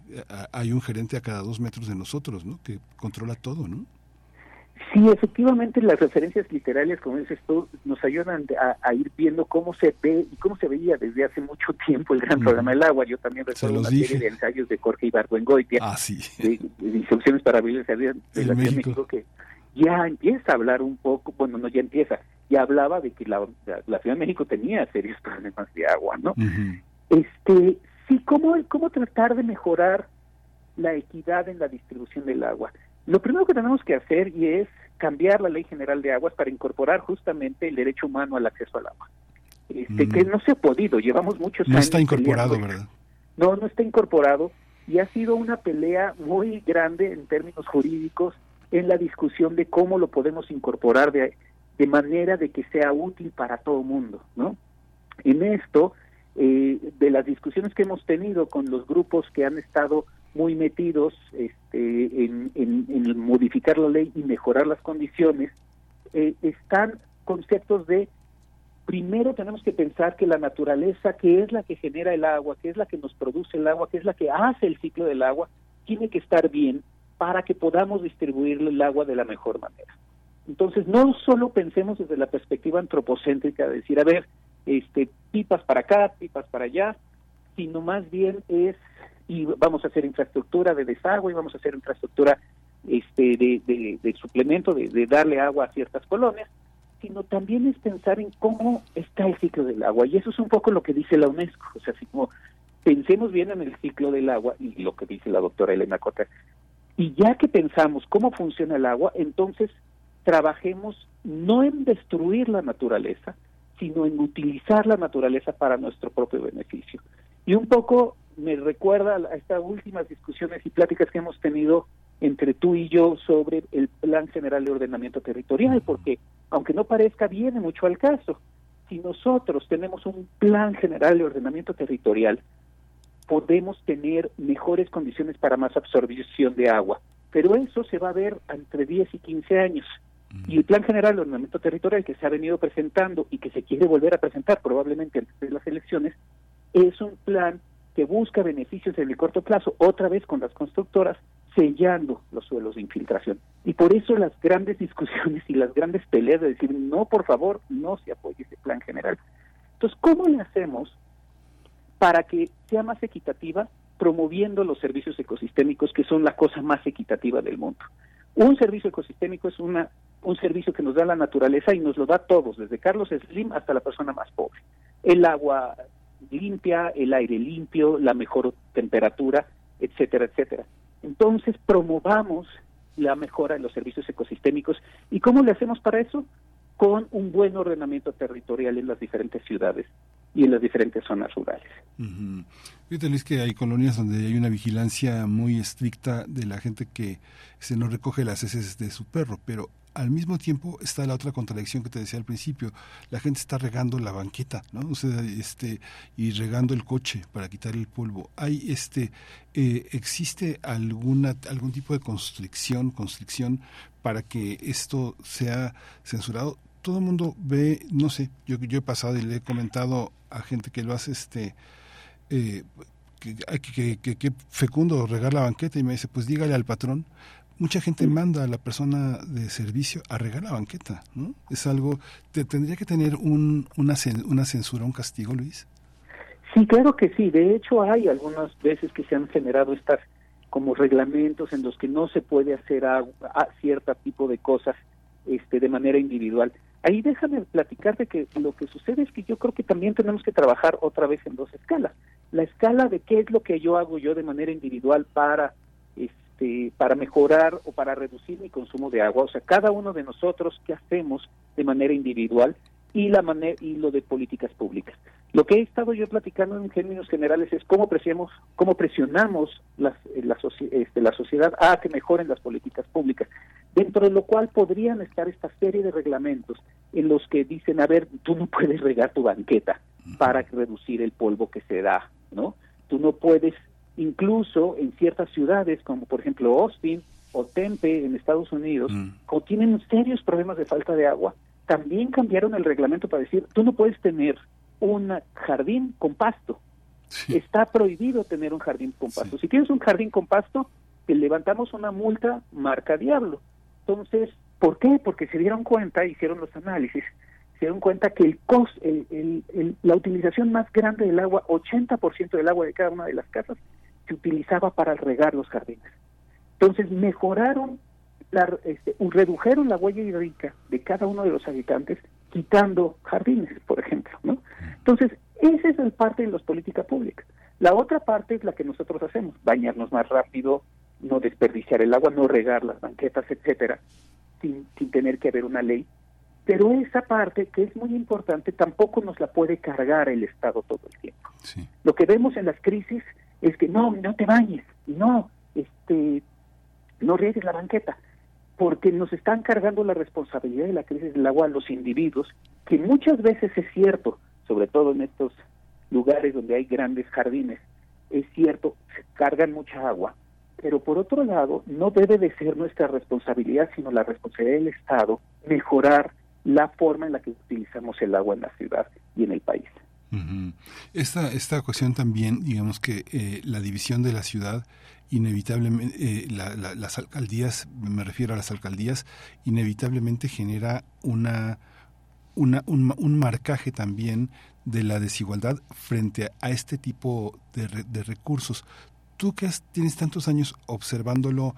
hay un gerente a cada dos metros de nosotros, ¿no? Que controla todo, ¿no? Sí, efectivamente las referencias literarias, como dices tú, nos ayudan a, ir viendo cómo se ve y cómo se veía desde hace mucho tiempo el gran programa del agua. Yo también recuerdo una serie de ensayos de Jorge Ibargüengoitia, ah, sí. de, instrucciones para vivir de la Ciudad de México, que ya empieza a hablar un poco, bueno, no ya empieza, ya hablaba de que la, Ciudad de México tenía serios problemas de agua, ¿no? Este, sí, ¿cómo, cómo tratar de mejorar la equidad en la distribución del agua? Lo primero que tenemos que hacer y es cambiar la Ley General de Aguas para incorporar justamente el derecho humano al acceso al agua. Este, que mm. no se ha podido, llevamos muchos años. No está incorporado, ¿verdad? No, no está incorporado y ha sido una pelea muy grande en términos jurídicos en la discusión de cómo lo podemos incorporar de, de manera de que sea útil para todo mundo, ¿no? En esto, eh, de las discusiones que hemos tenido con los grupos que han estado muy metidos este, en, en, modificar la ley y mejorar las condiciones, eh, están conceptos de primero tenemos que pensar que la naturaleza, que es la que genera el agua, que es la que nos produce el agua, que es la que hace el ciclo del agua, tiene que estar bien para que podamos distribuir el agua de la mejor manera. Entonces, no solo pensemos desde la perspectiva antropocéntrica de decir, a ver, este, pipas para acá, pipas para allá, sino más bien es, y vamos a hacer infraestructura de desagüe, vamos a hacer infraestructura este, de, de, suplemento, de, de darle agua a ciertas colonias, sino también es pensar en cómo está el ciclo del agua. Y eso es un poco lo que dice la UNESCO. O sea, así como pensemos bien en el ciclo del agua y lo que dice la doctora Elena Cota. Y ya que pensamos cómo funciona el agua, entonces trabajemos no en destruir la naturaleza, sino en utilizar la naturaleza para nuestro propio beneficio. Y un poco me recuerda a estas últimas discusiones y pláticas que hemos tenido entre tú y yo sobre el Plan General de Ordenamiento Territorial, porque aunque no parezca, viene mucho al caso. Si nosotros tenemos un Plan General de Ordenamiento Territorial, podemos tener mejores condiciones para más absorción de agua, pero eso se va a ver entre 10 y 15 años. Y el Plan General de Ordenamiento Territorial que se ha venido presentando y que se quiere volver a presentar probablemente antes de las elecciones, es un plan que busca beneficios en el corto plazo, otra vez con las constructoras, sellando los suelos de infiltración. Y por eso las grandes *laughs* discusiones y las grandes peleas de decir, no, por favor, no se apoye ese plan general. Entonces, ¿cómo le hacemos para que sea más equitativa promoviendo los servicios ecosistémicos que son la cosa más equitativa del mundo? Un servicio ecosistémico es una, un servicio que nos da la naturaleza y nos lo da todos, desde Carlos Slim hasta la persona más pobre. El agua limpia, el aire limpio, la mejor temperatura, etcétera, etcétera. Entonces, promovamos la mejora de los servicios ecosistémicos. ¿Y cómo le hacemos para eso? Con un buen ordenamiento territorial en las diferentes ciudades y en las diferentes zonas rurales. Fíjate, Luis, que hay colonias donde hay una vigilancia muy estricta de la gente que se no recoge las heces de su perro, pero al mismo tiempo está la otra contradicción que te decía al principio. La gente está regando la banqueta, ¿no? O sea, este, y regando el coche para quitar el polvo. Hay este, eh, existe alguna, algún tipo de constricción, constricción para que esto sea censurado. Todo el mundo ve, no sé, yo, yo he pasado y le he comentado a gente que lo hace, este, eh, que, que, que, fecundo regar la banqueta y me dice, pues dígale al patrón mucha gente manda a la persona de servicio a regar la banqueta, ¿no? Es algo, te, ¿tendría que tener un, una, una censura, un castigo, Luis? Sí, claro que sí. De hecho, hay algunas veces que se han generado estas como reglamentos en los que no se puede hacer a, cierto tipo de cosas este, de manera individual. Ahí déjame platicarte que lo que sucede es que yo creo que también tenemos que trabajar otra vez en dos escalas. La escala de qué es lo que yo hago yo de manera individual para este, para mejorar o para reducir mi consumo de agua, o sea, cada uno de nosotros qué hacemos de manera individual y la manera y lo de políticas públicas. Lo que he estado yo platicando en términos generales es cómo presionamos, cómo presionamos las, eh, la, este, la sociedad a que mejoren las políticas públicas, dentro de lo cual podrían estar esta serie de reglamentos en los que dicen, a ver, tú no puedes regar tu banqueta para reducir el polvo que se da, ¿no? Tú no puedes incluso en ciertas ciudades como por ejemplo Austin o Tempe en Estados Unidos, mm. tienen serios problemas de falta de agua, también cambiaron el reglamento para decir, tú no puedes tener un jardín con pasto. Está prohibido tener un jardín con pasto. Si tienes un jardín con pasto, te levantamos una multa marca diablo. Entonces, ¿por qué? Porque se dieron cuenta, hicieron los análisis, se dieron cuenta que el, cost, el, la utilización más grande del agua, 80% del agua de cada una de las casas, se utilizaba para regar los jardines. Entonces mejoraron, la, este, redujeron la huella hídrica de cada uno de los habitantes quitando jardines, por ejemplo, ¿no? Entonces, Esa es el parte de las políticas públicas. La otra parte es la que nosotros hacemos, bañarnos más rápido, no desperdiciar el agua, no regar las banquetas, etcétera, sin, sin tener que haber una ley. Pero esa parte, que es muy importante, tampoco nos la puede cargar el Estado todo el tiempo. Lo que vemos en las crisis es que no, no te bañes, no, este, no riegues la banqueta, porque nos están cargando la responsabilidad de la crisis del agua a los individuos, que muchas veces es cierto, sobre todo en estos lugares donde hay grandes jardines, es cierto, se cargan mucha agua, pero por otro lado, no debe de ser nuestra responsabilidad, sino la responsabilidad del Estado, mejorar la forma en la que utilizamos el agua en la ciudad y en el país. Esta, esta cuestión también, digamos que eh, la división de la ciudad, inevitablemente, eh, las alcaldías, me refiero a las alcaldías, inevitablemente genera una, una un, marcaje también de la desigualdad frente a este tipo de recursos. Tú que tienes tantos años observándolo,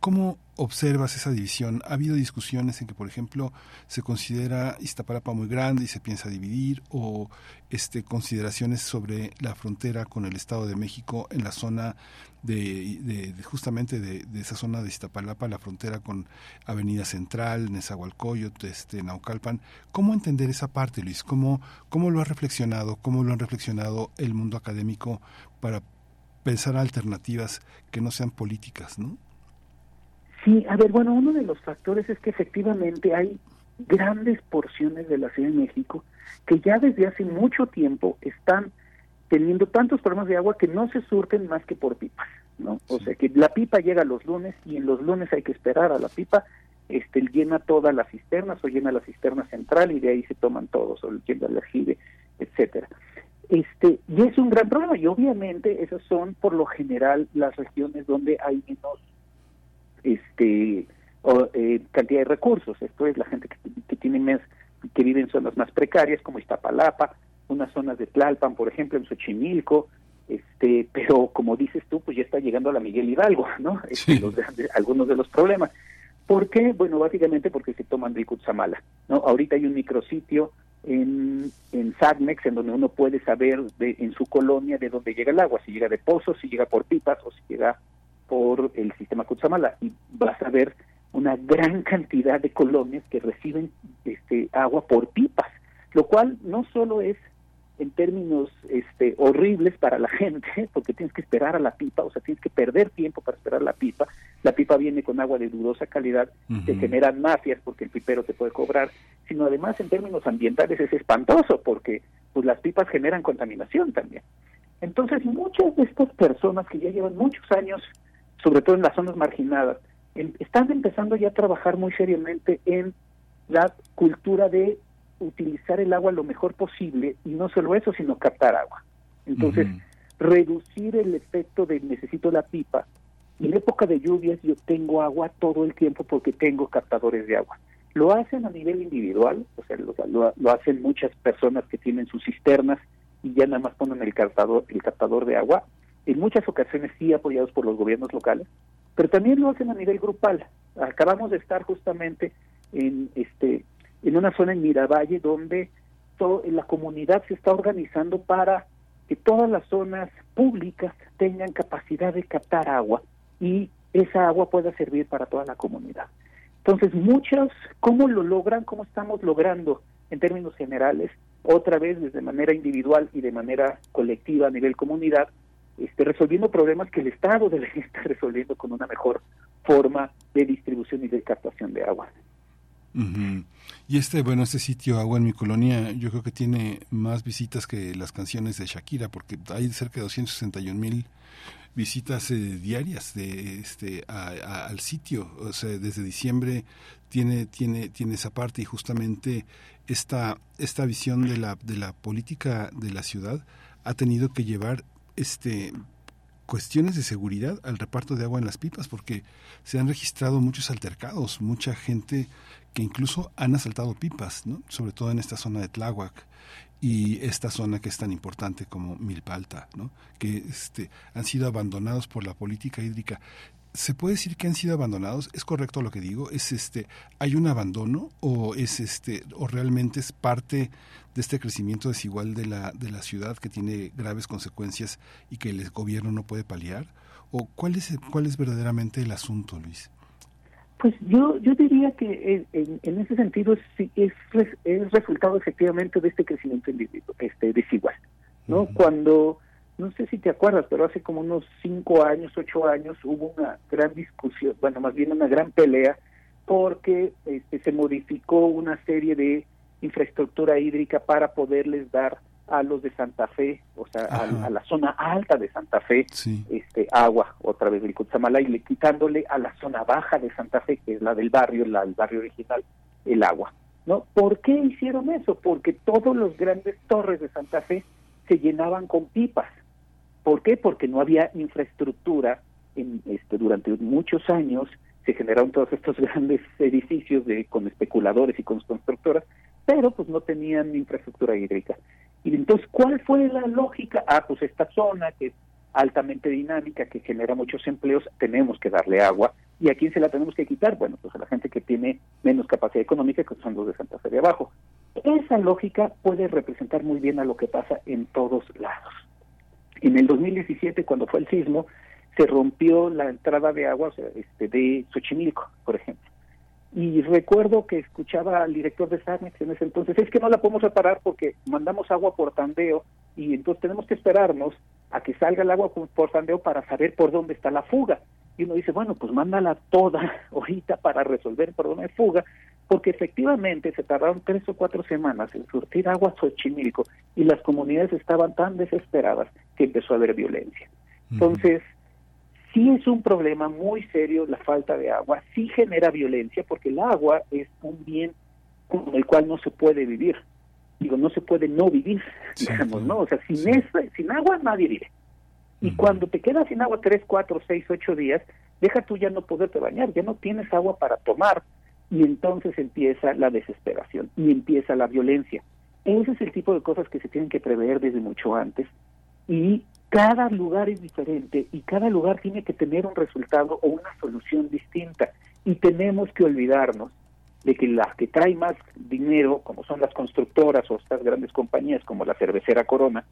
¿Cómo observas esa división? ¿Ha habido discusiones en que, por ejemplo, se considera Iztapalapa muy grande y se piensa dividir o este, consideraciones sobre la frontera con el Estado de México en la zona de, justamente de, esa zona de Iztapalapa, la frontera con Avenida Central, Nezahualcóyotl, este, Naucalpan? ¿Cómo entender esa parte, Luis? ¿Cómo, ¿Cómo lo ha reflexionado? ¿Cómo lo han reflexionado el mundo académico para pensar alternativas que no sean políticas, ¿no? Sí, a ver, bueno, uno de los factores es que efectivamente hay grandes porciones de la Ciudad de México que ya desde hace mucho tiempo están teniendo tantos problemas de agua que no se surten más que por pipas, ¿no? O sea, que la pipa llega los lunes y en los lunes hay que esperar a la pipa, este llena todas las cisternas o llena la cisterna central y de ahí se toman todos, o llena el aljibe, etcétera. Este, y es un gran problema y obviamente esas son por lo general las regiones donde hay menos este eh, cantidad de recursos. Esto es la gente que, tiene más, que vive en zonas más precarias como Iztapalapa, unas zonas de Tlalpan, por ejemplo, en Xochimilco, este, pero como dices tú, pues ya está llegando a la Miguel Hidalgo, ¿no? Este, algunos de los problemas. ¿Por qué? Bueno, básicamente porque se toman de Cutzamala, ¿no? Ahorita hay un micrositio en, en Sagmex en donde uno puede saber de, en su colonia de dónde llega el agua, si llega de pozos, si llega por pipas o si llega por el sistema Cutzamala y vas a ver una gran cantidad de colonias que reciben este agua por pipas, lo cual no solo es en términos este horribles para la *laughs* gente, porque tienes que esperar a la pipa, o sea, tienes que perder tiempo para esperar la pipa. La pipa viene con agua de dudosa calidad, se generan mafias porque el pipero te puede cobrar, sino además en términos ambientales es espantoso porque pues las pipas generan contaminación también. Entonces, muchas de estas personas que ya llevan muchos años sobre todo en las zonas marginadas, están empezando ya a trabajar muy seriamente en la cultura de utilizar el agua lo mejor posible y no solo eso, sino captar agua. Entonces, reducir el efecto de necesito la pipa. En época de lluvias yo tengo agua todo el tiempo porque tengo captadores de agua. Lo hacen a nivel individual, o sea, lo, hacen muchas personas que tienen sus cisternas y ya nada más ponen el captador, el captador de agua en muchas ocasiones sí apoyados por los gobiernos locales, pero también lo hacen a nivel grupal. Acabamos de estar justamente en este en una zona en Miravalle donde la comunidad se está organizando para que todas las zonas públicas tengan capacidad de captar agua y esa agua pueda servir para toda la comunidad. Entonces, muchos, ¿cómo lo logran? ¿Cómo estamos logrando en términos generales? Otra vez, desde manera individual y de manera colectiva a nivel comunidad, este, resolviendo problemas que el Estado *laughs* debe estar resolviendo con una mejor forma de distribución y de captación de agua. Y este, bueno, este sitio Agua en mi colonia, yo creo que tiene más visitas que las canciones de Shakira, porque hay cerca de 261 mil visitas eh, diarias de este al sitio o sea desde diciembre tiene tiene tiene esa parte y justamente esta esta visión de la de la política de la ciudad ha tenido que llevar este cuestiones de seguridad al reparto de agua en las pipas porque se han registrado muchos altercados, mucha gente que incluso han asaltado pipas, ¿no? sobre todo en esta zona de Tláhuac y esta zona que es tan importante como Milpalta, ¿no? que este, han sido abandonados por la política hídrica. ¿Se puede decir que han sido abandonados? ¿Es correcto lo que digo? ¿Es este hay un abandono o es este o realmente es parte de este crecimiento desigual de la de la ciudad que tiene graves consecuencias y que el gobierno no puede paliar? ¿O cuál es cuál es verdaderamente el asunto, Luis? Pues yo yo diría que en, en ese sentido es, es, es resultado efectivamente de este crecimiento este desigual, ¿no? Cuando no sé si te acuerdas, pero hace como unos cinco años, ocho años, hubo una gran discusión, bueno, más bien una gran pelea, porque este, se modificó una serie de infraestructura hídrica para poderles dar a los de Santa Fe, o sea, a, la zona alta de Santa Fe, este agua, otra vez del Cutzamala, y le, quitándole a la zona baja de Santa Fe, que es la del barrio, la del barrio original, el agua. ¿No? ¿Por qué hicieron eso? Porque todos los grandes torres de Santa Fe se llenaban con pipas ¿Por qué? Porque no había infraestructura en, este, durante muchos años se generaron todos estos *laughs* grandes edificios de con especuladores y con constructoras, pero pues no tenían infraestructura hídrica. Y entonces, ¿cuál fue la lógica? Ah, pues esta zona que es altamente dinámica, que genera muchos empleos, tenemos que darle agua. ¿Y a quién se la tenemos que quitar? Bueno, pues a la gente que tiene menos capacidad económica, que son los de Santa Fe de abajo. Esa lógica puede representar muy bien a lo que pasa en todos lados. En el 2017, cuando fue el sismo, se rompió la entrada de agua este, de Xochimilco, por ejemplo. Y recuerdo que escuchaba al director de Sarnex en ese entonces, es que no la podemos reparar porque mandamos agua por tandeo y entonces tenemos que esperarnos a que salga el agua por tandeo para saber por dónde está la fuga. Y uno dice, bueno, pues mándala toda *laughs* ahorita para resolver por dónde hay fuga, porque efectivamente se tardaron tres o cuatro semanas en surtir agua a Xochimilco y las comunidades estaban tan desesperadas que empezó a haber violencia. Entonces, sí es un problema muy serio la falta de agua, sí genera violencia porque el agua es un bien con el cual no se puede vivir. Digo, no se puede no vivir, digamos, ¿no? O sea, sin, sin agua nadie vive. Y cuando te quedas sin agua tres, cuatro, seis, ocho días, deja tú ya no poderte bañar, ya no tienes agua para tomar, y entonces empieza la desesperación y empieza la violencia. Ese es el tipo de cosas que se tienen que prever desde mucho antes y cada lugar es diferente y cada lugar tiene que tener un resultado o una solución distinta y tenemos que olvidarnos de que las que traen más dinero, como son las constructoras o estas grandes compañías como la cervecera Corona,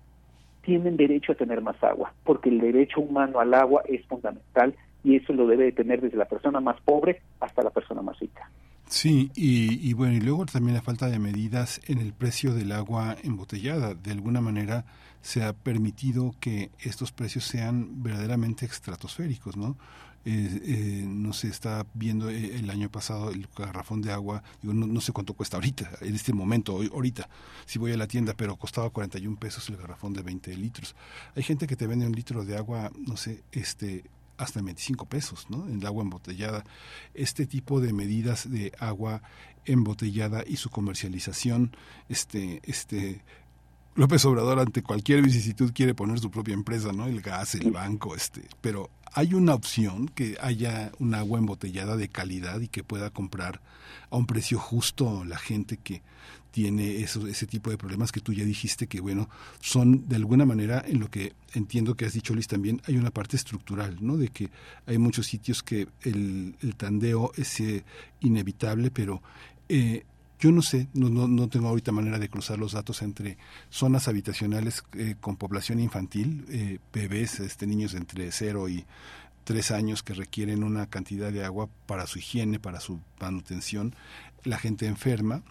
tienen derecho a tener más agua, porque el derecho humano al agua es fundamental y eso lo debe de tener desde la persona más pobre hasta la persona más rica. Sí, y, bueno, y luego también la falta de medidas en el precio del agua embotellada. De alguna manera se ha permitido que estos precios sean verdaderamente estratosféricos, ¿no? Eh, no se está viendo eh, el año pasado el garrafón de agua, digo, no, sé cuánto cuesta ahorita, en este momento, hoy, ahorita, si voy a la tienda, pero costaba 41 pesos el garrafón de 20 litros. Hay gente que te vende un litro de agua, no sé, este hasta 25 pesos, ¿no? En el agua embotellada. Este tipo de medidas de agua embotellada y su comercialización, este, este, López Obrador ante cualquier vicisitud quiere poner su propia empresa, ¿no? El gas, el banco, este, pero hay una opción que haya un agua embotellada de calidad y que pueda comprar a un precio justo la gente que tiene eso, ese tipo de problemas que tú ya dijiste que, bueno, son de alguna manera, en lo que entiendo que has dicho, Luis, también hay una parte estructural, ¿no? De que hay muchos sitios que el, el tandeo es eh, inevitable, pero eh, yo no sé, no, no, no, tengo ahorita manera de cruzar los datos entre zonas habitacionales eh, con población infantil, eh, bebés, este, niños entre 0 y 3 años que requieren una cantidad de agua para su higiene, para su manutención, la gente enferma,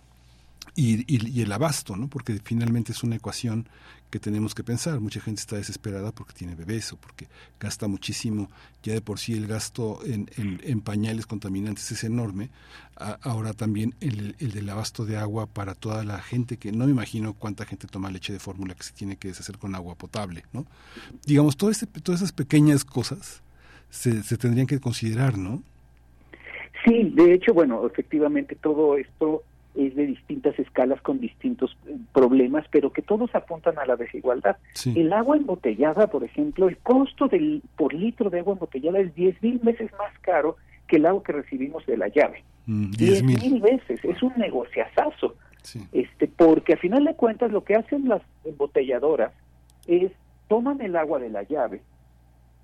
y, y, el abasto, ¿no? Porque finalmente es una ecuación que tenemos que pensar. Mucha gente está desesperada porque tiene bebés o porque gasta muchísimo. Ya de por sí el gasto en, en, pañales contaminantes es enorme. ahora también el, el, del abasto de agua para toda la gente que no me imagino cuánta gente toma leche de fórmula que se tiene que deshacer con agua potable, ¿no? Digamos, todo este, todas esas pequeñas cosas se, se tendrían que considerar, ¿no? Sí, de hecho, bueno, efectivamente todo esto es de distintas escalas con distintos eh, problemas, pero que todos apuntan a la desigualdad. El agua embotellada, por ejemplo, el costo del por litro de agua embotellada es 10 mil veces más caro que el agua que recibimos de la llave. Mm, 10 mil veces, es un negociazazo. Este, porque a final de cuentas lo que hacen las embotelladoras es toman el agua de la llave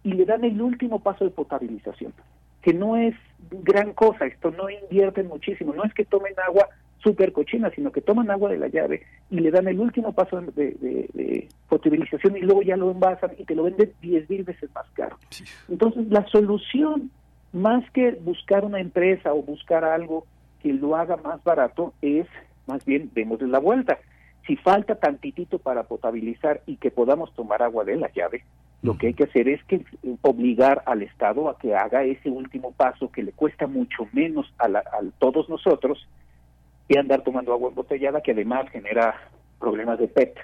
y le dan el último paso de potabilización. que no es gran cosa, esto no invierten muchísimo, no es que tomen agua súper cochina, sino que toman agua de la llave y le dan el último paso de, de, potabilización y luego ya lo envasan y te lo venden diez mil veces más caro. Entonces, la solución, más que buscar una empresa o buscar algo que lo haga más barato, es más bien démosle la vuelta. Si falta tantitito para potabilizar y que podamos tomar agua de la llave, lo que hay que hacer es que obligar al Estado a que haga ese último paso que le cuesta mucho menos a, a todos nosotros que andar tomando agua embotellada que además genera problemas de PET,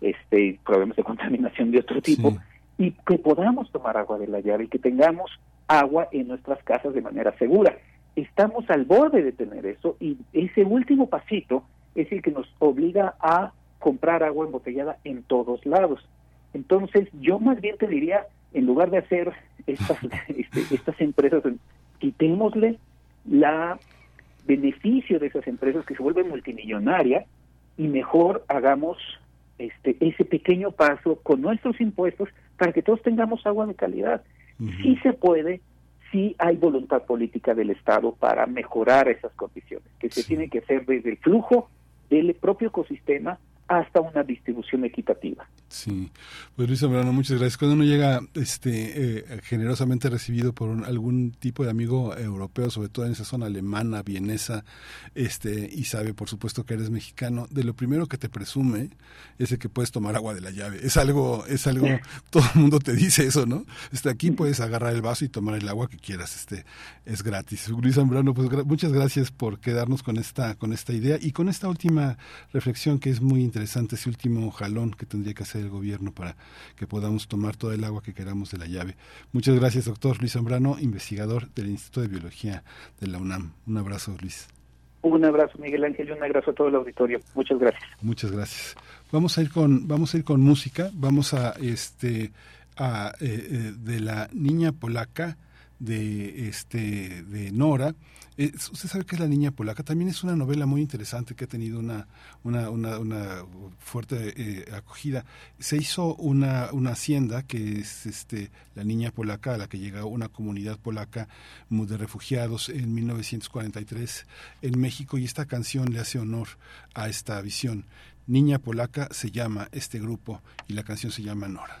este, problemas de contaminación de otro tipo y que podamos tomar agua de la llave y que tengamos agua en nuestras casas de manera segura. Estamos al borde de tener eso y ese último pasito es el que nos obliga a comprar agua embotellada en todos lados. Entonces, yo más bien te diría, en lugar de hacer estas, *laughs* este, estas empresas, quitémosle la beneficio de esas empresas que se vuelven multimillonarias y mejor hagamos este ese pequeño paso con nuestros impuestos para que todos tengamos agua de calidad. Sí se puede, sí hay voluntad política del Estado para mejorar esas condiciones, que se tiene que hacer desde el flujo del propio ecosistema hasta una distribución equitativa. Sí, pues Luis Zambrano, muchas gracias. Cuando uno llega este, eh, generosamente recibido por algún tipo de amigo europeo, sobre todo en esa zona alemana, vienesa, este, y sabe por supuesto que eres mexicano, de lo primero que te presume es el que puedes tomar agua de la llave. Es algo, es algo, todo el mundo te dice eso, ¿no? Este, aquí puedes agarrar el vaso y tomar el agua que quieras, este, es gratis. Luis Zambrano, pues muchas gracias por quedarnos con esta, con esta idea y con esta última reflexión que es muy interesante, ese último jalón que tendría que hacer el gobierno para que podamos tomar todo el agua que queramos de la llave. Muchas gracias, doctor Luis Zambrano, investigador del Instituto de Biología de la UNAM. Un abrazo, Luis. Un abrazo, Miguel Ángel, y un abrazo a todo el auditorio. Muchas gracias. Muchas gracias. Vamos a ir con, vamos a ir con música. Vamos a, este, a eh, eh, de la niña polaca de este de Nora. Eh, usted sabe que es La Niña Polaca. También es una novela muy interesante que ha tenido una, una, una, fuerte eh, acogida. Se hizo una, una hacienda que es este, La Niña Polaca, a la que llega una comunidad polaca de refugiados en 1943 en México y esta canción le hace honor a esta visión. Niña Polaca se llama este grupo y la canción se llama Nora.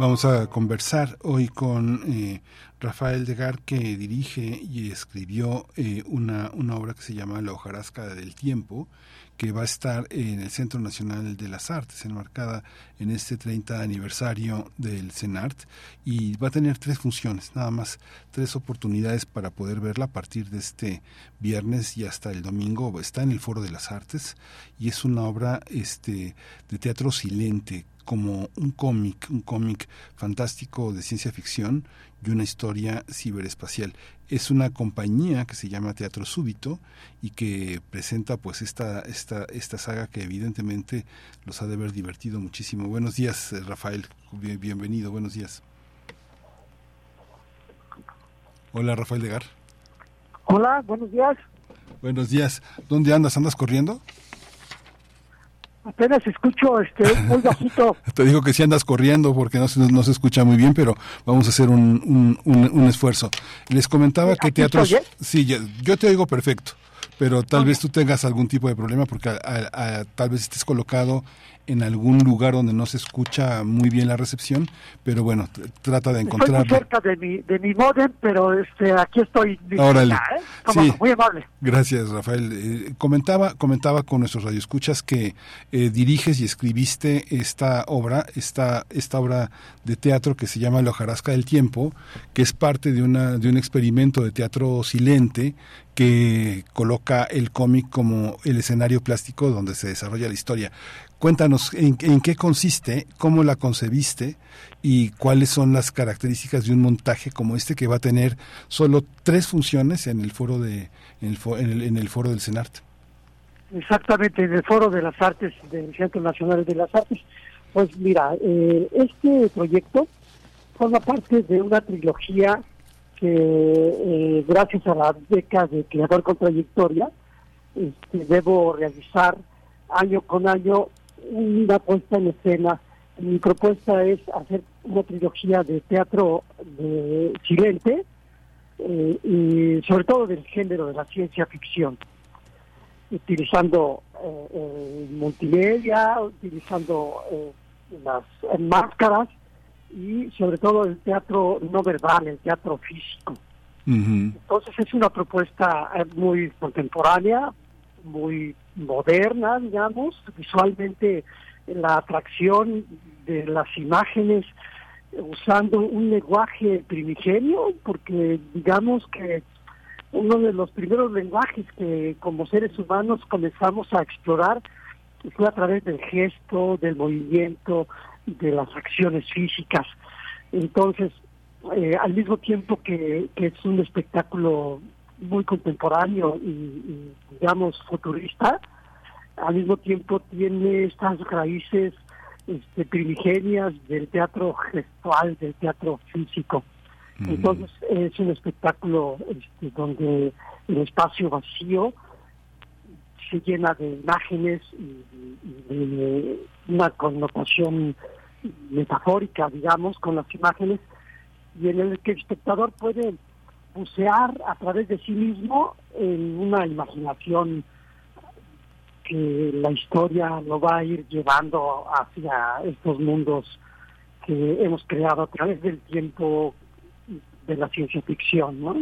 Vamos a conversar hoy con eh, Rafael Degar, que dirige y escribió eh, una, una, obra que se llama La hojarasca del tiempo, que va a estar en el Centro Nacional de las Artes, enmarcada en este 30 aniversario del CENART, y va a tener tres funciones, nada más tres oportunidades para poder verla a partir de este viernes y hasta el domingo. Está en el Foro de las Artes y es una obra este, de teatro silente como un cómic, un cómic fantástico de ciencia ficción y una historia ciberespacial. Es una compañía que se llama Teatro Súbito y que presenta pues esta, esta, esta saga que evidentemente los ha de haber divertido muchísimo. Buenos días, eh, Rafael. Bienvenido, buenos días. Hola, Rafael Degar. Hola, buenos días. Buenos días. ¿Dónde andas? ¿Andas corriendo? Apenas escucho este, muy bajito. *laughs* te digo que si andas corriendo porque no se, no se escucha muy bien, pero vamos a hacer un, un, un, esfuerzo. Les comentaba que teatros... Sí, yo, te oigo perfecto, pero tal vez tú tengas algún tipo de problema porque tal vez estés colocado en algún lugar donde no se escucha muy bien la recepción, pero bueno, trata de encontrar. Estoy cerca de mi, de mi modem, pero este, aquí estoy. Órale. ¿eh? muy amable. Gracias, Rafael. Eh, comentaba, comentaba con nuestros radioescuchas que eh, diriges y escribiste esta obra, esta, esta obra de teatro que se llama La hojarasca del tiempo, que es parte de, una, de un experimento de teatro silente que coloca el cómic como el escenario plástico donde se desarrolla la historia. Cuéntanos en, qué consiste, cómo la concebiste y cuáles son las características de un montaje como este que va a tener solo tres funciones en el foro de en el, en el, foro del CENART. Exactamente, en el foro de las artes del Centro Nacional de las Artes. Pues mira, eh, este proyecto forma parte de una trilogía que eh, gracias a la beca de creador con trayectoria este, debo realizar año con año una puesta en escena. Mi propuesta es hacer una trilogía de teatro de silente eh, y sobre todo del género de la ciencia ficción, utilizando eh, multimedia, utilizando eh, las máscaras y sobre todo el teatro no verbal, el teatro físico. Entonces es una propuesta muy contemporánea, muy moderna, digamos, visualmente la atracción de las imágenes usando un lenguaje primigenio, porque digamos que uno de los primeros lenguajes que como seres humanos comenzamos a explorar fue a través del gesto, del movimiento, de las acciones físicas. Entonces, eh, al mismo tiempo que, que es un espectáculo muy contemporáneo y, digamos futurista, al mismo tiempo tiene estas raíces este, primigenias del teatro gestual, del teatro físico. Entonces es un espectáculo este, donde el espacio vacío se llena de imágenes y, de una connotación metafórica, digamos, con las imágenes, y en el que el espectador puede bucear a través de sí mismo en una imaginación que la historia lo va a ir llevando hacia estos mundos que hemos creado a través del tiempo de la ciencia ficción, ¿no?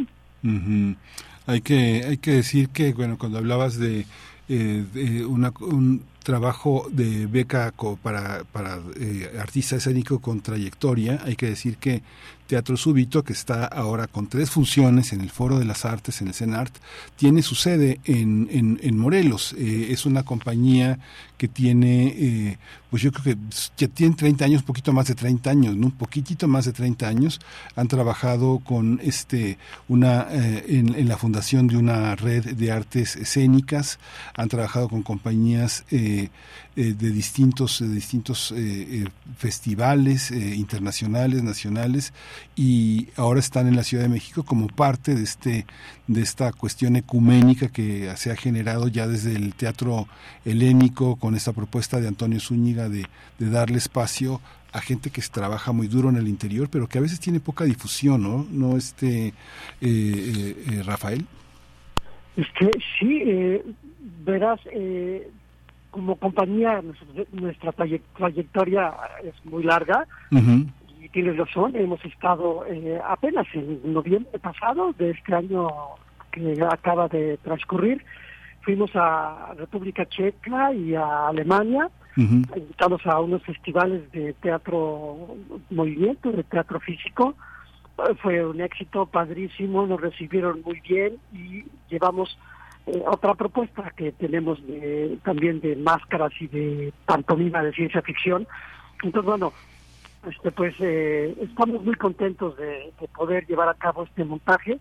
Hay que hay que decir que bueno cuando hablabas de, eh, de una, un trabajo de beca para, para eh, artista escénico con trayectoria. Hay que decir que Teatro Súbito, que está ahora con tres funciones en el Foro de las Artes, en el CENART, tiene su sede en, en, Morelos. Eh, es una compañía que tiene, eh, pues yo creo que ya tiene 30 años, un poquito más de 30 años, ¿no? Un poquitito más de 30 años. Han trabajado con este, una, eh, en, en, la fundación de una red de artes escénicas, han trabajado con compañías eh, de, de distintos, distintos festivales internacionales, nacionales, y ahora están en la Ciudad de México como parte de, este, de esta cuestión ecuménica que se ha generado ya desde el teatro helénico con esta propuesta de Antonio Zúñiga de, darle espacio a gente que trabaja muy duro en el interior, pero que a veces tiene poca difusión, ¿no? ¿No, este, eh, eh, eh Rafael? Sí, eh, verás, como compañía, nuestra, trayectoria es muy larga. Y tienes razón, hemos estado apenas en noviembre pasado de este año que acaba de transcurrir, fuimos a República Checa y a Alemania. Invitados a unos festivales de teatro movimiento, de teatro físico. Fue un éxito padrísimo, nos recibieron muy bien y llevamos eh, otra propuesta que tenemos también de máscaras y de pantomima de ciencia ficción. Entonces, bueno, este pues eh, estamos muy contentos de, poder llevar a cabo este montaje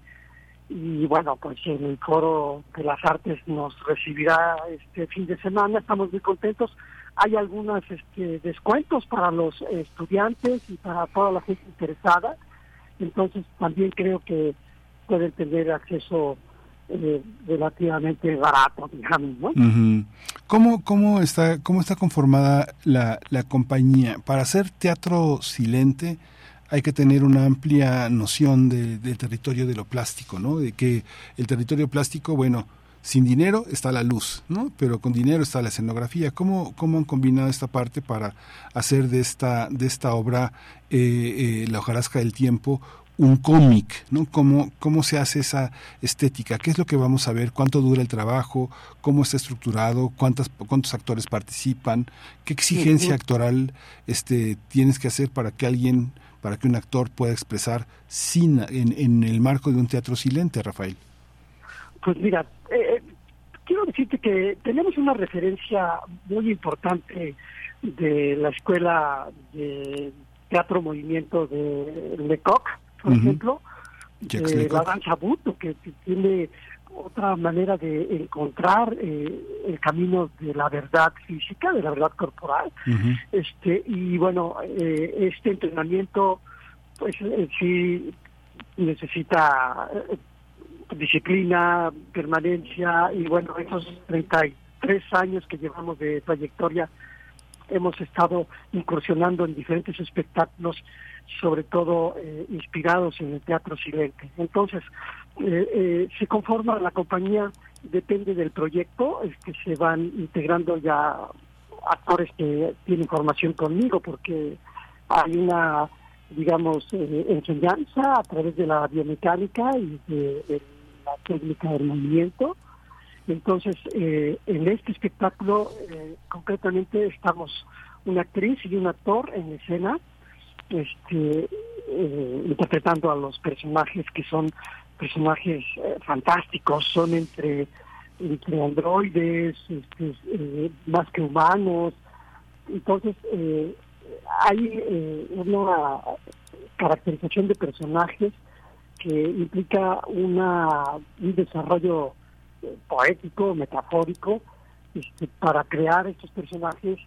y bueno, pues el Foro de las Artes nos recibirá este fin de semana, estamos muy contentos hay algunos este, descuentos para los estudiantes y para toda la gente interesada. Entonces también creo que pueden tener acceso eh, relativamente barato, digamos, ¿no? ¿Cómo, cómo, está, ¿Cómo está conformada la, la compañía? Para hacer teatro silente hay que tener una amplia noción del territorio de lo plástico, ¿no? De que el territorio plástico, bueno, sin dinero está la luz, ¿no? Pero con dinero está la escenografía. ¿Cómo, cómo han combinado esta parte para hacer de esta, de esta obra, eh, eh, La hojarasca del tiempo, un cómic, ¿no? ¿Cómo, ¿Cómo se hace esa estética? ¿Qué es lo que vamos a ver? ¿Cuánto dura el trabajo? ¿Cómo está estructurado? ¿Cuántas, ¿Cuántos actores participan? ¿Qué exigencia actoral este, tienes que hacer para que alguien, para que un actor pueda expresar sin, en, en el marco de un teatro silente, Rafael? Pues mira, eh, quiero decirte que tenemos una referencia muy importante de la escuela de teatro movimiento de Lecoq, por ejemplo, de la danza Buto, que tiene otra manera de encontrar eh, el camino de la verdad física, de la verdad corporal. este Y bueno, eh, este entrenamiento, pues sí necesita disciplina, permanencia y bueno, esos 33 años que llevamos de trayectoria hemos estado incursionando en diferentes espectáculos, sobre todo eh, inspirados en el teatro silente. Entonces, eh, eh, se conforma la compañía, depende del proyecto, es que se van integrando ya actores que tienen formación conmigo, porque hay una, digamos, enseñanza a través de la biomecánica y de la técnica del movimiento. Entonces, eh, en este espectáculo, eh, concretamente, estamos una actriz y un actor en escena, este, eh, interpretando a los personajes que son personajes fantásticos, son entre, entre androides, este, más que humanos. Entonces, hay una caracterización de personajes que implica una, un desarrollo eh, poético, metafórico, este, para crear estos personajes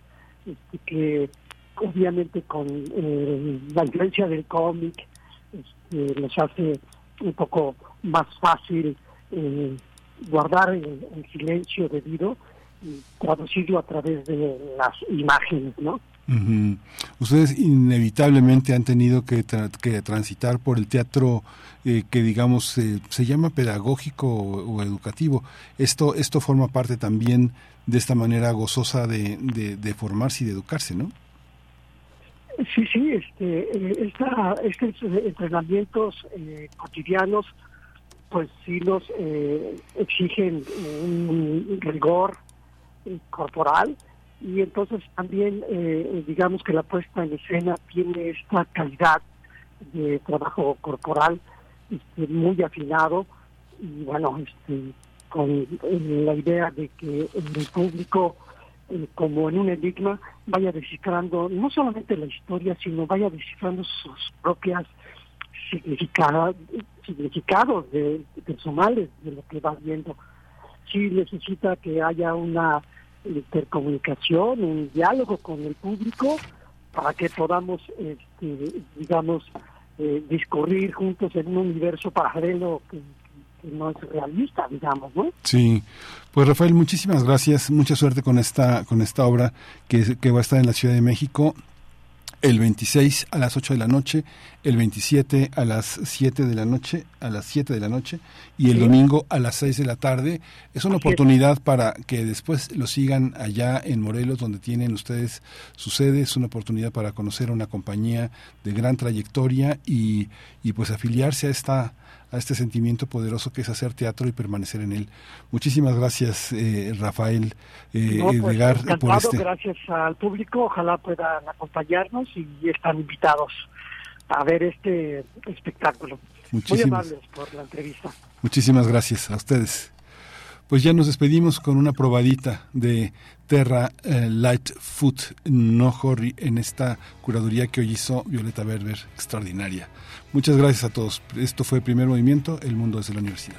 este, que obviamente con eh, la influencia del cómic este, les hace un poco más fácil eh, guardar el, silencio debido y traducirlo a través de las imágenes, ¿no? Ustedes inevitablemente han tenido que, transitar por el teatro eh, que digamos eh, se llama pedagógico o, educativo. Esto esto forma parte también de esta manera gozosa de, formarse y de educarse, ¿no? Sí, sí, este, eh, estos entrenamientos cotidianos, pues sí nos exigen un rigor corporal, y entonces también eh, digamos que la puesta en escena tiene esta calidad de trabajo corporal este, muy afinado y bueno este con eh, la idea de que el público eh, como en un enigma vaya descifrando no solamente la historia sino vaya descifrando sus propias significados significados de, personales de lo que va viendo. Sí necesita que haya una intercomunicación, un diálogo con el público para que podamos, este, digamos, eh, discurrir juntos en un universo paralelo que, no es realista, digamos, ¿no? Sí, pues Rafael, muchísimas gracias, mucha suerte con esta con esta obra que, que va a estar en la Ciudad de México el 26 a las 8 de la noche, el 27 a las 7 de la noche, a las 7 de la noche y el domingo a las 6 de la tarde. Es una oportunidad para que después lo sigan allá en Morelos, donde tienen ustedes su sede. Es una oportunidad para conocer una compañía de gran trayectoria y, y pues afiliarse a esta a este sentimiento poderoso que es hacer teatro y permanecer en él. Muchísimas gracias, eh, Rafael eh, pues, por este. Gracias al público, ojalá puedan acompañarnos y están invitados a ver este espectáculo. Muy amables por la entrevista. Muchísimas gracias a ustedes. Pues ya nos despedimos con una probadita de Terra eh, Lightfoot No Horry en esta curaduría que hoy hizo Violeta Berber, extraordinaria. Muchas gracias a todos. Esto fue Primer Movimiento, El Mundo desde la Universidad.